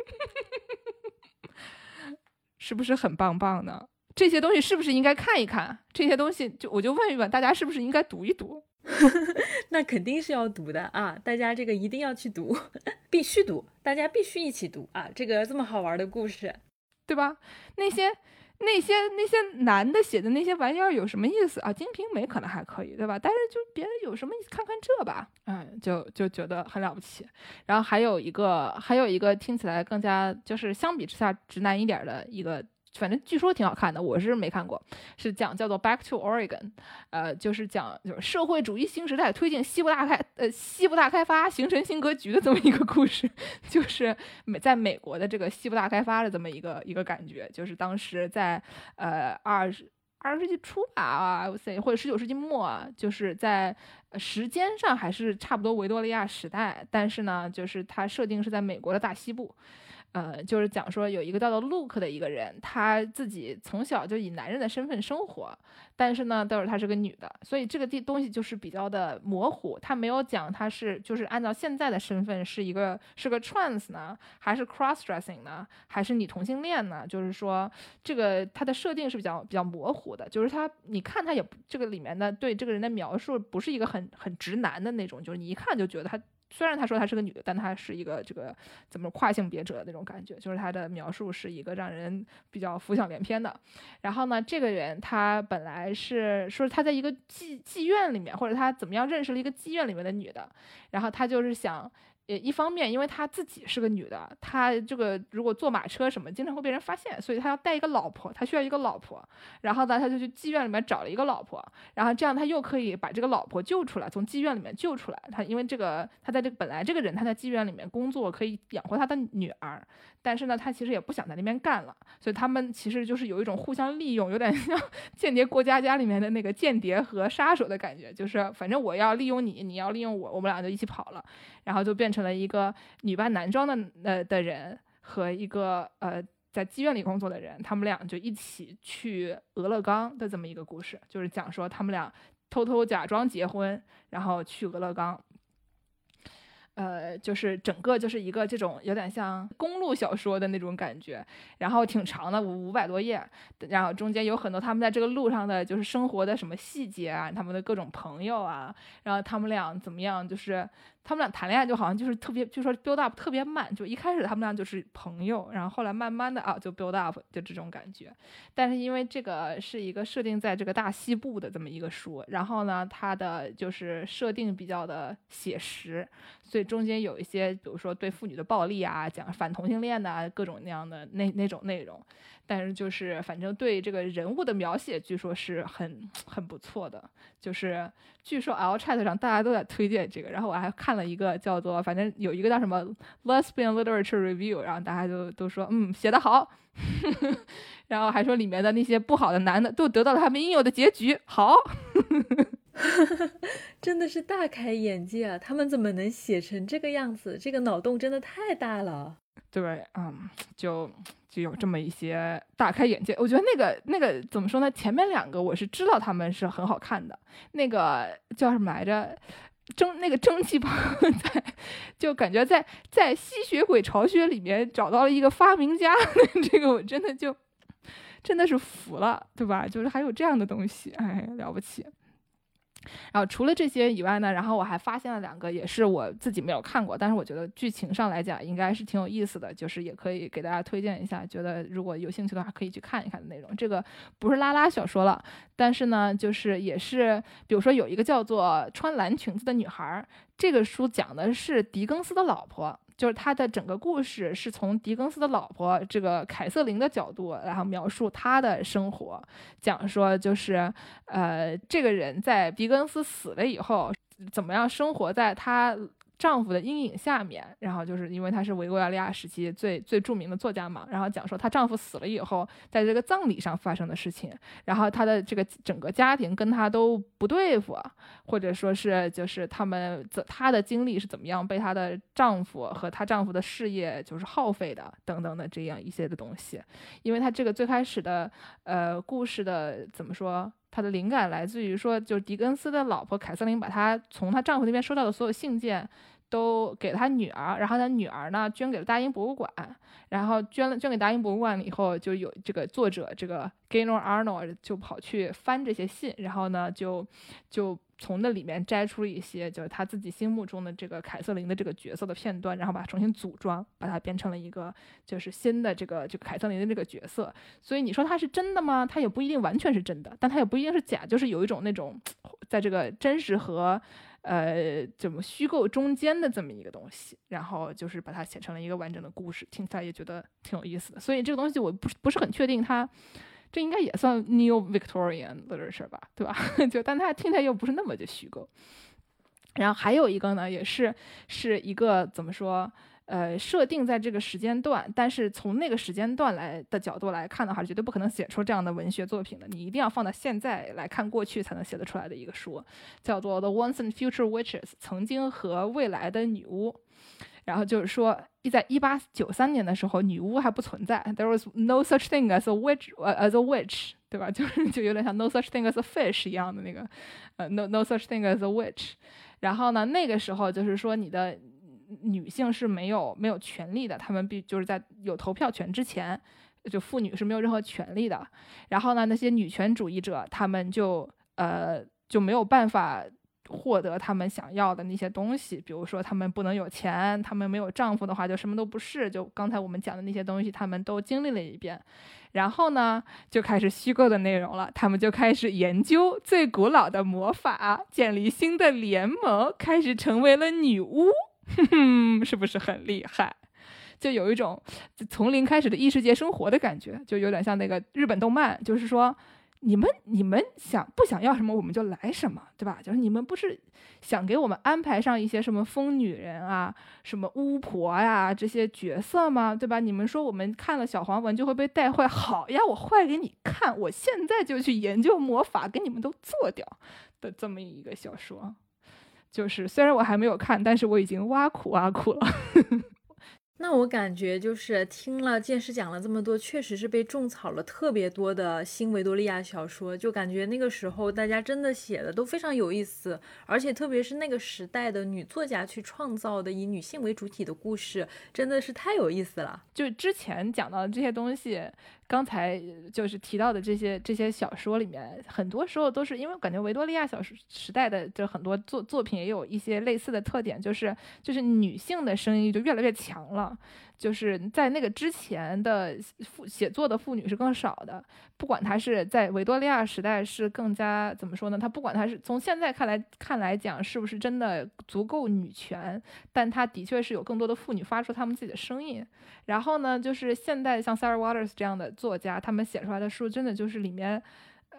Speaker 3: 是不是很棒棒呢？这些东西是不是应该看一看？这些东西就我就问一问大家，是不是应该读一读？
Speaker 1: 那肯定是要读的啊！大家这个一定要去读，必须读，大家必须一起读啊！这个这么好玩的故事，
Speaker 3: 对吧？那些那些那些男的写的那些玩意儿有什么意思啊？《金瓶梅》可能还可以，对吧？但是就别人有什么意思？看看这吧，嗯，就就觉得很了不起。然后还有一个还有一个听起来更加就是相比之下直男一点的一个。反正据说挺好看的，我是没看过。是讲叫做《Back to Oregon》，呃，就是讲就是社会主义新时代推进西部大开呃西部大开发形成新格局的这么一个故事，就是美在美国的这个西部大开发的这么一个一个感觉，就是当时在呃二十二十世纪初吧啊，或者十九世纪末，就是在时间上还是差不多维多利亚时代，但是呢，就是它设定是在美国的大西部。呃，就是讲说有一个叫做 Luke 的一个人，他自己从小就以男人的身份生活，但是呢，都是她是个女的，所以这个地东西就是比较的模糊。他没有讲他是就是按照现在的身份是一个是个 trans 呢，还是 cross dressing 呢，还是你同性恋呢？就是说这个他的设定是比较比较模糊的，就是他你看他也这个里面的对这个人的描述不是一个很很直男的那种，就是你一看就觉得他。虽然他说他是个女的，但他是一个这个怎么跨性别者的那种感觉，就是他的描述是一个让人比较浮想联翩的。然后呢，这个人他本来是说他在一个妓妓院里面，或者他怎么样认识了一个妓院里面的女的，然后他就是想。一方面，因为她自己是个女的，她这个如果坐马车什么，经常会被人发现，所以她要带一个老婆，她需要一个老婆。然后呢，他就去妓院里面找了一个老婆，然后这样他又可以把这个老婆救出来，从妓院里面救出来。他因为这个，他在这个本来这个人他在妓院里面工作，可以养活他的女儿，但是呢，他其实也不想在那边干了，所以他们其实就是有一种互相利用，有点像 《间谍过家家》里面的那个间谍和杀手的感觉，就是反正我要利用你，你要利用我，我们俩就一起跑了，然后就变成了一个女扮男装的呃的人和一个呃在妓院里工作的人，他们俩就一起去俄勒冈的这么一个故事，就是讲说他们俩偷偷假装结婚，然后去俄勒冈。呃，就是整个就是一个这种有点像公路小说的那种感觉，然后挺长的，五五百多页，然后中间有很多他们在这个路上的就是生活的什么细节啊，他们的各种朋友啊，然后他们俩怎么样，就是他们俩谈恋爱就好像就是特别，就说 build up 特别慢，就一开始他们俩就是朋友，然后后来慢慢的啊就 build up 就这种感觉，但是因为这个是一个设定在这个大西部的这么一个书，然后呢，它的就是设定比较的写实，所以。中间有一些，比如说对妇女的暴力啊，讲反同性恋的各种那样的那那种内容，但是就是反正对这个人物的描写，据说是很很不错的。就是据说 L Chat 上大家都在推荐这个，然后我还看了一个叫做，反正有一个叫什么 Lesbian Literature Review，然后大家就都说嗯写得好，然后还说里面的那些不好的男的都得到了他们应有的结局，好。
Speaker 1: 真的是大开眼界啊！他们怎么能写成这个样子？这个脑洞真的太大了。
Speaker 3: 对，嗯，就就有这么一些大开眼界。我觉得那个那个怎么说呢？前面两个我是知道他们是很好看的。那个叫什么来着？蒸那个蒸汽朋友 在，就感觉在在吸血鬼巢穴里面找到了一个发明家。这个我真的就真的是服了，对吧？就是还有这样的东西，哎，了不起。然后除了这些以外呢，然后我还发现了两个，也是我自己没有看过，但是我觉得剧情上来讲应该是挺有意思的，就是也可以给大家推荐一下，觉得如果有兴趣的话可以去看一看的内容。这个不是拉拉小说了，但是呢，就是也是，比如说有一个叫做《穿蓝裙子的女孩》，这个书讲的是狄更斯的老婆。就是他的整个故事是从狄更斯的老婆这个凯瑟琳的角度，然后描述他的生活，讲说就是，呃，这个人在狄更斯死了以后，怎么样生活在他。丈夫的阴影下面，然后就是因为她是维多利亚时期最最著名的作家嘛，然后讲说她丈夫死了以后，在这个葬礼上发生的事情，然后她的这个整个家庭跟她都不对付，或者说是就是他们她的经历是怎么样被她的丈夫和她丈夫的事业就是耗费的等等的这样一些的东西，因为她这个最开始的呃故事的怎么说？她的灵感来自于说，就是狄更斯的老婆凯瑟琳把她从她丈夫那边收到的所有信件，都给了他女儿，然后他女儿呢捐给了大英博物馆，然后捐了捐给大英博物馆了以后，就有这个作者这个 Gaynor Arnold 就跑去翻这些信，然后呢就就。从那里面摘出了一些，就是他自己心目中的这个凯瑟琳的这个角色的片段，然后把它重新组装，把它变成了一个就是新的这个就凯瑟琳的这个角色。所以你说它是真的吗？它也不一定完全是真的，但它也不一定是假，就是有一种那种 在这个真实和呃怎么虚构中间的这么一个东西，然后就是把它写成了一个完整的故事，听起来也觉得挺有意思的。所以这个东西我不不是很确定它。这应该也算 New Victorian literature 吧，对吧？就但它听起来又不是那么的虚构。然后还有一个呢，也是是一个怎么说？呃，设定在这个时间段，但是从那个时间段来的角度来看的话，绝对不可能写出这样的文学作品的。你一定要放到现在来看过去才能写得出来的一个书，叫做《The Once and Future Witches》，曾经和未来的女巫。然后就是说，在一八九三年的时候，女巫还不存在，there was no such thing as a witch，呃，as a witch，对吧？就是就有点像 no such thing as a fish 一样的那个，呃，no no such thing as a witch。然后呢，那个时候就是说，你的女性是没有没有权利的，她们必就是在有投票权之前，就妇女是没有任何权利的。然后呢，那些女权主义者，他们就呃就没有办法。获得他们想要的那些东西，比如说他们不能有钱，他们没有丈夫的话就什么都不是。就刚才我们讲的那些东西，他们都经历了一遍。然后呢，就开始虚构的内容了，他们就开始研究最古老的魔法，建立新的联盟，开始成为了女巫。哼哼，是不是很厉害？就有一种从零开始的异世界生活的感觉，就有点像那个日本动漫，就是说。你们你们想不想要什么我们就来什么，对吧？就是你们不是想给我们安排上一些什么疯女人啊、什么巫婆呀这些角色吗？对吧？你们说我们看了小黄文就会被带坏，好呀，我坏给你看，我现在就去研究魔法，给你们都做掉的这么一个小说，就是虽然我还没有看，但是我已经挖苦挖苦了。
Speaker 1: 那我感觉就是听了剑师讲了这么多，确实是被种草了特别多的新维多利亚小说，就感觉那个时候大家真的写的都非常有意思，而且特别是那个时代的女作家去创造的以女性为主体的故事，真的是太有意思了。
Speaker 3: 就之前讲到的这些东西。刚才就是提到的这些这些小说里面，很多时候都是因为感觉维多利亚小时时代的就很多作作品也有一些类似的特点，就是就是女性的声音就越来越强了。就是在那个之前的妇写作的妇女是更少的，不管她是在维多利亚时代是更加怎么说呢？她不管她是从现在看来看来讲是不是真的足够女权，但她的确是有更多的妇女发出她们自己的声音。然后呢，就是现代像 Sarah Waters 这样的。作家他们写出来的书，真的就是里面，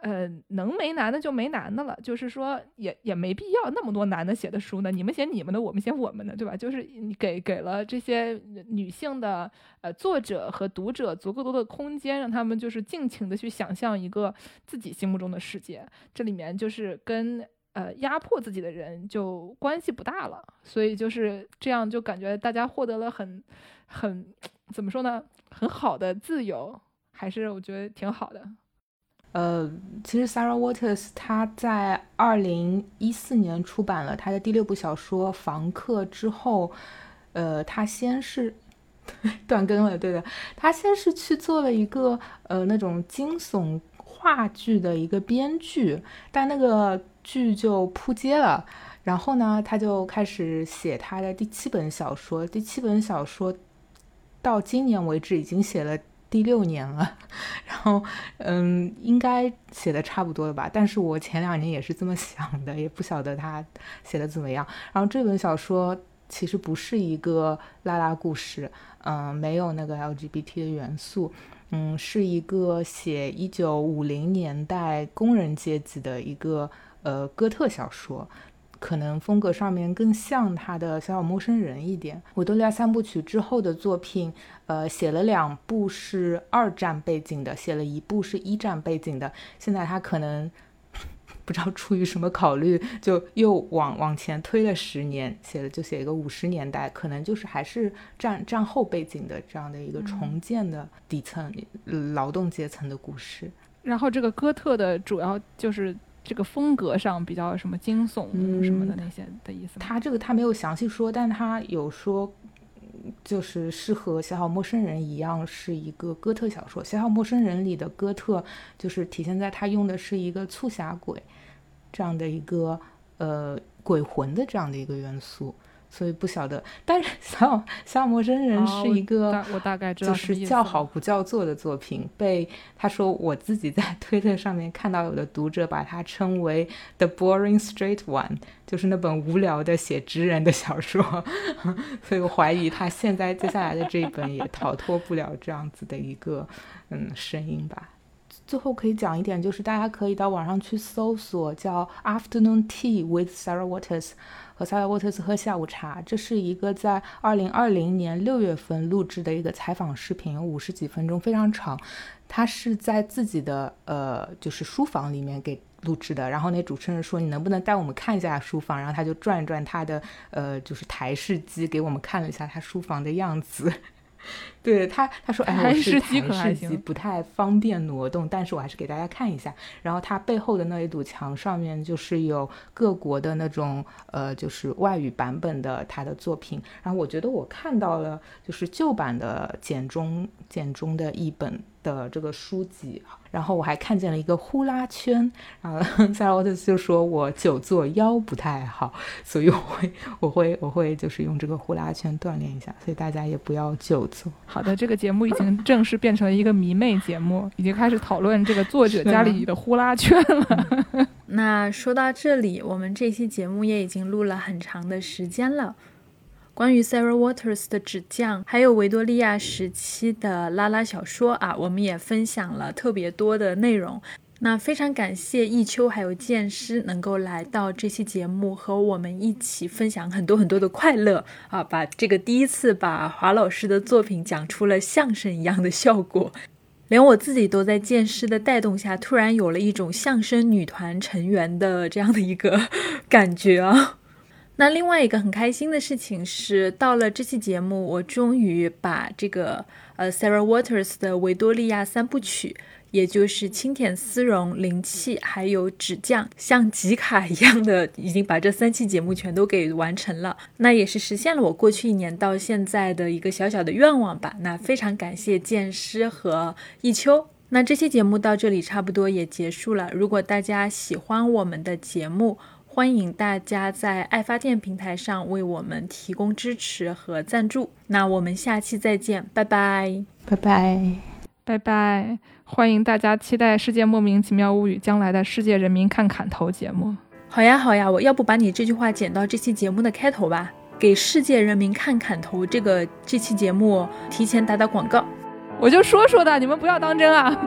Speaker 3: 呃，能没男的就没男的了。就是说，也也没必要那么多男的写的书呢。你们写你们的，我们写我们的，对吧？就是你给给了这些女性的呃作者和读者足够多的空间，让他们就是尽情的去想象一个自己心目中的世界。这里面就是跟呃压迫自己的人就关系不大了。所以就是这样，就感觉大家获得了很很怎么说呢？很好的自由。还是我觉得挺好的。
Speaker 2: 呃，其实 Sarah Waters 她在二零一四年出版了她的第六部小说《房客》之后，呃，她先是 断更了，对的，他先是去做了一个呃那种惊悚话剧的一个编剧，但那个剧就扑街了。然后呢，他就开始写他的第七本小说，第七本小说到今年为止已经写了。第六年了，然后嗯，应该写的差不多了吧？但是我前两年也是这么想的，也不晓得他写的怎么样。然后这本小说其实不是一个拉拉故事，嗯，没有那个 LGBT 的元素，嗯，是一个写一九五零年代工人阶级的一个呃哥特小说。可能风格上面更像他的小小陌生人一点。维多利亚三部曲之后的作品，呃，写了两部是二战背景的，写了一部是一战背景的。现在他可能不知道出于什么考虑，就又往往前推了十年，写了就写一个五十年代，可能就是还是战战后背景的这样的一个重建的底层劳动阶层的故事。
Speaker 3: 然后这个哥特的主要就是。这个风格上比较什么惊悚什么的那些的意思，
Speaker 2: 他这个他没有详细说，但他有说，就是是和《小小陌生人》一样，是一个哥特小说。《小小陌生人》里的哥特就是体现在他用的是一个促狭鬼这样的一个呃鬼魂的这样的一个元素。所以不晓得，但是 《小小陌生人》是一个
Speaker 3: 我大概知道
Speaker 2: 就是叫好不叫座的作品。被他说我自己在 推特上面看到有的读者把它称为 The Boring Straight One，就是那本无聊的写直人的小说。所以我怀疑他现在接下来的这一本也逃脱不了这样子的一个嗯声音吧。最后可以讲一点，就是大家可以到网上去搜索叫 Afternoon Tea with Sarah Waters。和萨拉沃特斯喝下午茶，这是一个在二零二零年六月份录制的一个采访视频，五十几分钟，非常长。他是在自己的呃，就是书房里面给录制的。然后那主持人说：“你能不能带我们看一下书房？”然后他就转转他的呃，就是台式机，给我们看了一下他书房的样子。对他，他说：“哎，
Speaker 3: 台
Speaker 2: 我是台式机，不太方便挪动，但是我还是给大家看一下。然后它背后的那一堵墙上面就是有各国的那种呃，就是外语版本的他的作品。然后我觉得我看到了，就是旧版的简中简中的一本的这个书籍。然后我还看见了一个呼啦圈，然后 Sarah Waters 就说我久坐腰不太好，所以我会我会我会就是用这个呼啦圈锻炼一下，所以大家也不要久坐。
Speaker 3: 好的，这个节目已经正式变成了一个迷妹节目，已经开始讨论这个作者家里的呼啦圈了。
Speaker 1: 那说到这里，我们这期节目也已经录了很长的时间了。关于 Sarah Waters 的纸匠，还有维多利亚时期的拉拉小说啊，我们也分享了特别多的内容。那非常感谢易秋还有剑师能够来到这期节目，和我们一起分享很多很多的快乐啊！把这个第一次把华老师的作品讲出了相声一样的效果，连我自己都在剑师的带动下，突然有了一种相声女团成员的这样的一个 感觉啊！那另外一个很开心的事情是，到了这期节目，我终于把这个呃 Sarah Waters 的维多利亚三部曲，也就是清甜丝绒、灵气还有纸匠，像集卡一样的，已经把这三期节目全都给完成了。那也是实现了我过去一年到现在的一个小小的愿望吧。那非常感谢剑师和一秋。那这期节目到这里差不多也结束了。如果大家喜欢我们的节目，欢迎大家在爱发电平台上为我们提供支持和赞助。那我们下期再见，拜拜。
Speaker 2: 拜拜。
Speaker 3: 拜拜！欢迎大家期待《世界莫名其妙物语》将来的世界人民看砍头节目。
Speaker 1: 好呀好呀，我要不把你这句话剪到这期节目的开头吧，给世界人民看砍头这个这期节目提前打打广告。
Speaker 3: 我就说说的，你们不要当真啊！